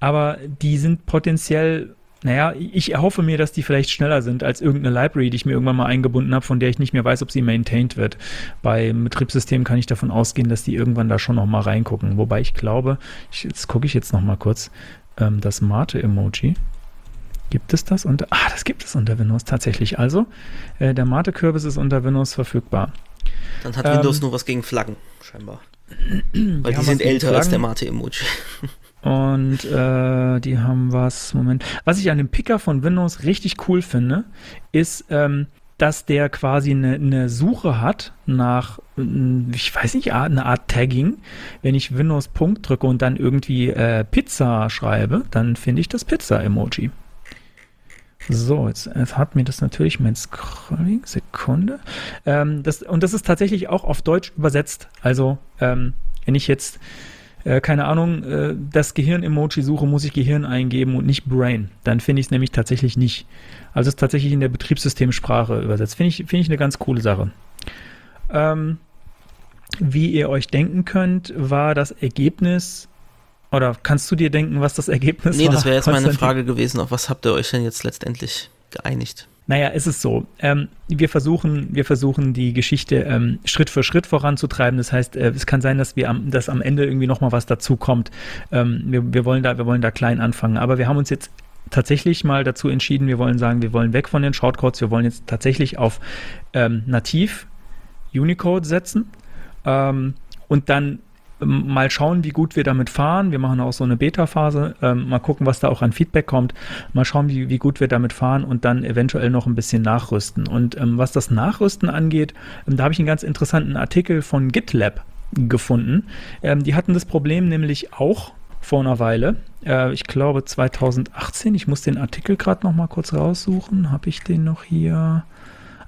aber die sind potenziell, naja, ich erhoffe mir, dass die vielleicht schneller sind als irgendeine Library, die ich mir irgendwann mal eingebunden habe, von der ich nicht mehr weiß, ob sie maintained wird. Bei Betriebssystemen kann ich davon ausgehen, dass die irgendwann da schon noch mal reingucken, wobei ich glaube, ich, jetzt gucke ich jetzt noch mal kurz, ähm, das Mate-Emoji, Gibt es das unter? Ah, das gibt es unter Windows tatsächlich. Also, äh, der Mate-Kürbis ist unter Windows verfügbar. Dann hat Windows ähm, nur was gegen Flaggen, scheinbar. Weil die sind älter Flaggen. als der Mate-Emoji. Und äh, die haben was, Moment. Was ich an dem Picker von Windows richtig cool finde, ist, ähm, dass der quasi eine, eine, Suche hat nach, ich weiß nicht, eine Art Tagging. Wenn ich Windows Punkt drücke und dann irgendwie äh, Pizza schreibe, dann finde ich das Pizza-Emoji. So, jetzt, hat mir das natürlich mein Scrolling, Sekunde. Ähm, das, und das ist tatsächlich auch auf Deutsch übersetzt. Also, ähm, wenn ich jetzt, äh, keine Ahnung, äh, das Gehirn-Emoji suche, muss ich Gehirn eingeben und nicht Brain. Dann finde ich es nämlich tatsächlich nicht. Also es ist tatsächlich in der Betriebssystemsprache übersetzt. Finde ich, finde ich eine ganz coole Sache. Ähm, wie ihr euch denken könnt, war das Ergebnis oder kannst du dir denken, was das Ergebnis nee, war? Nee, das wäre jetzt meine Frage gewesen. Auf was habt ihr euch denn jetzt letztendlich geeinigt? Naja, es ist so. Ähm, wir, versuchen, wir versuchen die Geschichte ähm, Schritt für Schritt voranzutreiben. Das heißt, äh, es kann sein, dass wir am, dass am Ende irgendwie nochmal was dazu kommt. Ähm, wir, wir, wollen da, wir wollen da klein anfangen. Aber wir haben uns jetzt tatsächlich mal dazu entschieden, wir wollen sagen, wir wollen weg von den Shortcodes, wir wollen jetzt tatsächlich auf ähm, nativ Unicode setzen ähm, und dann mal schauen, wie gut wir damit fahren. Wir machen auch so eine Beta-Phase, ähm, mal gucken, was da auch an Feedback kommt, mal schauen, wie, wie gut wir damit fahren und dann eventuell noch ein bisschen nachrüsten. Und ähm, was das Nachrüsten angeht, ähm, da habe ich einen ganz interessanten Artikel von GitLab gefunden. Ähm, die hatten das Problem nämlich auch vor einer Weile. Äh, ich glaube 2018. Ich muss den Artikel gerade noch mal kurz raussuchen. Habe ich den noch hier?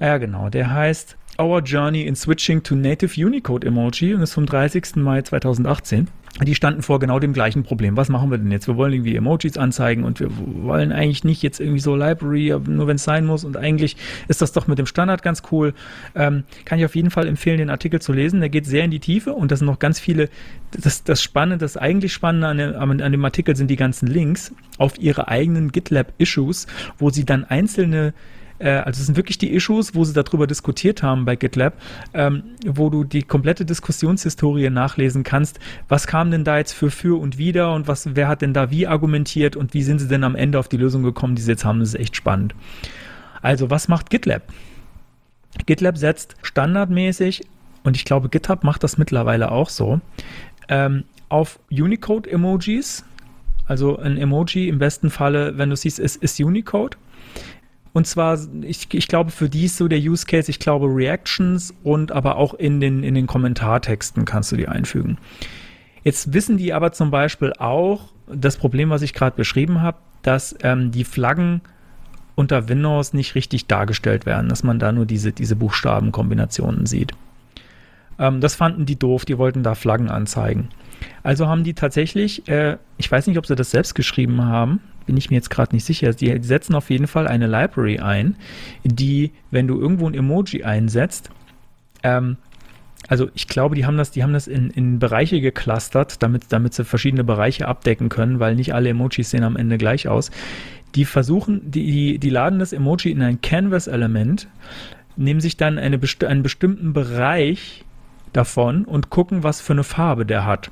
Ja, genau. Der heißt Our Journey in Switching to Native Unicode Emoji und ist vom 30. Mai 2018. Die standen vor genau dem gleichen Problem. Was machen wir denn jetzt? Wir wollen irgendwie Emojis anzeigen und wir wollen eigentlich nicht jetzt irgendwie so Library, nur wenn es sein muss. Und eigentlich ist das doch mit dem Standard ganz cool. Ähm, kann ich auf jeden Fall empfehlen, den Artikel zu lesen. Der geht sehr in die Tiefe und das sind noch ganz viele. Das, das Spannende, das eigentlich Spannende an dem, an dem Artikel sind die ganzen Links auf ihre eigenen GitLab-Issues, wo sie dann einzelne äh, also es sind wirklich die Issues, wo sie darüber diskutiert haben bei GitLab, ähm, wo du die komplette Diskussionshistorie nachlesen kannst. Was kam denn da jetzt für für und wider und was, wer hat denn da wie argumentiert und wie sind sie denn am Ende auf die Lösung gekommen, die sie jetzt haben? Das ist echt spannend. Also, was macht GitLab? GitLab setzt standardmäßig, und ich glaube, GitHub macht das mittlerweile auch so, ähm, auf Unicode-Emojis. Also ein Emoji im besten Falle, wenn du siehst, es ist Unicode. Und zwar, ich, ich glaube, für die ist so der Use Case, ich glaube, Reactions und aber auch in den, in den Kommentartexten kannst du die einfügen. Jetzt wissen die aber zum Beispiel auch, das Problem, was ich gerade beschrieben habe, dass ähm, die Flaggen unter Windows nicht richtig dargestellt werden, dass man da nur diese, diese Buchstabenkombinationen sieht. Ähm, das fanden die doof, die wollten da Flaggen anzeigen. Also haben die tatsächlich, äh, ich weiß nicht, ob sie das selbst geschrieben haben, bin ich mir jetzt gerade nicht sicher. Die setzen auf jeden Fall eine Library ein, die, wenn du irgendwo ein Emoji einsetzt, ähm, also ich glaube, die haben das, die haben das in, in Bereiche geclustert, damit, damit sie verschiedene Bereiche abdecken können, weil nicht alle Emojis sehen am Ende gleich aus. Die versuchen, die, die, die laden das Emoji in ein Canvas-Element, nehmen sich dann eine, einen bestimmten Bereich davon und gucken, was für eine Farbe der hat.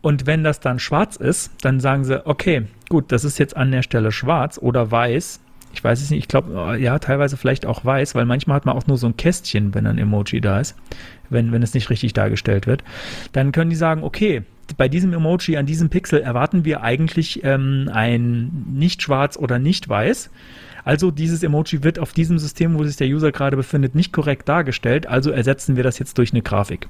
Und wenn das dann schwarz ist, dann sagen sie, okay, gut, das ist jetzt an der Stelle schwarz oder weiß. Ich weiß es nicht, ich glaube, ja, teilweise vielleicht auch weiß, weil manchmal hat man auch nur so ein Kästchen, wenn ein Emoji da ist, wenn, wenn es nicht richtig dargestellt wird. Dann können die sagen, okay, bei diesem Emoji an diesem Pixel erwarten wir eigentlich ähm, ein nicht schwarz oder nicht weiß. Also dieses Emoji wird auf diesem System, wo sich der User gerade befindet, nicht korrekt dargestellt. Also ersetzen wir das jetzt durch eine Grafik.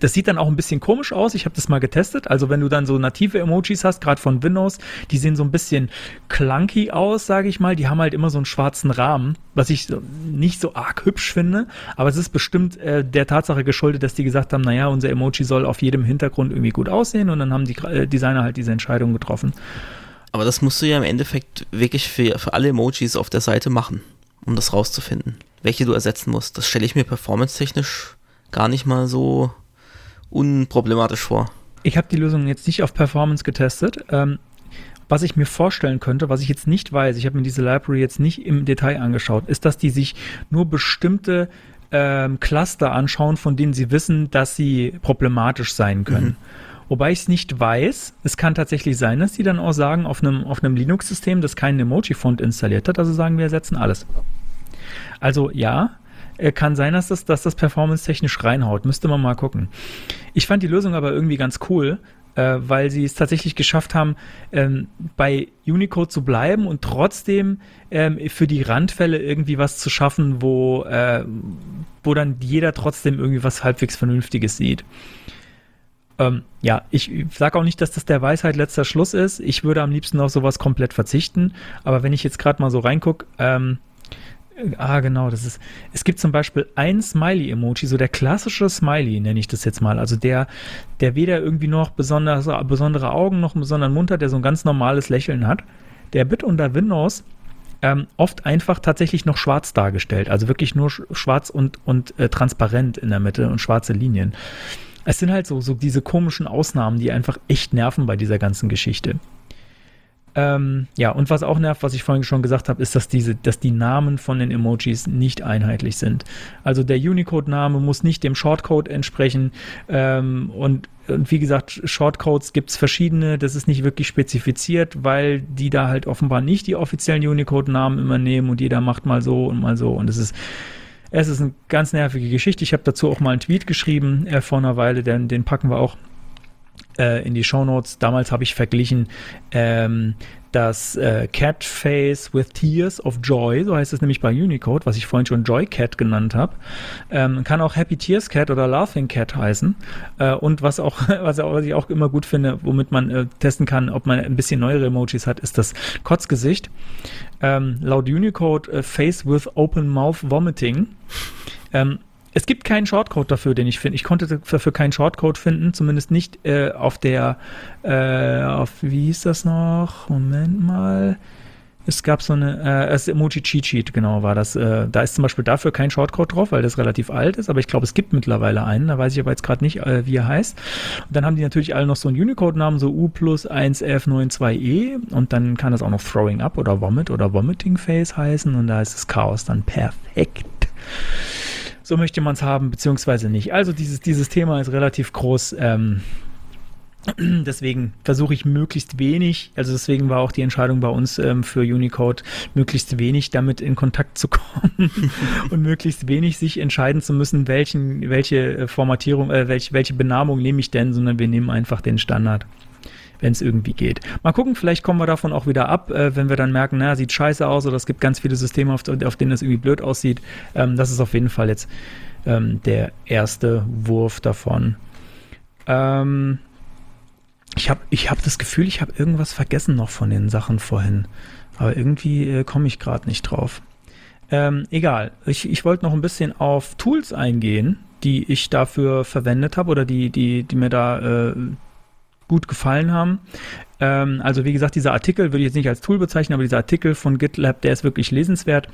Das sieht dann auch ein bisschen komisch aus. Ich habe das mal getestet. Also wenn du dann so native Emojis hast, gerade von Windows, die sehen so ein bisschen clunky aus, sage ich mal. Die haben halt immer so einen schwarzen Rahmen, was ich nicht so arg hübsch finde. Aber es ist bestimmt äh, der Tatsache geschuldet, dass die gesagt haben, naja, unser Emoji soll auf jedem Hintergrund irgendwie gut aussehen. Und dann haben die äh, Designer halt diese Entscheidung getroffen. Aber das musst du ja im Endeffekt wirklich für, für alle Emojis auf der Seite machen, um das rauszufinden, welche du ersetzen musst. Das stelle ich mir performance-technisch gar nicht mal so unproblematisch vor. Ich habe die Lösung jetzt nicht auf Performance getestet. Ähm, was ich mir vorstellen könnte, was ich jetzt nicht weiß, ich habe mir diese Library jetzt nicht im Detail angeschaut, ist, dass die sich nur bestimmte ähm, Cluster anschauen, von denen sie wissen, dass sie problematisch sein können. Wobei ich es nicht weiß, es kann tatsächlich sein, dass die dann auch sagen, auf einem, auf einem Linux-System, das keinen Emoji-Font installiert hat, also sagen wir ersetzen alles. Also ja, äh, kann sein, dass das, dass das performance-technisch reinhaut. Müsste man mal gucken. Ich fand die Lösung aber irgendwie ganz cool, äh, weil sie es tatsächlich geschafft haben, ähm, bei Unicode zu bleiben und trotzdem ähm, für die Randfälle irgendwie was zu schaffen, wo, äh, wo dann jeder trotzdem irgendwie was halbwegs Vernünftiges sieht. Ähm, ja, ich sage auch nicht, dass das der Weisheit letzter Schluss ist. Ich würde am liebsten auf sowas komplett verzichten. Aber wenn ich jetzt gerade mal so reingucke, ähm, Ah, genau, das ist. Es gibt zum Beispiel ein Smiley-Emoji, so der klassische Smiley, nenne ich das jetzt mal. Also der, der weder irgendwie noch besonders, besondere Augen noch einen besonderen Mund hat, der so ein ganz normales Lächeln hat. Der wird unter Windows ähm, oft einfach tatsächlich noch schwarz dargestellt. Also wirklich nur sch schwarz und, und äh, transparent in der Mitte und schwarze Linien. Es sind halt so, so diese komischen Ausnahmen, die einfach echt nerven bei dieser ganzen Geschichte. Ähm, ja, und was auch nervt, was ich vorhin schon gesagt habe, ist, dass diese, dass die Namen von den Emojis nicht einheitlich sind. Also der Unicode-Name muss nicht dem Shortcode entsprechen. Ähm, und, und wie gesagt, Shortcodes gibt es verschiedene. Das ist nicht wirklich spezifiziert, weil die da halt offenbar nicht die offiziellen Unicode-Namen immer nehmen und jeder macht mal so und mal so. Und es ist es ist eine ganz nervige Geschichte. Ich habe dazu auch mal einen Tweet geschrieben äh, vor einer Weile, denn den packen wir auch äh, in die Shownotes. Damals habe ich verglichen ähm, das äh, Cat Face with Tears of Joy, so heißt es nämlich bei Unicode, was ich vorhin schon Joy Cat genannt habe. Ähm, kann auch Happy Tears Cat oder Laughing Cat heißen. Äh, und was auch, was, auch, was ich auch immer gut finde, womit man äh, testen kann, ob man ein bisschen neuere Emojis hat, ist das Kotzgesicht. Ähm, laut Unicode äh, Face with Open Mouth Vomiting. Ähm, es gibt keinen Shortcode dafür, den ich finde. Ich konnte dafür keinen Shortcode finden, zumindest nicht äh, auf der, äh, auf, wie hieß das noch? Moment mal. Es gab so eine, äh, das Emoji Cheat Sheet, genau, war das. Äh, da ist zum Beispiel dafür kein Shortcode drauf, weil das relativ alt ist, aber ich glaube, es gibt mittlerweile einen, da weiß ich aber jetzt gerade nicht, äh, wie er heißt. Und dann haben die natürlich alle noch so einen Unicode-Namen, so U plus 1F92E und dann kann das auch noch Throwing Up oder Vomit oder Vomiting Face heißen und da ist das Chaos dann perfekt so möchte man es haben, beziehungsweise nicht. Also dieses, dieses Thema ist relativ groß. Ähm, deswegen versuche ich möglichst wenig, also deswegen war auch die Entscheidung bei uns ähm, für Unicode, möglichst wenig damit in Kontakt zu kommen und möglichst wenig sich entscheiden zu müssen, welchen, welche äh, Formatierung, äh, welche, welche Benamung nehme ich denn, sondern wir nehmen einfach den Standard wenn es irgendwie geht. Mal gucken, vielleicht kommen wir davon auch wieder ab, äh, wenn wir dann merken, na, sieht scheiße aus oder es gibt ganz viele Systeme, auf, auf denen es irgendwie blöd aussieht. Ähm, das ist auf jeden Fall jetzt ähm, der erste Wurf davon. Ähm, ich habe ich hab das Gefühl, ich habe irgendwas vergessen noch von den Sachen vorhin. Aber irgendwie äh, komme ich gerade nicht drauf. Ähm, egal. Ich, ich wollte noch ein bisschen auf Tools eingehen, die ich dafür verwendet habe oder die, die, die mir da äh, gut gefallen haben. Ähm, also wie gesagt, dieser Artikel würde ich jetzt nicht als Tool bezeichnen, aber dieser Artikel von GitLab, der ist wirklich lesenswert.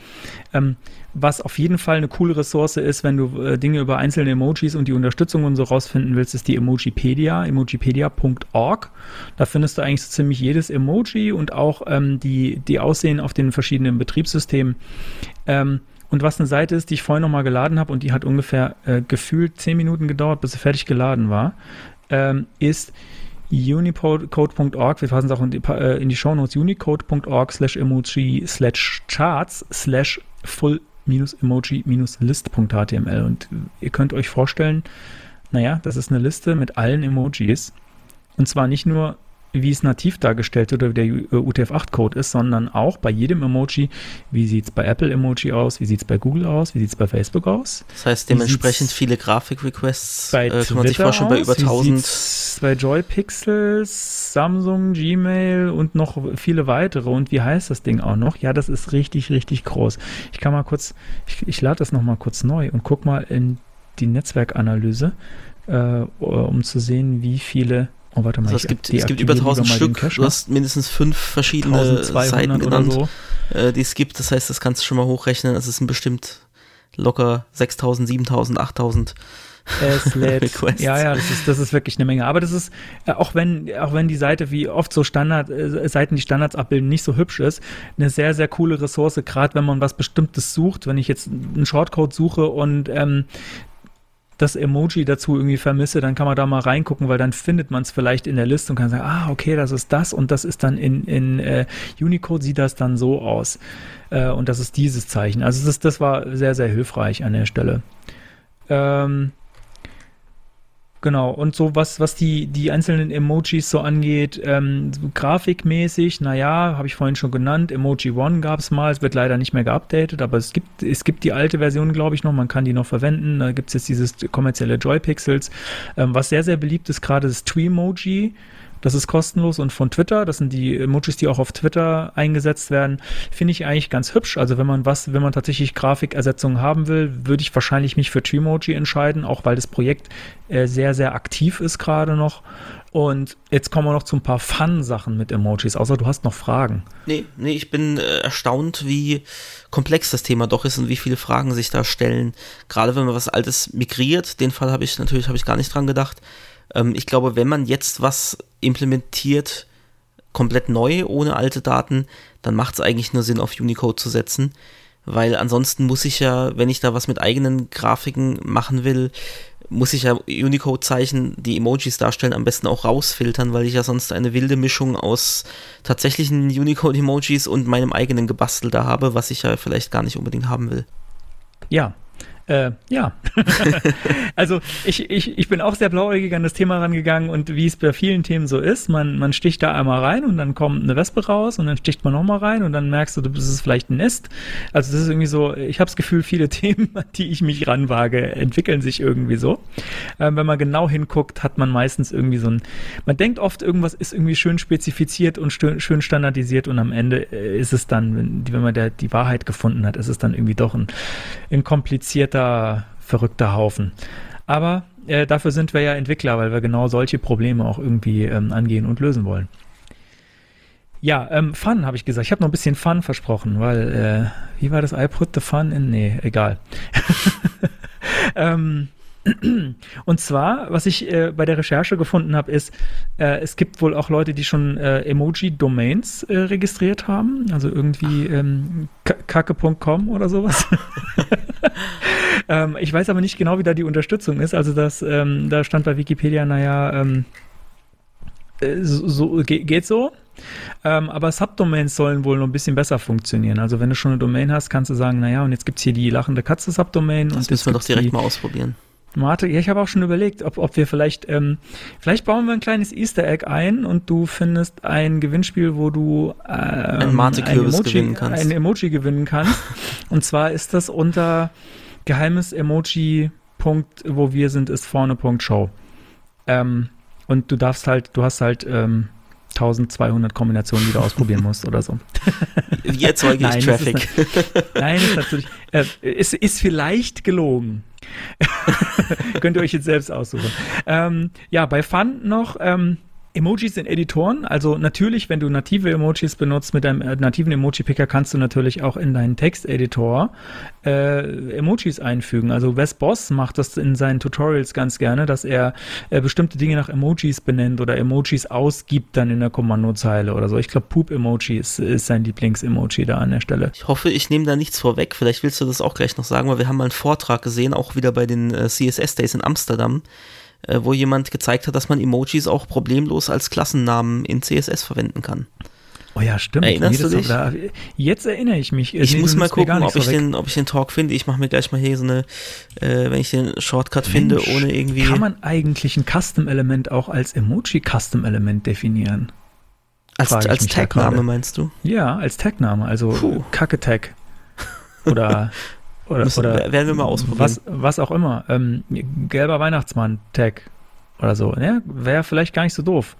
Ähm, was auf jeden Fall eine coole Ressource ist, wenn du äh, Dinge über einzelne Emojis und die Unterstützung und so rausfinden willst, ist die Emojipedia, emojipedia.org. Da findest du eigentlich so ziemlich jedes Emoji und auch ähm, die, die Aussehen auf den verschiedenen Betriebssystemen. Ähm, und was eine Seite ist, die ich vorhin nochmal geladen habe und die hat ungefähr äh, gefühlt 10 Minuten gedauert, bis sie fertig geladen war, ähm, ist unicode.org, wir fassen es auch in die, äh, in die Shownotes, unicode.org slash emoji slash charts slash full emoji-list.html und ihr könnt euch vorstellen, naja, das ist eine Liste mit allen Emojis. Und zwar nicht nur wie es nativ dargestellt wird oder wie der UTF-8-Code ist, sondern auch bei jedem Emoji, wie sieht es bei Apple Emoji aus, wie sieht es bei Google aus, wie sieht es bei Facebook aus. Das heißt dementsprechend viele Grafik-Requests, bei äh, kann man sich vorstellen, bei über 1000. Bei Joy-Pixels, Samsung, Gmail und noch viele weitere. Und wie heißt das Ding auch noch? Ja, das ist richtig, richtig groß. Ich kann mal kurz, ich, ich lade das nochmal kurz neu und guck mal in die Netzwerkanalyse, äh, um zu sehen, wie viele Oh, warte mal. Also es, gibt, es gibt über 1000 Stück. Du hast mindestens fünf verschiedene Seiten genannt, so. äh, die es gibt. Das heißt, das kannst du schon mal hochrechnen. Also es sind bestimmt locker 6000, 7000, 8000. Es lädt. ja, ja, das ist, das ist wirklich eine Menge. Aber das ist, äh, auch wenn, auch wenn die Seite wie oft so Standard, äh, Seiten, die Standards abbilden, nicht so hübsch ist, eine sehr, sehr coole Ressource, gerade wenn man was Bestimmtes sucht. Wenn ich jetzt einen Shortcode suche und ähm, das Emoji dazu irgendwie vermisse, dann kann man da mal reingucken, weil dann findet man es vielleicht in der Liste und kann sagen, ah, okay, das ist das und das ist dann in, in äh, Unicode sieht das dann so aus. Äh, und das ist dieses Zeichen. Also das, das war sehr, sehr hilfreich an der Stelle. Ähm, Genau, und so was, was die, die einzelnen Emojis so angeht, ähm, grafikmäßig, naja, habe ich vorhin schon genannt, Emoji One gab es mal, es wird leider nicht mehr geupdatet, aber es gibt, es gibt die alte Version, glaube ich, noch, man kann die noch verwenden. Da gibt es jetzt dieses kommerzielle Joy-Pixels. Ähm, was sehr, sehr beliebt ist, gerade das Tweemoji. Das ist kostenlos und von Twitter, das sind die Emojis, die auch auf Twitter eingesetzt werden, finde ich eigentlich ganz hübsch. Also wenn man was, wenn man tatsächlich Grafikersetzungen haben will, würde ich wahrscheinlich mich für Tweemoji entscheiden, auch weil das Projekt äh, sehr, sehr aktiv ist gerade noch. Und jetzt kommen wir noch zu ein paar Fun-Sachen mit Emojis, außer du hast noch Fragen. Nee, nee, ich bin äh, erstaunt, wie komplex das Thema doch ist und wie viele Fragen sich da stellen. Gerade wenn man was Altes migriert, den Fall habe ich natürlich hab ich gar nicht dran gedacht. Ähm, ich glaube, wenn man jetzt was implementiert, komplett neu, ohne alte Daten, dann macht es eigentlich nur Sinn, auf Unicode zu setzen. Weil ansonsten muss ich ja, wenn ich da was mit eigenen Grafiken machen will, muss ich ja Unicode-Zeichen, die Emojis darstellen, am besten auch rausfiltern, weil ich ja sonst eine wilde Mischung aus tatsächlichen Unicode-Emojis und meinem eigenen Gebastel da habe, was ich ja vielleicht gar nicht unbedingt haben will. Ja, äh, ja. also ich, ich, ich bin auch sehr blauäugig an das Thema rangegangen und wie es bei vielen Themen so ist, man, man sticht da einmal rein und dann kommt eine Wespe raus und dann sticht man nochmal rein und dann merkst du, das ist vielleicht ein Nest. Also das ist irgendwie so, ich habe das Gefühl, viele Themen, die ich mich ranwage, entwickeln sich irgendwie so. Ähm, wenn man genau hinguckt, hat man meistens irgendwie so ein, man denkt oft, irgendwas ist irgendwie schön spezifiziert und schön standardisiert und am Ende äh, ist es dann, wenn, wenn man der, die Wahrheit gefunden hat, ist es dann irgendwie doch ein, ein komplizierter verrückter, verrückter Haufen. Aber äh, dafür sind wir ja Entwickler, weil wir genau solche Probleme auch irgendwie ähm, angehen und lösen wollen. Ja, ähm, Fun habe ich gesagt. Ich habe noch ein bisschen Fun versprochen, weil, äh, wie war das? I put the fun in? Nee, egal. ähm, und zwar, was ich äh, bei der Recherche gefunden habe, ist, äh, es gibt wohl auch Leute, die schon äh, Emoji-Domains äh, registriert haben, also irgendwie ähm, kacke.com oder sowas. ähm, ich weiß aber nicht genau, wie da die Unterstützung ist. Also das, ähm, da stand bei Wikipedia, naja, ähm, äh, so, so geht so. Ähm, aber Subdomains sollen wohl noch ein bisschen besser funktionieren. Also wenn du schon eine Domain hast, kannst du sagen, naja, und jetzt gibt es hier die lachende Katze Subdomain. Das und müssen wir doch direkt die, mal ausprobieren. Mate, ja, ich habe auch schon überlegt, ob, ob wir vielleicht, ähm, vielleicht bauen wir ein kleines Easter Egg ein und du findest ein Gewinnspiel, wo du ähm, ein, Emoji, gewinnen kannst. ein Emoji gewinnen kannst. und zwar ist das unter geheimes Emoji. Punkt, wo wir sind, ist vorne Punkt Show. Ähm, und du darfst halt, du hast halt ähm, 1200 Kombinationen, die du ausprobieren musst oder so. Wie erzeuge ich nein, Traffic? Ist, nein, ist natürlich, äh, ist, ist vielleicht gelogen. Könnt ihr euch jetzt selbst aussuchen. Ähm, ja, bei Fun noch, ähm, Emojis in Editoren, also natürlich, wenn du native Emojis benutzt mit deinem äh, nativen Emoji-Picker, kannst du natürlich auch in deinen Texteditor äh, Emojis einfügen. Also Wes Boss macht das in seinen Tutorials ganz gerne, dass er äh, bestimmte Dinge nach Emojis benennt oder Emojis ausgibt dann in der Kommandozeile oder so. Ich glaube, Poop-Emoji ist, ist sein Lieblings-Emoji da an der Stelle. Ich hoffe, ich nehme da nichts vorweg. Vielleicht willst du das auch gleich noch sagen, weil wir haben mal einen Vortrag gesehen, auch wieder bei den äh, CSS Days in Amsterdam äh, wo jemand gezeigt hat, dass man Emojis auch problemlos als Klassennamen in CSS verwenden kann. Oh ja, stimmt. Erinnerst du dich? Da, jetzt erinnere ich mich. Ich Nee, muss mal gucken, ob ich, so weg. den, ob ich den Talk finde. Ich mache mir gleich mal hier so eine, äh, wenn ich den Shortcut finde, Mensch, ohne irgendwie. Kann man eigentlich ein Custom-Element auch als Emoji-Custom-Element definieren? als ich als Tagname meinst du? Ja, als Tagname, also. Kacke-Tag. Oder, oder, Müssen- oder werden wir mal ausprobieren. was, was auch immer. Ähm, gelber Weihnachtsmann-Tag oder so. Ja, Wäre vielleicht gar nicht so doof.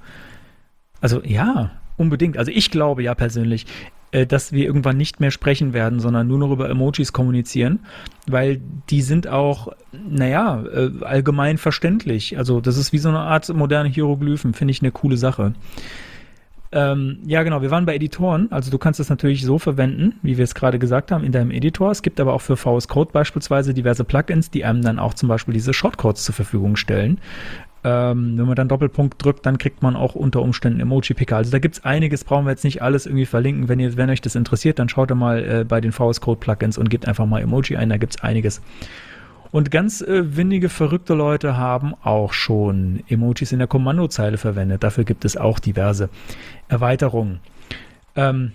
Also ja, unbedingt. Also ich glaube ja persönlich, äh, dass wir irgendwann nicht mehr sprechen werden, sondern nur noch über Emojis kommunizieren, weil die sind auch, naja, äh, allgemein verständlich. Also das ist wie so eine Art moderne Hieroglyphen, finde ich eine coole Sache. Ähm, ja, genau, wir waren bei Editoren. Also du kannst es natürlich so verwenden, wie wir es gerade gesagt haben, in deinem Editor. Es gibt aber auch für VS Code beispielsweise diverse Plugins, die einem dann auch zum Beispiel diese Shortcodes zur Verfügung stellen. Ähm, wenn man dann Doppelpunkt drückt, dann kriegt man auch unter Umständen Emoji-Picker. Also da gibt's einiges, brauchen wir jetzt nicht alles irgendwie verlinken. Wenn, ihr, wenn euch das interessiert, dann schaut ihr mal äh, bei den VS Code Plugins und gebt einfach mal Emoji ein, da gibt's einiges. Und ganz äh, windige, verrückte Leute haben auch schon Emojis in der Kommandozeile verwendet. Dafür gibt es auch diverse Erweiterungen. Ähm,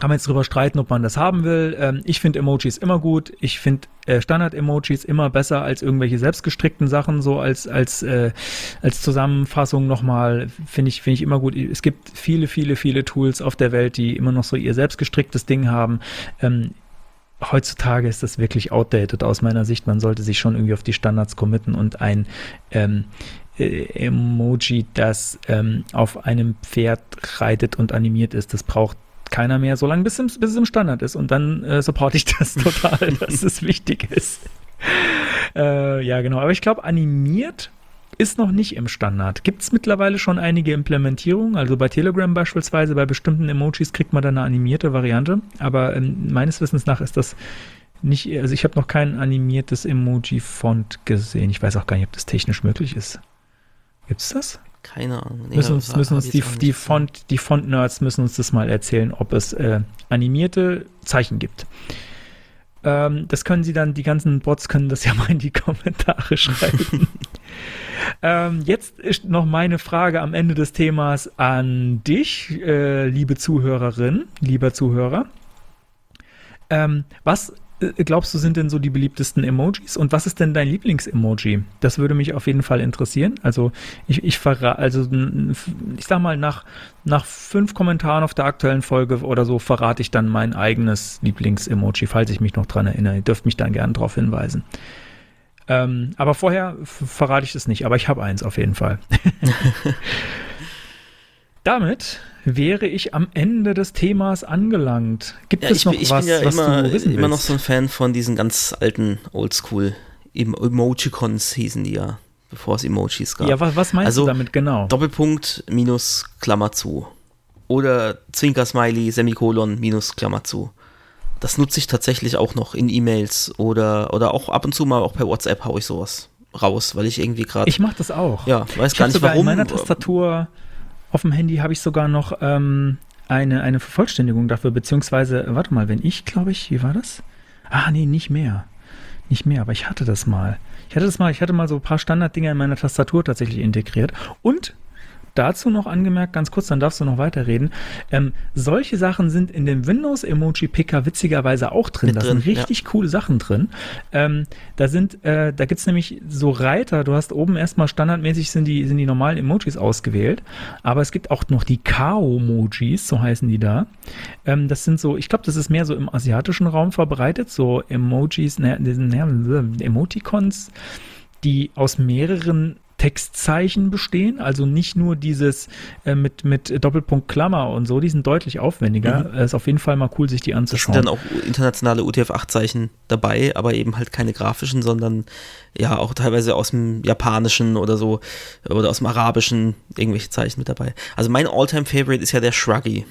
kann man jetzt drüber streiten, ob man das haben will. Ähm, ich finde Emojis immer gut. Ich finde äh, Standard-Emojis immer besser als irgendwelche selbstgestrickten Sachen, so als, als, äh, als Zusammenfassung nochmal. Finde ich, finde ich immer gut. Es gibt viele, viele, viele Tools auf der Welt, die immer noch so ihr selbstgestricktes Ding haben. Ähm, heutzutage ist das wirklich outdated aus meiner Sicht. Man sollte sich schon irgendwie auf die Standards committen und ein ähm, äh, Emoji, das ähm, auf einem Pferd reitet und animiert ist, das braucht keiner mehr, solange bis, im, bis es im Standard ist. Und dann äh, supporte ich das total, dass es wichtig ist. Äh, ja, genau. Aber ich glaube, animiert ist noch nicht im Standard. Gibt es mittlerweile schon einige Implementierungen? Also bei Telegram beispielsweise, bei bestimmten Emojis kriegt man dann eine animierte Variante. Aber ähm, meines Wissens nach ist das nicht, also ich habe noch kein animiertes Emoji-Font gesehen. Ich weiß auch gar nicht, ob das technisch möglich ist. Gibt's das? Keine Ahnung. Nee, müssen uns, müssen uns die, die. Font, die Font-Nerds müssen uns das mal erzählen, ob es äh, animierte Zeichen gibt. Ähm, das können sie dann, die ganzen Bots können das ja mal in die Kommentare schreiben. Ähm, jetzt ist noch meine Frage am Ende des Themas an dich, äh, liebe Zuhörerin, lieber Zuhörer. Ähm, was äh, glaubst du, sind denn so die beliebtesten Emojis? Und was ist denn dein Lieblings-Emoji? Das würde mich auf jeden Fall interessieren. Also ich, ich verrate, also ich sag mal, nach, nach fünf Kommentaren auf der aktuellen Folge oder so verrate ich dann mein eigenes Lieblings-Emoji, falls ich mich noch dran erinnere. Ihr dürft mich dann gerne darauf hinweisen. Ähm, aber vorher verrate ich es nicht, aber ich habe eins auf jeden Fall. Damit wäre ich am Ende des Themas angelangt. Gibt Ja, es ich, noch ich was, bin ja was immer, du wissen immer noch willst? so ein Fan von diesen ganz alten Oldschool Em- Emojicons hießen die ja, bevor es Emojis gab. Ja, was, was meinst Also, du damit genau? Doppelpunkt minus Klammer zu. Oder Zwinker-Smiley, Semikolon minus Klammer zu. Das nutze ich tatsächlich auch noch in E-Mails oder, oder auch ab und zu mal auch per WhatsApp haue ich sowas raus, weil ich irgendwie gerade. Ich mache das auch. Ja, weiß ich gar nicht sogar warum. In meiner Tastatur auf dem Handy habe ich sogar noch ähm, eine, eine Vervollständigung dafür, beziehungsweise, warte mal, wenn ich, glaube ich, wie war das? Ah, nee, nicht mehr. Nicht mehr, aber ich hatte das mal. Ich hatte das mal, ich hatte mal so ein paar Standarddinger in meiner Tastatur tatsächlich integriert. Und dazu noch angemerkt, ganz kurz, dann darfst du noch weiterreden. Ähm, solche Sachen sind in dem Windows Emoji Picker witzigerweise auch drin. Mit da drin, sind richtig coole Sachen drin. Ähm, da sind, äh, da gibt's nämlich so Reiter. Du hast oben erstmal standardmäßig sind die, sind die normalen Emojis ausgewählt. Aber es gibt auch noch die Kao-Emojis, so heißen die da. Ähm, das sind so, ich glaube, das ist mehr so im asiatischen Raum verbreitet, so Emojis, ne, ne, Emoticons, die aus mehreren Textzeichen bestehen, also nicht nur dieses äh, mit, mit Doppelpunkt Klammer und so, die sind deutlich aufwendiger. Mhm. Ist auf jeden Fall mal cool, sich die Es sind anzuschauen. dann auch internationale UTF-8-Zeichen dabei, aber eben halt keine grafischen, sondern ja auch teilweise aus dem Japanischen oder so oder aus dem Arabischen irgendwelche Zeichen mit dabei. Also mein All-Time-Favorite ist ja der Shruggy.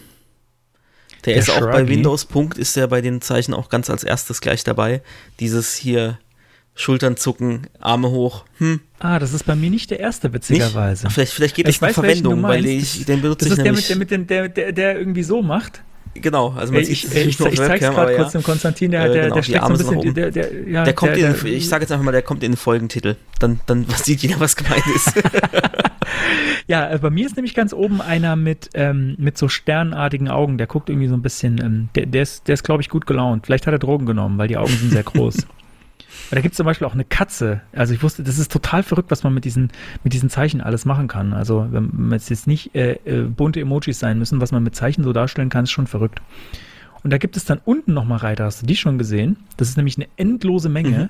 Der, Der ist auch bei Shruggy? Windows Punkt ist der bei den Zeichen auch ganz als erstes gleich dabei. Dieses hier Schultern zucken, Arme hoch. Hm, ah, das ist bei mir nicht der erste, witzigerweise. Ach, vielleicht, vielleicht geht Ich es weiß, du Verwendung, weil ich, den benutze Das ich ist der, nämlich. mit, der, mit dem, der, der, der irgendwie so macht. genau, also man Äh, sieht ich, es ich, nur ich der zeig's gerade kurz ja. dem Konstantin, der, Äh, der, genau, der steckt so ein bisschen, nach der, der, ja, Der kommt der, in, der, ich sage jetzt einfach mal, der kommt in den Folgentitel. Dann, dann sieht jeder, was gemeint ist. Ja, äh, bei mir ist nämlich ganz oben einer mit, ähm, mit so sternartigen Augen. Der guckt irgendwie so ein bisschen, ähm, der, der ist, der ist glaube ich, gut gelaunt. Vielleicht hat er Drogen genommen, weil die Augen sind sehr groß. Da gibt es zum Beispiel auch eine Katze. Also ich wusste, das ist total verrückt, was man mit diesen, mit diesen Zeichen alles machen kann. Also wenn es jetzt nicht äh, äh, bunte Emojis sein müssen, was man mit Zeichen so darstellen kann, ist schon verrückt. Und da gibt es dann unten nochmal Reiter. Hast du die schon gesehen? Das ist nämlich eine endlose Menge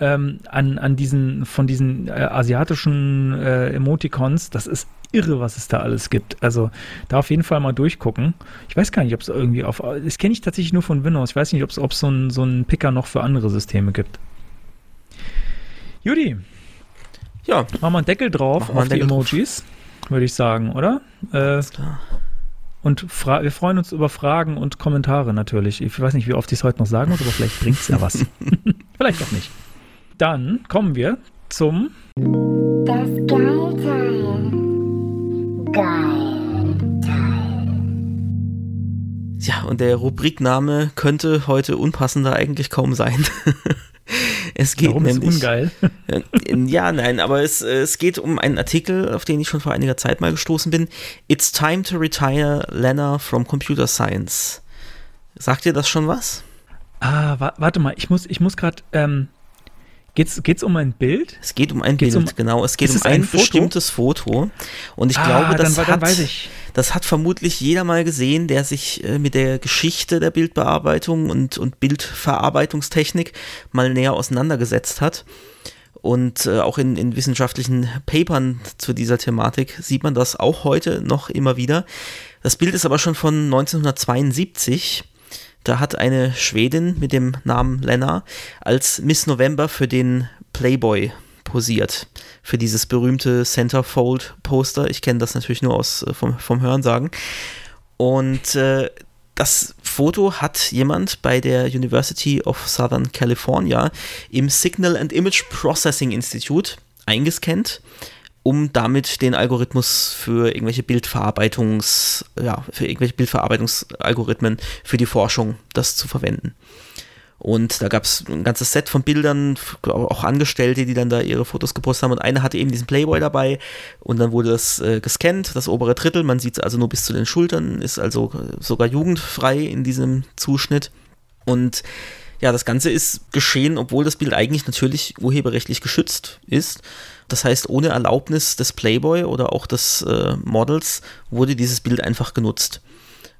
ähm, an, an diesen, von diesen äh, asiatischen äh, Emoticons. Das ist irre, was es da alles gibt. Also da auf jeden Fall mal durchgucken. Ich weiß gar nicht, ob es irgendwie auf. Das kenne ich tatsächlich nur von Windows. Ich weiß nicht, ob es so einen so Picker noch für andere Systeme gibt. Judy, ja, machen wir einen Deckel drauf auf die Deckel drauf. Emojis, würde ich sagen, oder? Äh, klar. und wir freuen uns über Fragen und Kommentare natürlich. Ich weiß nicht, wie oft ich es heute noch sagen muss, aber vielleicht bringt es ja was. vielleicht auch nicht. Dann kommen wir zum Das Geilteil. Geil. ja, und der Rubrikname könnte heute unpassender eigentlich kaum sein. es geht Warum ist nämlich. ungeil? Äh, Ja, nein, aber es, äh, es geht um einen Artikel, auf den ich schon vor einiger Zeit mal gestoßen bin. It's time to retire Lena from Computer Science. Sagt dir das schon was? Ah, wa warte mal, ich muss, ich muss gerade. Ähm, geht's, geht's um ein Bild? Es geht um ein Geht's Bild, um- genau. Es geht um ein ein, Foto? bestimmtes Foto. Und ich Ah, glaube, das, dann, dann hat, weiß ich. das hat vermutlich jeder mal gesehen, der sich äh, mit der Geschichte der Bildbearbeitung und, und Bildverarbeitungstechnik mal näher auseinandergesetzt hat. Und äh, auch in, in wissenschaftlichen Papern zu dieser Thematik sieht man das auch heute noch immer wieder. Das Bild ist aber schon von 1972. Da hat eine Schwedin mit dem Namen Lena als Miss November für den Playboy posiert. Für dieses berühmte Centerfold Poster. Ich kenne das natürlich nur aus, äh, vom, vom Hörensagen. Und äh, das Foto hat jemand bei der University of Southern California im Signal and Image Processing Institute eingescannt, um damit den Algorithmus für irgendwelche Bildverarbeitungs, ja, für irgendwelche Bildverarbeitungsalgorithmen für die Forschung das zu verwenden. Und da gab es ein ganzes Set von Bildern, auch Angestellte, die dann da ihre Fotos gepostet haben. Und eine hatte eben diesen Playboy dabei. Und dann wurde das äh, gescannt, das obere Drittel. Man sieht es also nur bis zu den Schultern, ist also sogar jugendfrei in diesem Zuschnitt. Und ja, das Ganze ist geschehen, obwohl das Bild eigentlich natürlich urheberrechtlich geschützt ist. Das heißt, ohne Erlaubnis des Playboy oder auch des äh, Models wurde dieses Bild einfach genutzt.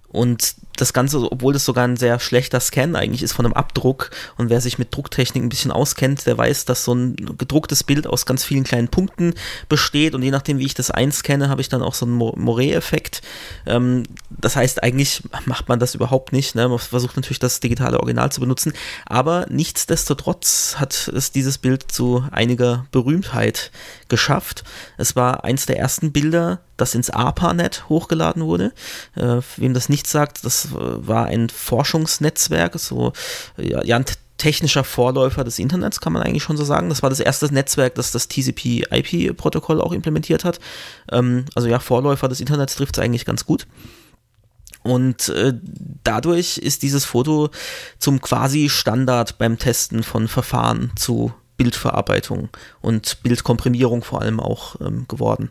Und das Ganze, obwohl das sogar ein sehr schlechter Scan eigentlich ist von einem Abdruck und wer sich mit Drucktechnik ein bisschen auskennt, der weiß, dass so ein gedrucktes Bild aus ganz vielen kleinen Punkten besteht und je nachdem, wie ich das einscanne, habe ich dann auch so einen Mo- Moret-Effekt. Ähm, das heißt, eigentlich macht man das überhaupt nicht. Ne? Man versucht natürlich das digitale Original zu benutzen, aber nichtsdestotrotz hat es dieses Bild zu einiger Berühmtheit geschafft. Es war eins der ersten Bilder, das ins ARPANET hochgeladen wurde. Äh, wem das nicht sagt, das war ein Forschungsnetzwerk, so ja, ein technischer Vorläufer des Internets, kann man eigentlich schon so sagen. Das war das erste Netzwerk, das das TCP-IP-Protokoll auch implementiert hat. Ähm, also ja, Vorläufer des Internets trifft es eigentlich ganz gut. Und äh, dadurch ist dieses Foto zum quasi Standard beim Testen von Verfahren zu Bildverarbeitung und Bildkomprimierung vor allem auch ähm, geworden.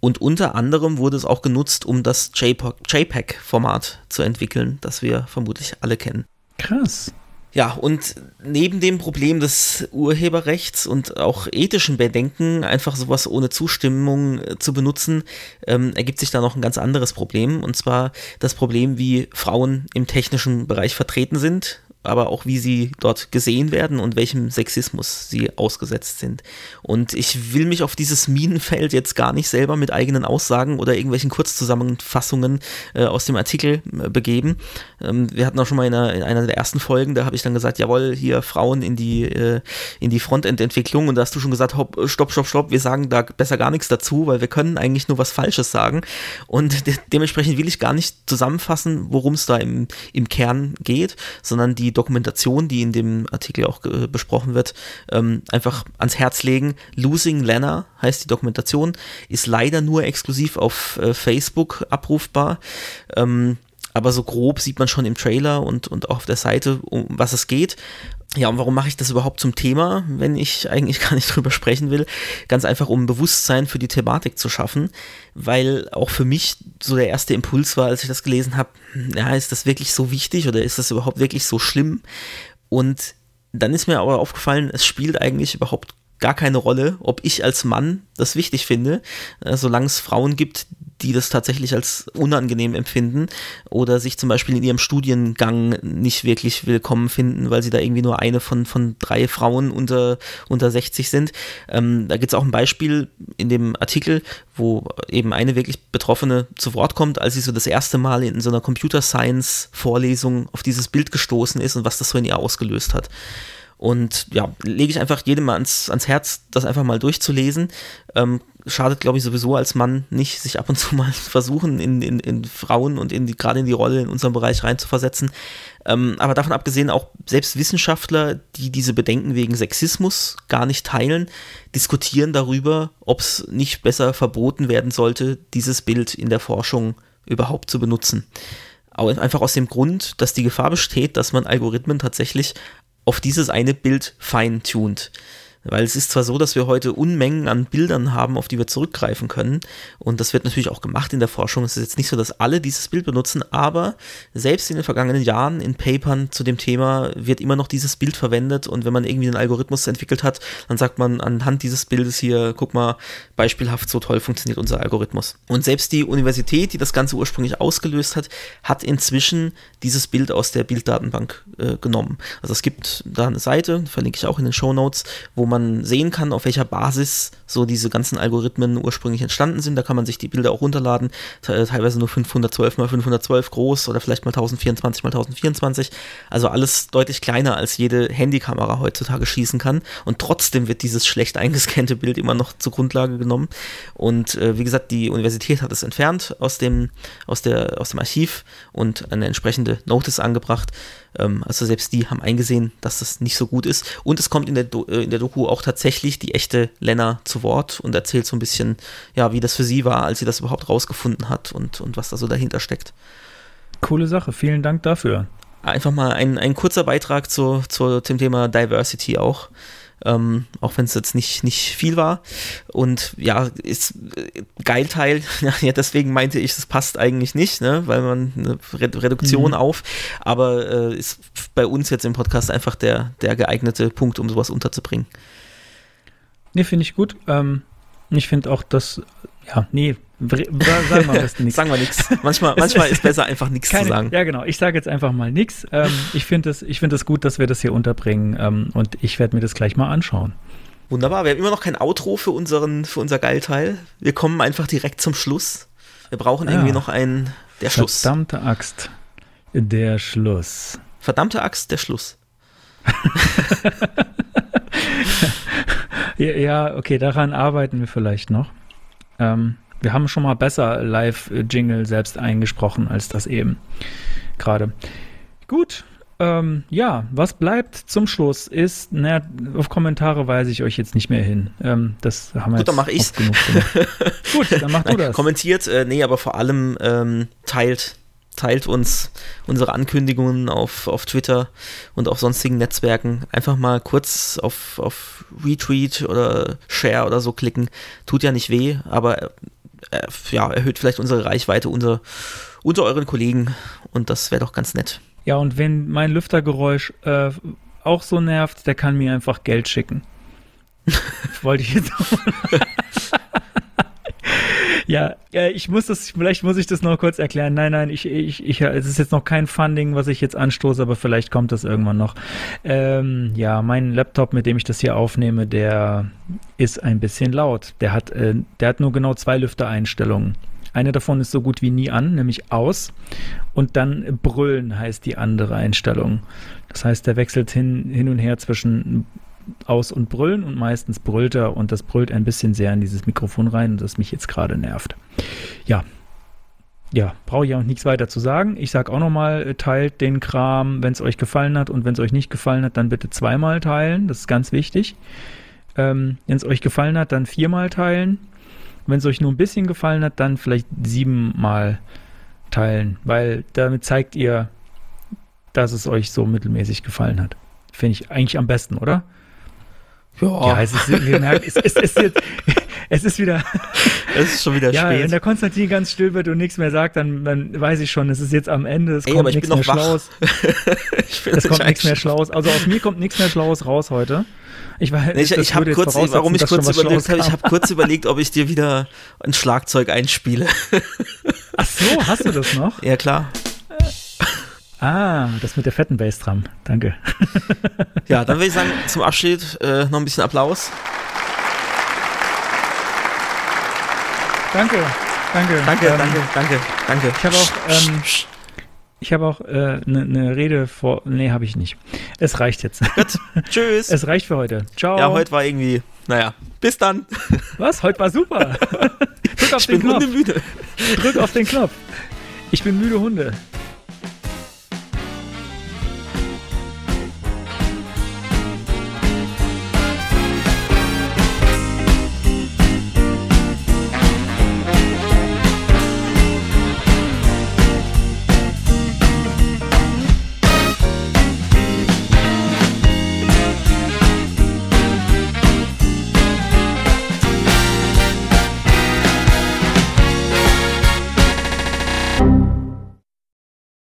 Und unter anderem wurde es auch genutzt, um das JPEG-Format zu entwickeln, das wir vermutlich alle kennen. Krass. Ja, und neben dem Problem des Urheberrechts und auch ethischen Bedenken, einfach sowas ohne Zustimmung äh, zu benutzen, ähm, ergibt sich da noch ein ganz anderes Problem. Und zwar das Problem, wie Frauen im technischen Bereich vertreten sind. Aber auch wie sie dort gesehen werden und welchem Sexismus sie ausgesetzt sind. Und ich will mich auf dieses Minenfeld jetzt gar nicht selber mit eigenen Aussagen oder irgendwelchen Kurzzusammenfassungen äh, aus dem Artikel äh, begeben. Ähm, wir hatten auch schon mal in einer, in einer, der ersten Folgen, da habe ich dann gesagt, jawohl, hier Frauen in die, äh, in die Frontend-Entwicklung und da hast du schon gesagt, hopp, stopp, stopp, stopp, wir sagen da besser gar nichts dazu, weil wir können eigentlich nur was Falsches sagen und de dementsprechend will ich gar nicht zusammenfassen, worum es da im, im Kern geht, sondern die Dokumentation, die in dem Artikel auch äh, besprochen wird, ähm, einfach ans Herz legen. Losing Lena heißt die Dokumentation, ist leider nur exklusiv auf äh, Facebook abrufbar. Ähm, aber so grob sieht man schon im Trailer und, und auch auf der Seite, um was es geht. Ja, und warum mache ich das überhaupt zum Thema, wenn ich eigentlich gar nicht drüber sprechen will? Ganz einfach, um Bewusstsein für die Thematik zu schaffen, weil auch für mich so der erste Impuls war, als ich das gelesen habe, ja, ist das wirklich so wichtig oder ist das überhaupt wirklich so schlimm? Und dann ist mir aber aufgefallen, es spielt eigentlich überhaupt gar keine Rolle, ob ich als Mann das wichtig finde, äh, solange es Frauen gibt, die das tatsächlich als unangenehm empfinden oder sich zum Beispiel in ihrem Studiengang nicht wirklich willkommen finden, weil sie da irgendwie nur eine von, von drei Frauen unter, unter 60 sind. Ähm, da gibt es auch ein Beispiel in dem Artikel, wo eben eine wirklich Betroffene zu Wort kommt, als sie so das erste Mal in so einer Computer Science Vorlesung auf dieses Bild gestoßen ist und was das so in ihr ausgelöst hat. Und ja, lege ich einfach jedem mal ans, ans Herz, das einfach mal durchzulesen. Ähm, schadet, glaube ich, sowieso als Mann nicht, sich ab und zu mal versuchen, in, in, in Frauen und in gerade in die Rolle in unserem Bereich reinzuversetzen. Ähm, aber davon abgesehen, auch selbst Wissenschaftler, die diese Bedenken wegen Sexismus gar nicht teilen, diskutieren darüber, ob es nicht besser verboten werden sollte, dieses Bild in der Forschung überhaupt zu benutzen. Aber einfach aus dem Grund, dass die Gefahr besteht, dass man Algorithmen tatsächlich auf dieses eine Bild feintuned. Weil es ist zwar so, dass wir heute Unmengen an Bildern haben, auf die wir zurückgreifen können. Und das wird natürlich auch gemacht in der Forschung. Es ist jetzt nicht so, dass alle dieses Bild benutzen, aber selbst in den vergangenen Jahren in Papern zu dem Thema wird immer noch dieses Bild verwendet. Und wenn man irgendwie einen Algorithmus entwickelt hat, dann sagt man anhand dieses Bildes hier, guck mal, beispielhaft so toll funktioniert unser Algorithmus. Und selbst die Universität, die das Ganze ursprünglich ausgelöst hat, hat inzwischen dieses Bild aus der Bilddatenbank äh, genommen. Also es gibt da eine Seite, verlinke ich auch in den Show Notes, wo man sehen kann, auf welcher Basis so diese ganzen Algorithmen ursprünglich entstanden sind. Da kann man sich die Bilder auch runterladen, teilweise nur 512 mal 512 groß oder vielleicht mal 1024 mal 1024. Also alles deutlich kleiner als jede Handykamera heutzutage schießen kann. Und trotzdem wird dieses schlecht eingescannte Bild immer noch zur Grundlage genommen. Und äh, wie gesagt, die Universität hat es entfernt aus dem, aus der, aus dem Archiv und eine entsprechende Notice angebracht. Ähm, also selbst die haben eingesehen, dass das nicht so gut ist. Und es kommt in der, Do äh, in der Doku auch tatsächlich die echte Lena zu Wort und erzählt so ein bisschen, ja, wie das für sie war, als sie das überhaupt rausgefunden hat und, und was da so dahinter steckt. Coole Sache, vielen Dank dafür. Einfach mal ein, ein kurzer Beitrag zu, zu dem Thema Diversity auch. Ähm, auch wenn es jetzt nicht, nicht viel war. Und ja, ist äh, geil Teil. ja, deswegen meinte ich, es passt eigentlich nicht, ne? weil man eine Reduktion mhm. auf. Aber äh, ist bei uns jetzt im Podcast einfach der, der geeignete Punkt, um sowas unterzubringen. Nee, finde ich gut. Ähm, ich finde auch, dass, ja, nee, sagen wir am besten nichts. sagen wir nichts. Manchmal, manchmal ist besser, einfach nichts zu sagen. Ja, genau. Ich sage jetzt einfach mal nichts. Ähm, ich finde es find gut, dass wir das hier unterbringen ähm, und ich werde mir das gleich mal anschauen. Wunderbar. Wir haben immer noch kein Outro für, unseren, für unser Geilteil. Wir kommen einfach direkt zum Schluss. Wir brauchen irgendwie noch einen, der Schluss. Verdammte Axt. Der Schluss. Verdammte Axt, der Schluss. ja, ja, okay, daran arbeiten wir vielleicht noch. Ähm, wir haben schon mal besser Live-Jingle selbst eingesprochen als das eben gerade. Gut, ähm, ja, was bleibt zum Schluss ist, naja, auf Kommentare weise ich euch jetzt nicht mehr hin. Ähm, das haben wir Gut, dann mache ich's. Gut, dann mach du das. Kommentiert, äh, nee, aber vor allem ähm, teilt teilt uns unsere Ankündigungen auf, auf Twitter und auf sonstigen Netzwerken. Einfach mal kurz auf, auf Retweet oder Share oder so klicken. Tut ja nicht weh, aber äh, ja, erhöht vielleicht unsere Reichweite unter, unter euren Kollegen und das wäre doch ganz nett. Ja, und wenn mein Lüftergeräusch äh, auch so nervt, der kann mir einfach Geld schicken. Wollte ich jetzt auch Ja, ja, ich muss das, vielleicht muss ich das noch kurz erklären. Nein, nein, ich, ich, ich, es ist jetzt noch kein Funding, was ich jetzt anstoße, aber vielleicht kommt das irgendwann noch. Ähm, ja, mein Laptop, mit dem ich das hier aufnehme, der ist ein bisschen laut. Der hat, äh, der hat nur genau zwei Lüftereinstellungen. Eine davon ist so gut wie nie an, nämlich aus. Und dann brüllen heißt die andere Einstellung. Das heißt, der wechselt hin, hin und her zwischen aus und brüllen und meistens brüllt er und das brüllt ein bisschen sehr in dieses Mikrofon rein, das mich jetzt gerade nervt. Ja. Ja, brauche ich auch nichts weiter zu sagen. Ich sage auch nochmal, teilt den Kram, wenn es euch gefallen hat und wenn es euch nicht gefallen hat, dann bitte zweimal teilen. Das ist ganz wichtig. Ähm, wenn es euch gefallen hat, dann viermal teilen. Wenn es euch nur ein bisschen gefallen hat, dann vielleicht siebenmal teilen, weil damit zeigt ihr, dass es euch so mittelmäßig gefallen hat. Finde ich eigentlich am besten, oder? Ja, es ist, es, es, es, ist, es ist wieder. Es ist schon wieder Ja, wenn spät. der Konstantin ganz still wird und nichts mehr sagt, dann, dann weiß ich schon, es ist jetzt am Ende, es Ey, kommt nichts mehr wach. Schlaues. Es kommt nichts mehr Schlaues. Also aus mir kommt nichts mehr Schlaues raus heute. Ich, weiß, Nee, ich, ich habe jetzt kurz, warum ich kurz überlegt habe, ich habe kurz überlegt, ob ich dir wieder ein Schlagzeug einspiele. Ach so, hast du das noch? Ja klar. Ah, das mit der fetten Bassdrum. Danke. Ja, dann würde ich sagen, zum Abschied äh, noch ein bisschen Applaus. Danke. Danke. Danke, Ähm, danke, danke, danke. Ich habe auch, ähm, ich habe auch eine äh, ne- ne Rede vor. Nee, habe ich nicht. Es reicht jetzt. Tschüss. Es reicht für heute. Ciao. ja, heute war irgendwie, naja, bis dann. Was? Heute war super. Drück auf Ich den bin Knopf. hundemüde. Drück auf den Knopf. Ich bin müde Hunde.